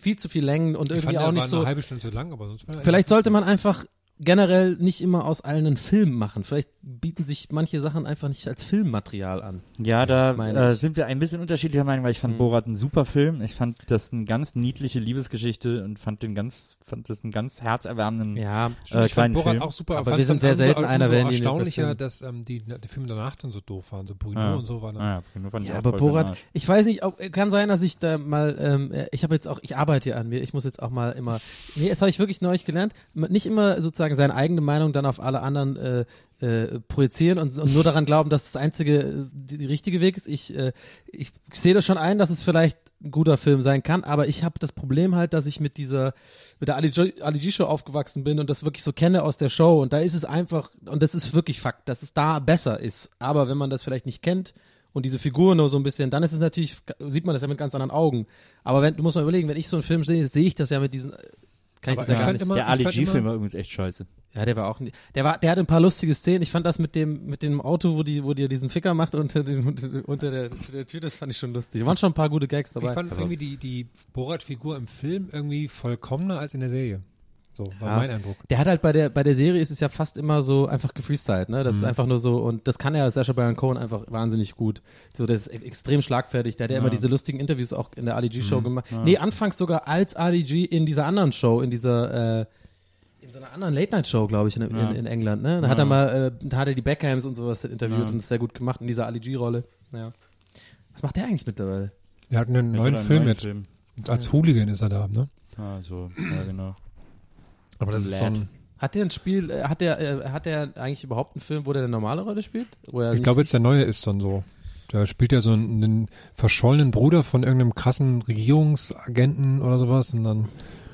Viel zu viel Längen und Ich irgendwie fand, auch nicht so. eine halbe Stunde zu lang, aber sonst Vielleicht sollte man einfach generell nicht immer aus allen einen Film machen. Vielleicht bieten sich manche Sachen einfach nicht als Filmmaterial an. Ja, da äh, sind wir ein bisschen unterschiedlicher Meinung, weil ich fand Mhm. Borat ein super Film. Ich fand das eine ganz niedliche Liebesgeschichte und fand den ganz, fand das einen ganz herzerwärmenden. Ja, äh, ich fand kleinen Borat Film. auch super. Aber wir sind sehr selten einer umso Wellenlinie erstaunlicher, dass ähm, die, die Filme danach dann so doof waren. So Bruno Ja. und so waren dann. Ah, ja, Bruno fand ich Ja, auch aber Borat, ich weiß nicht, ob, kann sein, dass ich da mal, ähm, äh, ich habe jetzt auch, ich arbeite hier an mir, ich muss jetzt auch mal immer, nee, jetzt habe ich wirklich neulich gelernt, nicht immer sozusagen seine eigene Meinung dann auf alle anderen äh, äh, projizieren und, und nur daran glauben, dass das einzige, äh, die, die richtige Weg ist. Ich, äh, ich sehe das schon ein, dass es vielleicht ein guter Film sein kann, aber ich habe das Problem halt, dass ich mit dieser, mit der Ali G- Ali G-Show aufgewachsen bin und das wirklich so kenne aus der Show und da ist es einfach, und das ist wirklich Fakt, dass es da besser ist. Aber wenn man das vielleicht nicht kennt, und diese Figur nur so ein bisschen, dann ist es natürlich, sieht man das ja mit ganz anderen Augen. Aber wenn, du musst mal überlegen, wenn ich so einen Film sehe, sehe ich das ja mit diesen, kann ich Aber das ja ich gar fand nicht. immer- Der Ali G-Film war übrigens echt scheiße. Ja, der war auch nicht, der war, der hat ein paar lustige Szenen. Ich fand das mit dem, mit dem Auto, wo die, wo die diesen Ficker macht unter, den, unter, unter der, der Tür, das fand ich schon lustig. Da waren schon ein paar gute Gags dabei. Ich fand irgendwie die, die Borat-Figur im Film irgendwie vollkommener als in der Serie. So, war Ja. mein Eindruck. Der hat halt bei der, bei der Serie ist es ja fast immer so einfach gefreestylt, ne? Das ist einfach nur so, und das kann ja Sascha Baron Cohen einfach wahnsinnig gut. So, der ist e- extrem schlagfertig. Der hat ja, immer diese lustigen Interviews auch in der Ali G-Show gemacht. Nee, anfangs sogar als Ali G in dieser anderen Show, in dieser, äh, in so einer anderen Late-Night-Show, glaube ich, in, in, in England, ne? Da hat er mal, äh, da hat er die Beckhams und sowas interviewt und das sehr gut gemacht in dieser Ali G-Rolle. Ja. Was macht der eigentlich mittlerweile? Er hat einen neuen hat einen Film neuen jetzt. Film. Als Hooligan ist er da, ne? Ah, so, ja, genau. Aber das ist so ein, Hat der ein Spiel, äh, hat der, äh, hat der eigentlich überhaupt einen Film, wo der eine normale Rolle spielt? Ich glaube jetzt der neue ist dann so. Da spielt er so einen, einen verschollenen Bruder von irgendeinem krassen Regierungsagenten oder sowas und dann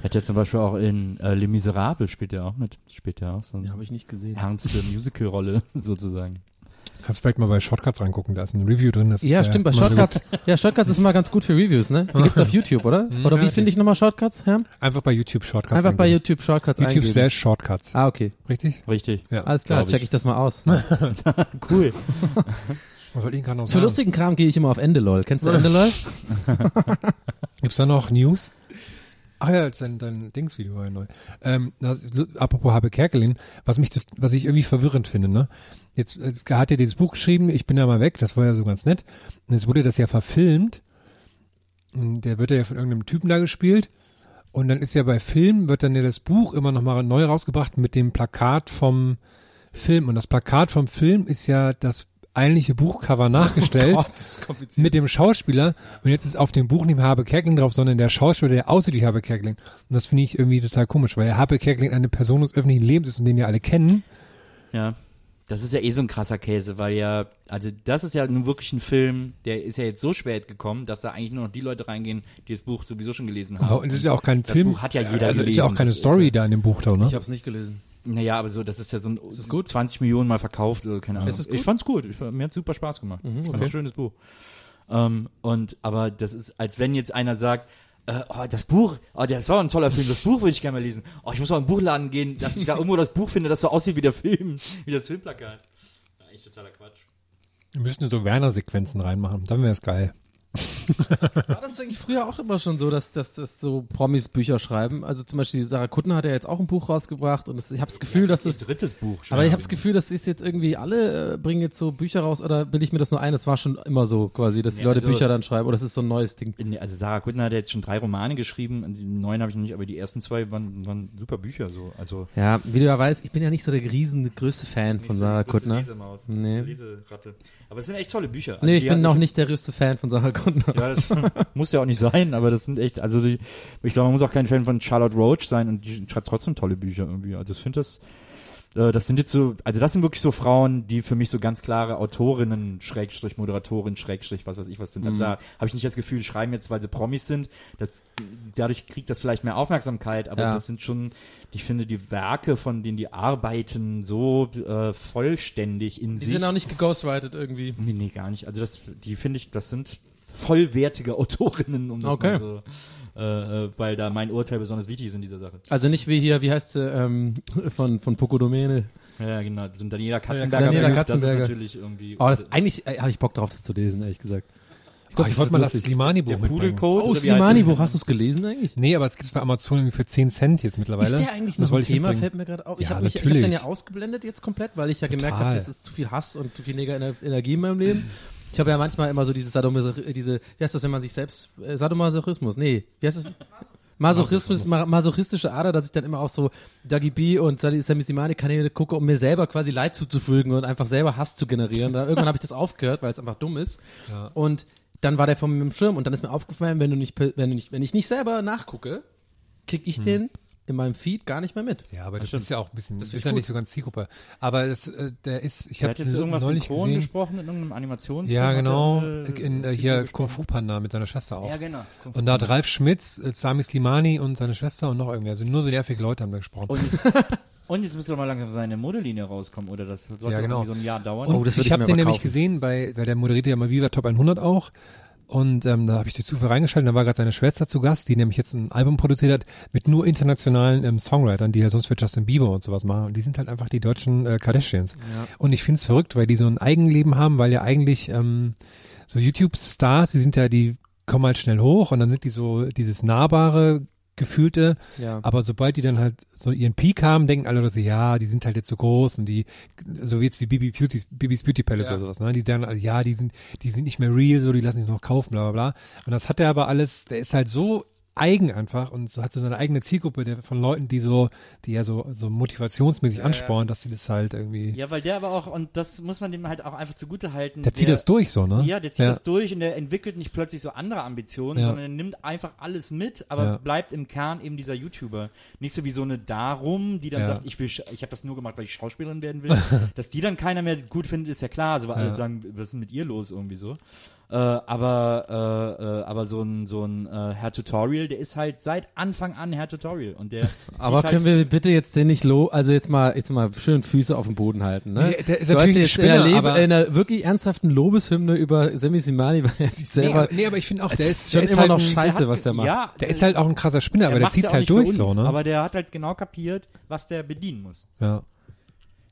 Hat ja zum Beispiel auch in äh, Les Miserables spielt er auch mit. Spielt er auch so Ja, habe ich nicht gesehen. ernste Musical-Rolle sozusagen. Kannst du vielleicht mal bei Shortcuts reingucken, da ist ein Review drin. Das Ja, ist, äh, stimmt, bei. Shortcuts. Ja, Shortcuts ist immer ganz gut für Reviews, ne? Die gibt's auf YouTube, oder? Oder ja, wie finde ich nochmal Shortcuts, Herr? Einfach bei YouTube Shortcuts Einfach bei eingeben. YouTube Shortcuts YouTube eingeben. slash Shortcuts. Ah, okay. Richtig? Richtig. Ja. Alles klar, ich. check ich das mal aus. Cool. Was soll ich gerade noch Für sagen? lustigen Kram gehe ich immer auf Endelol. Kennst du Endelol? Gibt's da noch News? Ach ja, dein, dein Dingsvideo war ja neu. Ähm, das, apropos Habe Kerkelin, was mich, was ich irgendwie verwirrend finde, ne? Jetzt, jetzt hat er dieses Buch geschrieben, ich bin ja mal weg, das war ja so ganz nett. Und jetzt wurde das ja verfilmt. Und der wird ja von irgendeinem Typen da gespielt. Und dann ist ja bei Film, wird dann ja das Buch immer nochmal neu rausgebracht mit dem Plakat vom Film. Und das Plakat vom Film ist ja das eigentliche Buchcover nachgestellt Gott, das ist kompliziert. mit dem Schauspieler. Und jetzt ist auf dem Buch nicht mehr Habe Kerkeling drauf, sondern der Schauspieler, der aussieht wie Habe Kerkeling. Und das finde ich irgendwie total komisch, weil Habe Kerkeling eine Person des öffentlichen Lebens ist und den ja alle kennen. Ja. Das ist ja eh so ein krasser Käse, weil ja, also das ist ja nun wirklich ein Film, der ist ja jetzt so spät gekommen, dass da eigentlich nur noch die Leute reingehen, die das Buch sowieso schon gelesen haben. Aber und es ist ja auch kein das Film. Buch hat ja jeder also gelesen. ist ja auch keine Das Story ja, da in dem Buch, da, ne? Ich habe es nicht gelesen. Naja, aber so, das ist ja so ein es gut? 20 Millionen mal verkauft oder keine Ahnung. Ist es gut? Ich fand's gut. Ich, mir hat's super Spaß gemacht. ich fand's okay. ein schönes Buch. Ähm, und aber das ist, als wenn jetzt einer sagt, äh, oh, das Buch, oh, das war ein toller Film, das Buch würde ich gerne mal lesen. Oh, ich muss mal in den Buchladen gehen, dass ich da irgendwo das Buch finde, das so aussieht wie der Film, wie das Filmplakat. Eigentlich totaler Quatsch. Wir müssten so Werner-Sequenzen reinmachen. Dann wäre es geil. War das eigentlich früher auch immer schon so, dass, dass, dass so Promis Bücher schreiben? Also zum Beispiel Sarah Kuttner hat ja jetzt auch ein Buch rausgebracht und das, ich habe das Gefühl, dass Ihr es drittes Buch. schon. Aber ich habe das Gefühl, das ist jetzt irgendwie alle äh, bringen jetzt so Bücher raus oder bilde ich mir das nur ein? Das war schon immer so quasi, dass die Ja, Leute also- Bücher dann schreiben oder das ist so ein neues Ding. In- Also Sarah Kuttner hat jetzt schon drei Romane geschrieben, die neuen habe ich noch nicht, aber die ersten zwei waren, waren super Bücher so. Also Ja, wie du ja weißt, ich bin ja nicht so der riesen größte Fan von Sarah Kuttner. Lesemaus, Nee. Leseratte. Aber es sind echt tolle Bücher. Also Nee, ich bin auch nicht der größte Fan von Sarah Kuttner. Ja, das muss ja auch nicht sein, aber das sind echt, also die, ich glaube, man muss auch kein Fan von Charlotte Roach sein und die schreibt trotzdem tolle Bücher irgendwie. Also ich finde das, äh, das sind jetzt so, also das sind wirklich so Frauen, die für mich so ganz klare Autorinnen, Schrägstrich, Moderatorin, Schrägstrich, was weiß ich was sind. Also da habe ich nicht das Gefühl, die schreiben jetzt, weil sie Promis sind. Das, dadurch kriegt das vielleicht mehr Aufmerksamkeit, aber Ja. das sind schon, ich finde, die Werke, von denen die arbeiten, so äh, vollständig in Die sich. sind auch nicht geghostwritet irgendwie. Nee, nee, gar nicht. Also das, die finde ich, das sind vollwertige Autorinnen, um das Okay. mal so, äh, äh, weil da mein Urteil besonders wichtig ist in dieser Sache. Also nicht wie hier, wie heißt sie, ähm, von, von Poco Domene. Ja, genau. Das sind Daniela Katzenberger. Daniela Buch, Katzenberger. Das ist natürlich irgendwie. Oh, das eigentlich äh, habe ich Bock drauf, das zu lesen, ehrlich gesagt. Oh, ich wollte mal das. Slimani-Buch. Pudelcode. Oh, Slimani-Buch, hast du es gelesen eigentlich? Nee, aber es gibt bei Amazon irgendwie für 10 Cent jetzt mittlerweile. Ist der eigentlich Das noch ein ich Thema? Fällt mir gerade auf. Ich Ja, habe mich, ich hab den ja ausgeblendet jetzt komplett, weil ich ja gemerkt Total. habe, das ist zu viel Hass und zu viel Neg Energie in meinem Leben. Ich habe ja manchmal immer so dieses Sadomasochismus, diese, wie heißt das, wenn man sich selbst, äh, Sadomasochismus, nee, wie heißt das? Masochismus, ma masochistische Ader, dass ich dann immer auch so Dagi B und Sammy Simani Kanäle gucke, um mir selber quasi Leid zuzufügen und einfach selber Hass zu generieren. Da, irgendwann habe ich das aufgehört, weil es einfach dumm ist. Und dann war der von mir im Schirm und dann ist mir aufgefallen, wenn du nicht, wenn du nicht, wenn ich nicht selber nachgucke, krieg ich den in meinem Feed gar nicht mehr mit. Ja, aber das, ist ja auch ein bisschen, das ist ja gut. nicht so ganz Zielgruppe. Aber es, äh, der ist, ich Der habe jetzt irgendwas neulich synchron gesehen. gesprochen in irgendeinem Animationsfilm. Ja, genau. äh, in, äh, hier Kung Fu Panda mit seiner Schwester auch. Ja, genau. Und da hat Ralf Schmitz, äh, Sami Slimani und seine Schwester und noch irgendwie, also nur so nervige Leute haben da gesprochen. Und jetzt, und jetzt müsste doch mal langsam seine Modelinie rauskommen, oder das sollte Ja, genau. irgendwie so ein Jahr dauern. Und Oh, das ich ich habe den nämlich gesehen, bei, weil der moderiert ja mal Viva Top 100 auch. Und ähm, da habe ich durch Zufall reingeschaltet, da war gerade seine Schwester zu Gast, die nämlich jetzt ein Album produziert hat mit nur internationalen ähm, Songwritern, die ja sonst für Justin Bieber und sowas machen. Und die sind halt einfach die deutschen äh, Kardashians. Und ich find's verrückt, weil die so ein Eigenleben haben, weil ja eigentlich ähm, so YouTube-Stars, die sind ja, die kommen halt schnell hoch und dann sind die so dieses nahbare, gefühlte, Ja. aber sobald die dann halt so ihren Peak haben, denken alle Leute, ja, die sind halt jetzt so groß und die, so jetzt wie Bibi Beauty, Bibis Beauty Palace Ja. oder sowas, ne? Die sagen, ja, die sind, die sind nicht mehr real, so, die lassen sich noch kaufen, bla, bla, bla. Und das hat er aber alles, der ist halt so eigen einfach und so hat so seine eigene Zielgruppe der, von Leuten, die so, die ja so, so motivationsmäßig anspornen, dass sie das halt irgendwie, Ja, weil der aber auch, und das muss man dem halt auch einfach zugute halten. der zieht das durch so, ne? Ja, der zieht das durch und der entwickelt nicht plötzlich so andere Ambitionen, Ja. sondern er nimmt einfach alles mit, aber Ja. bleibt im Kern eben dieser YouTuber. Nicht so wie so eine Darum, die dann Ja. sagt, ich will, ich habe das nur gemacht, weil ich Schauspielerin werden will. Dass die dann keiner mehr gut findet, ist ja klar. Also weil alle Ja. sagen, was ist denn mit ihr los irgendwie so. Äh, aber äh, äh, aber so ein so ein äh, Herr Tutorial, der ist halt seit Anfang an Herr Tutorial und der Aber halt können wir bitte jetzt den nicht lo, also jetzt mal, jetzt mal schön Füße auf den Boden halten, ne? Der- der ist du natürlich ein hast jetzt Spinner, in, einer aber- in einer wirklich ernsthaften Lobeshymne über Semi Simani, weil er sich Nee, selber, aber, nee, aber ich finde auch, der ist, ist schon der ist immer halt noch scheiße, der hat- was der macht. Ja, Der ist halt auch ein krasser Spinner, aber der zieht's ja halt durch uns, so, ne? Aber der hat halt genau kapiert, was der bedienen muss. ja.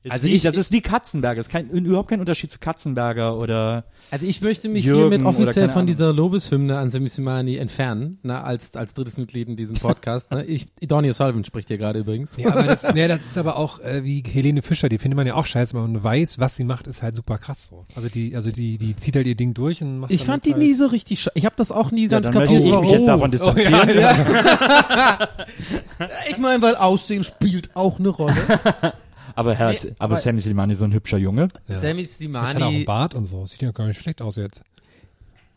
Ist Also wie, ich- das ist wie Katzenberger. Das ist kein, überhaupt kein Unterschied zu Katzenberger oder Also ich möchte mich Jürgen hiermit offiziell von dieser Lobeshymne an Sami Simani entfernen, ne, als, als drittes Mitglied in diesem Podcast. Ne. Ich, Donny O'Sullivan spricht hier gerade übrigens. Ja, aber das, nee, das ist aber auch äh, wie Helene Fischer, die findet man ja auch scheiße, aber man weiß, was sie macht, ist halt super krass so. Also die, also die, die zieht halt ihr Ding durch und macht Ich fand die halt, nie so richtig sche- Ich habe das auch nie ja, ganz dann kapiert. möchte ich mich jetzt davon distanzieren. Ich meine, weil Aussehen spielt auch eine Rolle. Aber Herr, Nee, aber, aber- Sammy Slimani ist so ein hübscher Junge. Ja. Sammy Jetzt hat er auch einen Slimani, Bart und so. Sieht ja gar nicht schlecht aus jetzt.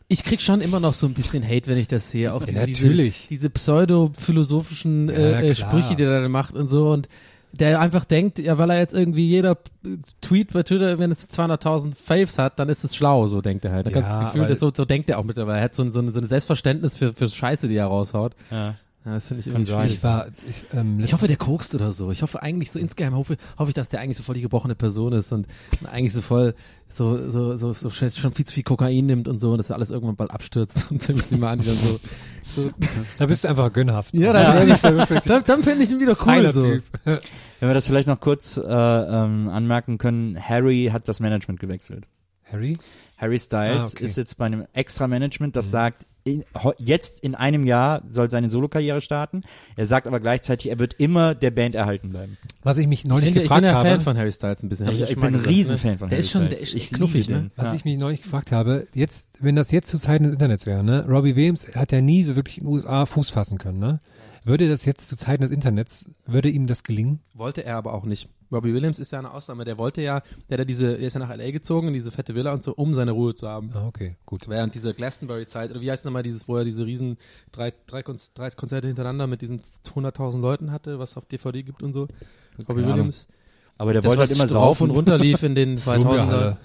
ich krieg schon immer noch so ein bisschen Hate, wenn ich das sehe. Auch diese, natürlich. diese, diese pseudo-philosophischen Ja, äh, äh, klar. Sprüche, die er da macht und so. Und der einfach denkt, ja, weil er jetzt irgendwie jeder äh, Tweet bei Twitter, wenn es 200.000 Faves hat, dann ist es schlau, so denkt er halt. Da Ja, kannst du das Gefühl, dass so, so denkt er auch mittlerweile. Er hat so, ein- so, ein- so ein Selbstverständnis für, für Scheiße, die er raushaut. Ja. Ja, das finde ich irgendwie schwierig. Ich war, ich, ähm, Ich hoffe, der kokst oder so. Ich hoffe eigentlich so insgeheim hoffe, hoffe ich, dass der eigentlich so voll die gebrochene Person ist und eigentlich so voll so so so, so schon schon viel zu viel Kokain nimmt und so und dass er alles irgendwann bald abstürzt und ziemlich die mal an dann so. so da bist du einfach gönnhaft. ja, dann, ehrlich, da bist du richtig dann, dann finde ich ihn wieder cool so. Typ. Wenn wir das vielleicht noch kurz äh, ähm, anmerken können, Harry hat das Management gewechselt. Harry? Harry Styles Ah, okay. ist jetzt bei einem extra Management, das sagt, in, jetzt in einem Jahr soll seine Solokarriere starten. Er sagt aber gleichzeitig, er wird immer der Band erhalten bleiben. Was ich mich Ich, neulich finde, ich gefragt bin ja habe, Fan von Harry Styles ein bisschen. Ich, ich bin ein gesagt, Riesenfan ne? von Der Harry ist schon, Styles. der ist ich echt knuffig, liebe ne? was Ja. ich mich neulich gefragt habe, jetzt, wenn das jetzt zu Zeiten des Internets wäre, ne? Robbie Williams hat ja nie so wirklich in den USA Fuß fassen können, ne? Würde das jetzt zu Zeiten des Internets, würde ihm das gelingen? Wollte er aber auch nicht. Robbie Williams ist ja eine Ausnahme. Der wollte ja, der hat ja diese, der ist ja nach LA gezogen, in diese fette Villa und so, um seine Ruhe zu haben. Ah, okay, gut. Während dieser Glastonbury-Zeit, oder wie heißt nochmal dieses, wo er diese riesen drei, drei, Konz drei Konzerte hintereinander mit diesen 100.000 Leuten hatte, was auf DVD gibt und so. Robbie Ahnung. Williams. Aber der Das, wollte halt immer rauf und runter lief in den 2000er. Olympiahalle.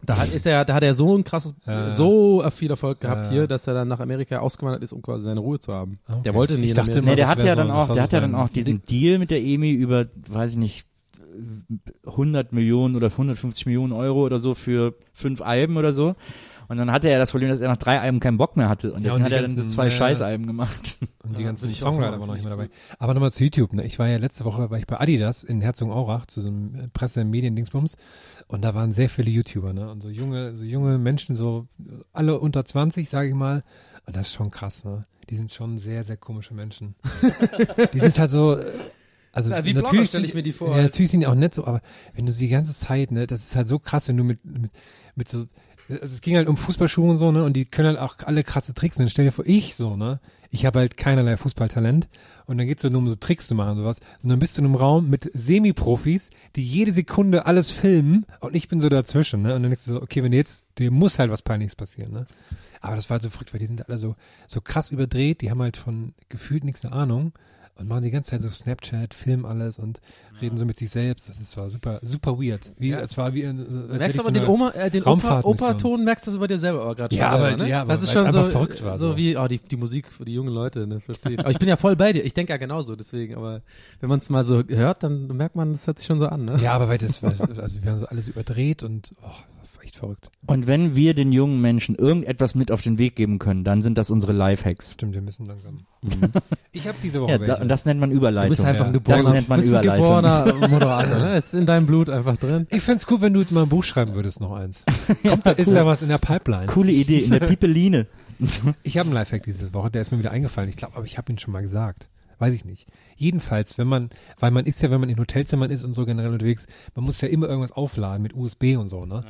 Da hat, ist er, da hat er so ein krasses, Ja, so viel Erfolg gehabt Ja, hier, dass er dann nach Amerika ausgewandert ist, um quasi seine Ruhe zu haben. Ah, okay. Der wollte nie Ich in dachte Amerika. immer, Nee, der hat ja so- dann auch, der hat ja dann auch diesen Deal mit der EMI über, weiß ich nicht, 100 Millionen oder 150 Millionen Euro oder so für fünf Alben oder so. Und dann hatte er das Problem, dass er nach drei Alben keinen Bock mehr hatte. Und Ja, deswegen und hat er dann so zwei ja, Scheißalben gemacht. Und die Ja, ganzen Songwriter waren noch nicht mehr dabei. Aber nochmal zu YouTube. Ne? Ich war ja letzte Woche war ich bei Adidas in Herzogenaurach zu so einem äh, Presse- und Medien-Dingsbums und da waren sehr viele YouTuber, ne? Und so junge, so junge Menschen, so äh, alle unter 20, sage ich mal. Und das ist schon krass, ne? Die sind schon sehr, sehr komische Menschen. die sind halt so, äh, also Ja, wie Blogger natürlich stell ich mir die vor, Ja, natürlich sind die auch nett so, aber wenn du so die ganze Zeit, ne, das ist halt so krass, wenn du mit, mit, mit so, also es ging halt um Fußballschuhe und so, ne, und die können halt auch alle krasse Tricks. Und dann stell dir vor, ich so, ne, ich habe halt keinerlei Fußballtalent und dann geht's so nur um so Tricks zu machen und sowas. Und dann bist du in einem Raum mit Semi-Profis, die jede Sekunde alles filmen und ich bin so dazwischen, ne, und dann denkst du so, okay, wenn jetzt, dir muss halt was Peinliches passieren, ne. Aber das war halt so verrückt, weil die sind alle so, so krass überdreht, die haben halt von gefühlt nichts eine Ahnung und machen die ganze Zeit so Snapchat, filmen alles und reden so mit sich selbst. Das ist zwar super, super weird. Wie, Ja. es war wie, in- als Merkst du aber so den Oma, äh, den Opa. Opa-Ton, merkst du das bei dir selber aber gerade Ja, schon aber- selber, ne? ja, aber das ist schon so, verrückt war, so so. wie, oh, die, die Musik für die jungen Leute, ne, verstehe. Aber ich bin ja voll bei dir. Ich denke ja genauso, deswegen, aber wenn man es mal so hört, dann merkt man, das hört sich schon so an, ne? Ja, aber weil das, weil, also wir haben so alles überdreht und oh, echt verrückt. Und wenn wir den jungen Menschen irgendetwas mit auf den Weg geben können, dann sind das unsere Lifehacks. Stimmt, wir müssen langsam. Mhm. Ich habe diese Woche Ja, da, welche. und das nennt man Überleitung. Du bist einfach ja. ein geborener, Das nennt man bist ein Überleitung. geborener Moderator, ne? Das ist in deinem Blut einfach drin. ich find's cool, wenn du jetzt mal ein Buch schreiben würdest, noch eins. Kommt da, ist da was in der Pipeline? Coole Idee, in der Pipeline. Ich habe einen Lifehack diese Woche, der ist mir wieder eingefallen. Ich glaube, aber ich habe ihn schon mal gesagt. Weiß ich nicht. Jedenfalls, wenn man, weil man ist ja, wenn man in Hotelzimmern ist und so generell unterwegs, man muss ja immer irgendwas aufladen mit USB und so, ne?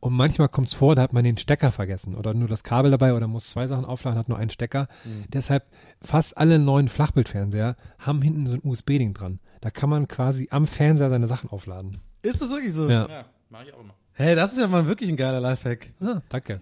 Und manchmal kommt's vor, da hat man den Stecker vergessen oder nur das Kabel dabei oder muss zwei Sachen aufladen, hat nur einen Stecker. Deshalb fast alle neuen Flachbildfernseher haben hinten so ein USB-Ding dran. Da kann man quasi am Fernseher seine Sachen aufladen. Ist das wirklich so? Ja. mach ich auch immer. Hey, das ist ja mal wirklich ein geiler Lifehack. Ah, danke.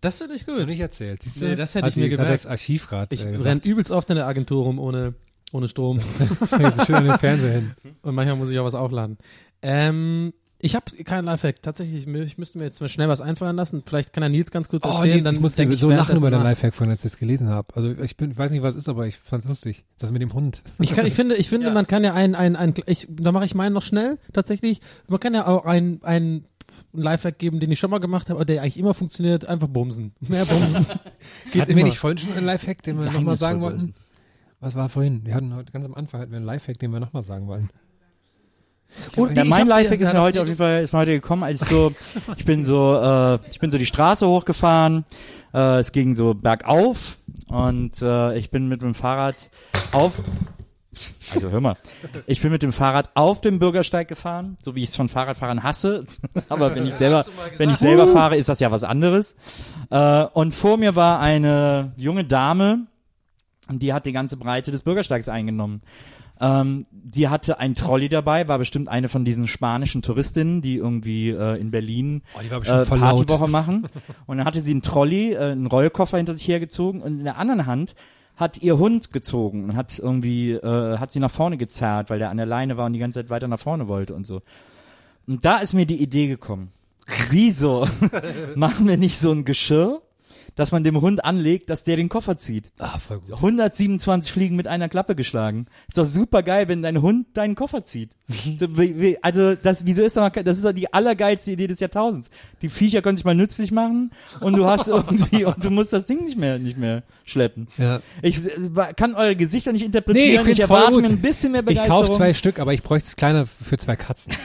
Das finde ich Hab gut. nicht erzählt. Siehst du? Nee, das hätte Hat ich mir Hat gemerkt. das Archiv gerade Ich äh, renn übelst oft in der Agentur rum ohne, ohne Strom. Jetzt schön an den Fernseher hin. Und manchmal muss ich auch was aufladen. Ähm, ich habe keinen Lifehack. Tatsächlich, ich, ich müsste mir jetzt mal schnell was einfallen lassen. Vielleicht kann er Nils ganz kurz Oh, erzählen. nee, dann ich musste denk so lachen über den. Lifehack von, als ich es gelesen habe. Also ich bin, weiß nicht, was es ist, aber ich fand's lustig. Das mit dem Hund. Ich, kann, ich finde, ich finde, Ja. man kann ja ein, ein, ein ich, da mache ich meinen noch schnell, tatsächlich. Man kann ja auch ein, ein Lifehack geben, den ich schon mal gemacht habe, aber der eigentlich immer funktioniert, einfach bumsen. Mehr bumsen. Geht Hatten immer. wir nicht vorhin schon einen Lifehack, den wir nochmal sagen wollten? bumsen. Was war vorhin? Wir hatten heute ganz am Anfang hatten wir einen Lifehack, den wir nochmal sagen wollen. Und Ja, mein Lifehack ist mir heute auf jeden Fall ist mir heute gekommen, als ich so ich bin so äh, ich bin so die Straße hochgefahren, äh, es ging so bergauf und äh, ich bin mit dem Fahrrad auf also hör mal, ich bin mit dem Fahrrad auf dem Bürgersteig gefahren, so wie ich es von Fahrradfahrern hasse. Aber wenn ich selber, wenn ich selber fahre, ist das ja was anderes. Äh, und vor mir war eine junge Dame, die hat die ganze Breite des Bürgersteigs eingenommen. Ähm, die hatte ein Trolley dabei, war bestimmt eine von diesen spanischen Touristinnen, die irgendwie äh, in Berlin Oh, äh. Partywoche machen. Und dann hatte sie einen Trolley, äh, einen Rollkoffer hinter sich hergezogen und in der anderen Hand hat ihr Hund gezogen und hat irgendwie, äh, hat sie nach vorne gezerrt, weil der an der Leine war und die ganze Zeit weiter nach vorne wollte und so. Und da ist mir die Idee gekommen. Wieso machen wir nicht so ein Geschirr, dass man dem Hund anlegt, dass der den Koffer zieht? Ah, voll gut. 127 Fliegen mit einer Klappe geschlagen. Ist doch super geil, wenn dein Hund deinen Koffer zieht. Wie- Also, das, wieso ist doch noch, das ist doch die allergeilste Idee des Jahrtausends. Die Viecher können sich mal nützlich machen und du hast irgendwie, und du musst das Ding nicht mehr, nicht mehr schleppen. Ja. Ich kann eure Gesichter nicht interpretieren. Nee, ich voll erwarte mir ein bisschen mehr Ich Begeisterung. kauf zwei Stück, aber ich bräuchte es kleiner für zwei Katzen.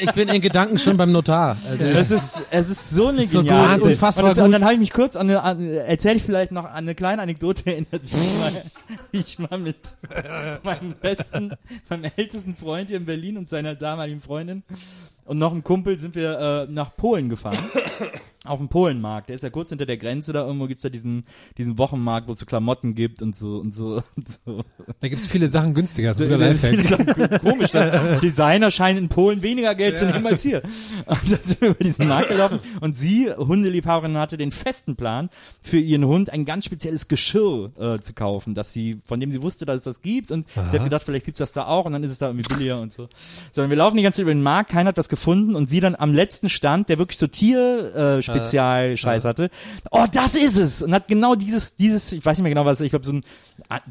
Ich bin, ich in Gedanken schon beim Notar. Also, Es ist, es ist so eine ist so geniale unfassbar und, das, gut. und dann habe ich mich kurz an eine, an, erzähle ich vielleicht noch eine kleine Anekdote erinnert, wie ich mal, wie ich mal mit meinem besten, meinem ältesten Freund hier in Berlin und seiner damaligen Freundin und noch einem Kumpel sind wir äh, nach Polen gefahren. Auf dem Polenmarkt. Der ist ja kurz hinter der Grenze, da irgendwo gibt's ja diesen, diesen Wochenmarkt, wo es so Klamotten gibt und so und so und so. Da gibt's viele Sachen günstiger. Das ist ein Ja, viele. Sachen Komisch, dass Designer scheinen in Polen weniger Geld zu nehmen als hier. Und dann sind wir über diesen Markt gelaufen und sie, Hundeliebhaberin, hatte den festen Plan, für ihren Hund ein ganz spezielles Geschirr äh, zu kaufen, dass sie, von dem sie wusste, dass es das gibt und sie Aha. hat gedacht, vielleicht gibt's das da auch und dann ist es da irgendwie billiger und so. Sondern wir laufen die ganze Zeit über den Markt, keiner hat das gefunden und sie dann am letzten Stand, der wirklich so Tier-Spezial-Scheiß hatte, oh, das ist es! Und hat genau dieses, dieses, ich weiß nicht mehr genau was, ich glaube so ein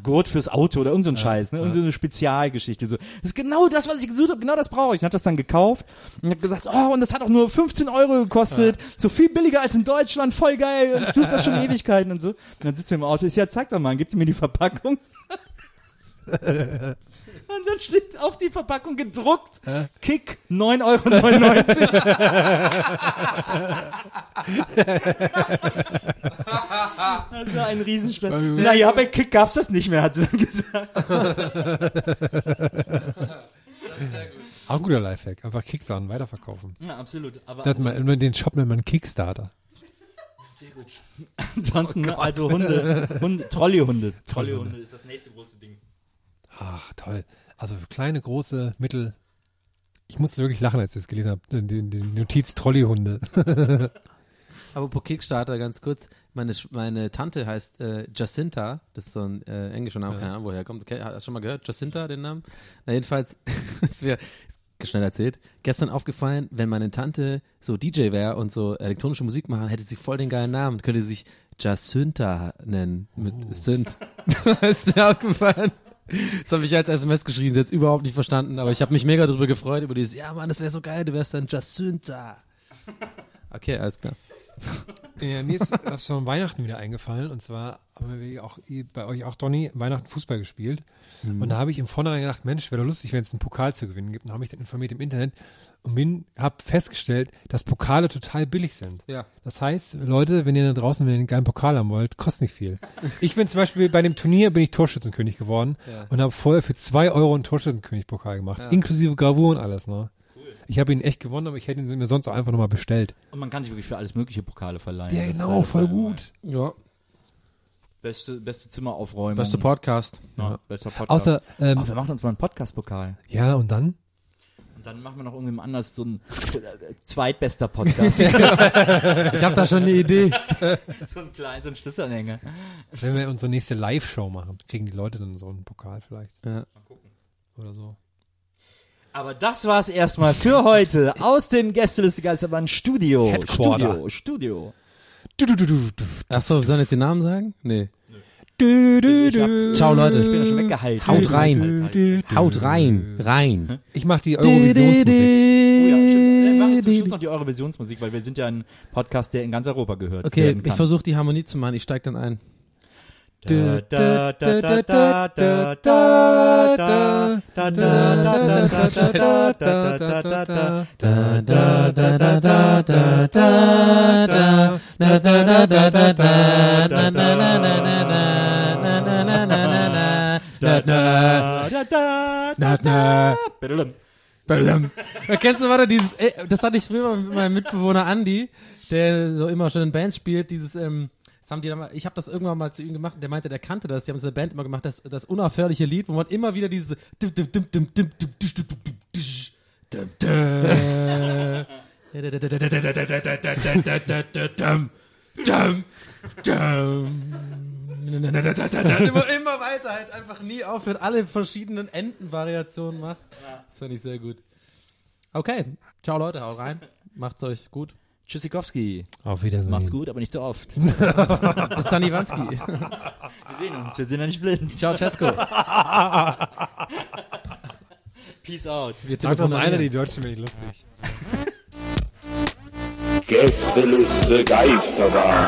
Gurt fürs Auto oder irgend so ein Scheiß, ne? Irgend so eine Spezialgeschichte. So, das ist genau das, was ich gesucht habe, genau das brauche ich. Und hat das dann gekauft und hat gesagt, oh, und das hat auch nur 15 Euro gekostet, so viel billiger als in Deutschland, voll geil, ich suche das schon Ewigkeiten und so. Und dann sitzt er im Auto, ich ja, zeig doch mal, gibt mir die Verpackung. Und dann steht auf die Verpackung gedruckt, Kick 9,99 Euro. Das war ein Riesenspaß. Naja, bei Kick gab's das nicht mehr, hat sie dann gesagt. Auch ein guter Lifehack. Einfach Kickstarter weiterverkaufen. Ja, absolut. Aber Das mal, immer den Shop nennt man Kickstarter. ansonsten, ne, also Hunde, Hunde Trolleyhunde. Trolleyhunde ist das nächste große Ding. Ach, toll. Also für kleine, große, mittel. Ich musste wirklich lachen, als ich das gelesen habe. Die, die Notiz Trolleyhunde. Apropos Kickstarter, ganz kurz. Meine, meine Tante heißt äh, Jacinta. Das ist so ein äh, englischer Name, keine Ahnung, woher er kommt. Hast du schon mal gehört? Jacinta, den Namen? Na, jedenfalls, ist mir schnell erzählt, gestern aufgefallen, wenn meine Tante so DJ wäre und so elektronische Musik machen, hätte sie voll den geilen Namen. Könnte sie sich Jacinta nennen. Mit Synth. ist dir aufgefallen? Das habe ich als SMS geschrieben, sie hat überhaupt nicht verstanden, aber ich habe mich mega drüber gefreut, über dieses, ja Mann, das wäre so geil, du wärst dann Jacinta. Okay, alles klar. Ja, mir ist das von Weihnachten wieder eingefallen. Und zwar haben wir auch bei euch auch, Donny, Weihnachten Fußball gespielt. Und da habe ich im Vornherein gedacht, Mensch, wäre doch lustig, wenn es einen Pokal zu gewinnen gibt. Und habe mich dann informiert im Internet und bin, habe festgestellt, dass Pokale total billig sind. Ja. Das heißt, Leute, wenn ihr da draußen wenn ihr einen geilen Pokal haben wollt, kostet nicht viel. Ich bin zum Beispiel bei dem Turnier bin ich Torschützenkönig geworden Ja. und habe vorher für zwei Euro einen Torschützenkönig-Pokal gemacht, inklusive Gravur und alles. Ne? Ich habe ihn echt gewonnen, aber ich hätte ihn mir sonst auch einfach nochmal bestellt. Und man kann sich wirklich für alles mögliche Pokale verleihen. Ja, genau, voll gut. Ja. Beste, beste Zimmeraufräumung. Beste Podcast. Ja, bester Podcast. Außer, ähm, oh, wir machen uns mal einen Podcast-Pokal. ja, und dann? Und dann machen wir noch irgendjemand anders so ein äh, zweitbester Podcast. Ich habe da schon eine Idee. so ein kleiner, so ein Schlüsselanhänger. Wenn wir unsere nächste Live-Show machen, kriegen die Leute dann so einen Pokal vielleicht. Ja. Oder so. Aber das war's erstmal für heute aus dem Gästeliste Geisterbahn Studio. Headquarter. Studio, Studio. Du, du. Achso, wir sollen jetzt den Namen sagen? Nee. Du, du, hab- du. Ciao, Leute. Ich bin ja schon weggehalten. Haut Halt, rein. halt, halt, halt. Haut rein. Rein. Ich mache die Eurovisionsmusik. Oh ja, stimmt. Wir machen zum Schluss noch die Eurovisionsmusik, weil wir sind ja ein Podcast, der in ganz Europa gehört Okay, ich versuche die Harmonie zu machen. Ich steig dann ein. Erkennst du weiter dieses, äh, das hatte ich früher mit meinem Mitbewohner Andy, der so immer schon in Bands spielt, dieses, ähm, das haben die dann ich habe das irgendwann mal zu ihm gemacht und der meinte, der kannte das, die haben der Band immer gemacht, das, das unaufhörliche Lied, wo man immer wieder diese immer, immer weiter halt einfach nie aufhört, alle verschiedenen Entenvariationen macht. Das fand ich sehr gut. Okay, ciao Leute, haut rein, macht's euch gut. Tschüssikowski. Auf Wiedersehen. Macht's gut, aber nicht so oft. Bis dann Iwanski. Wir sehen uns, wir sind ja nicht blind. Ciao Cesco. Peace out. Wir doch mal einer, die. Deutschen bin ich lustig. Gästeliste Geisterbahn.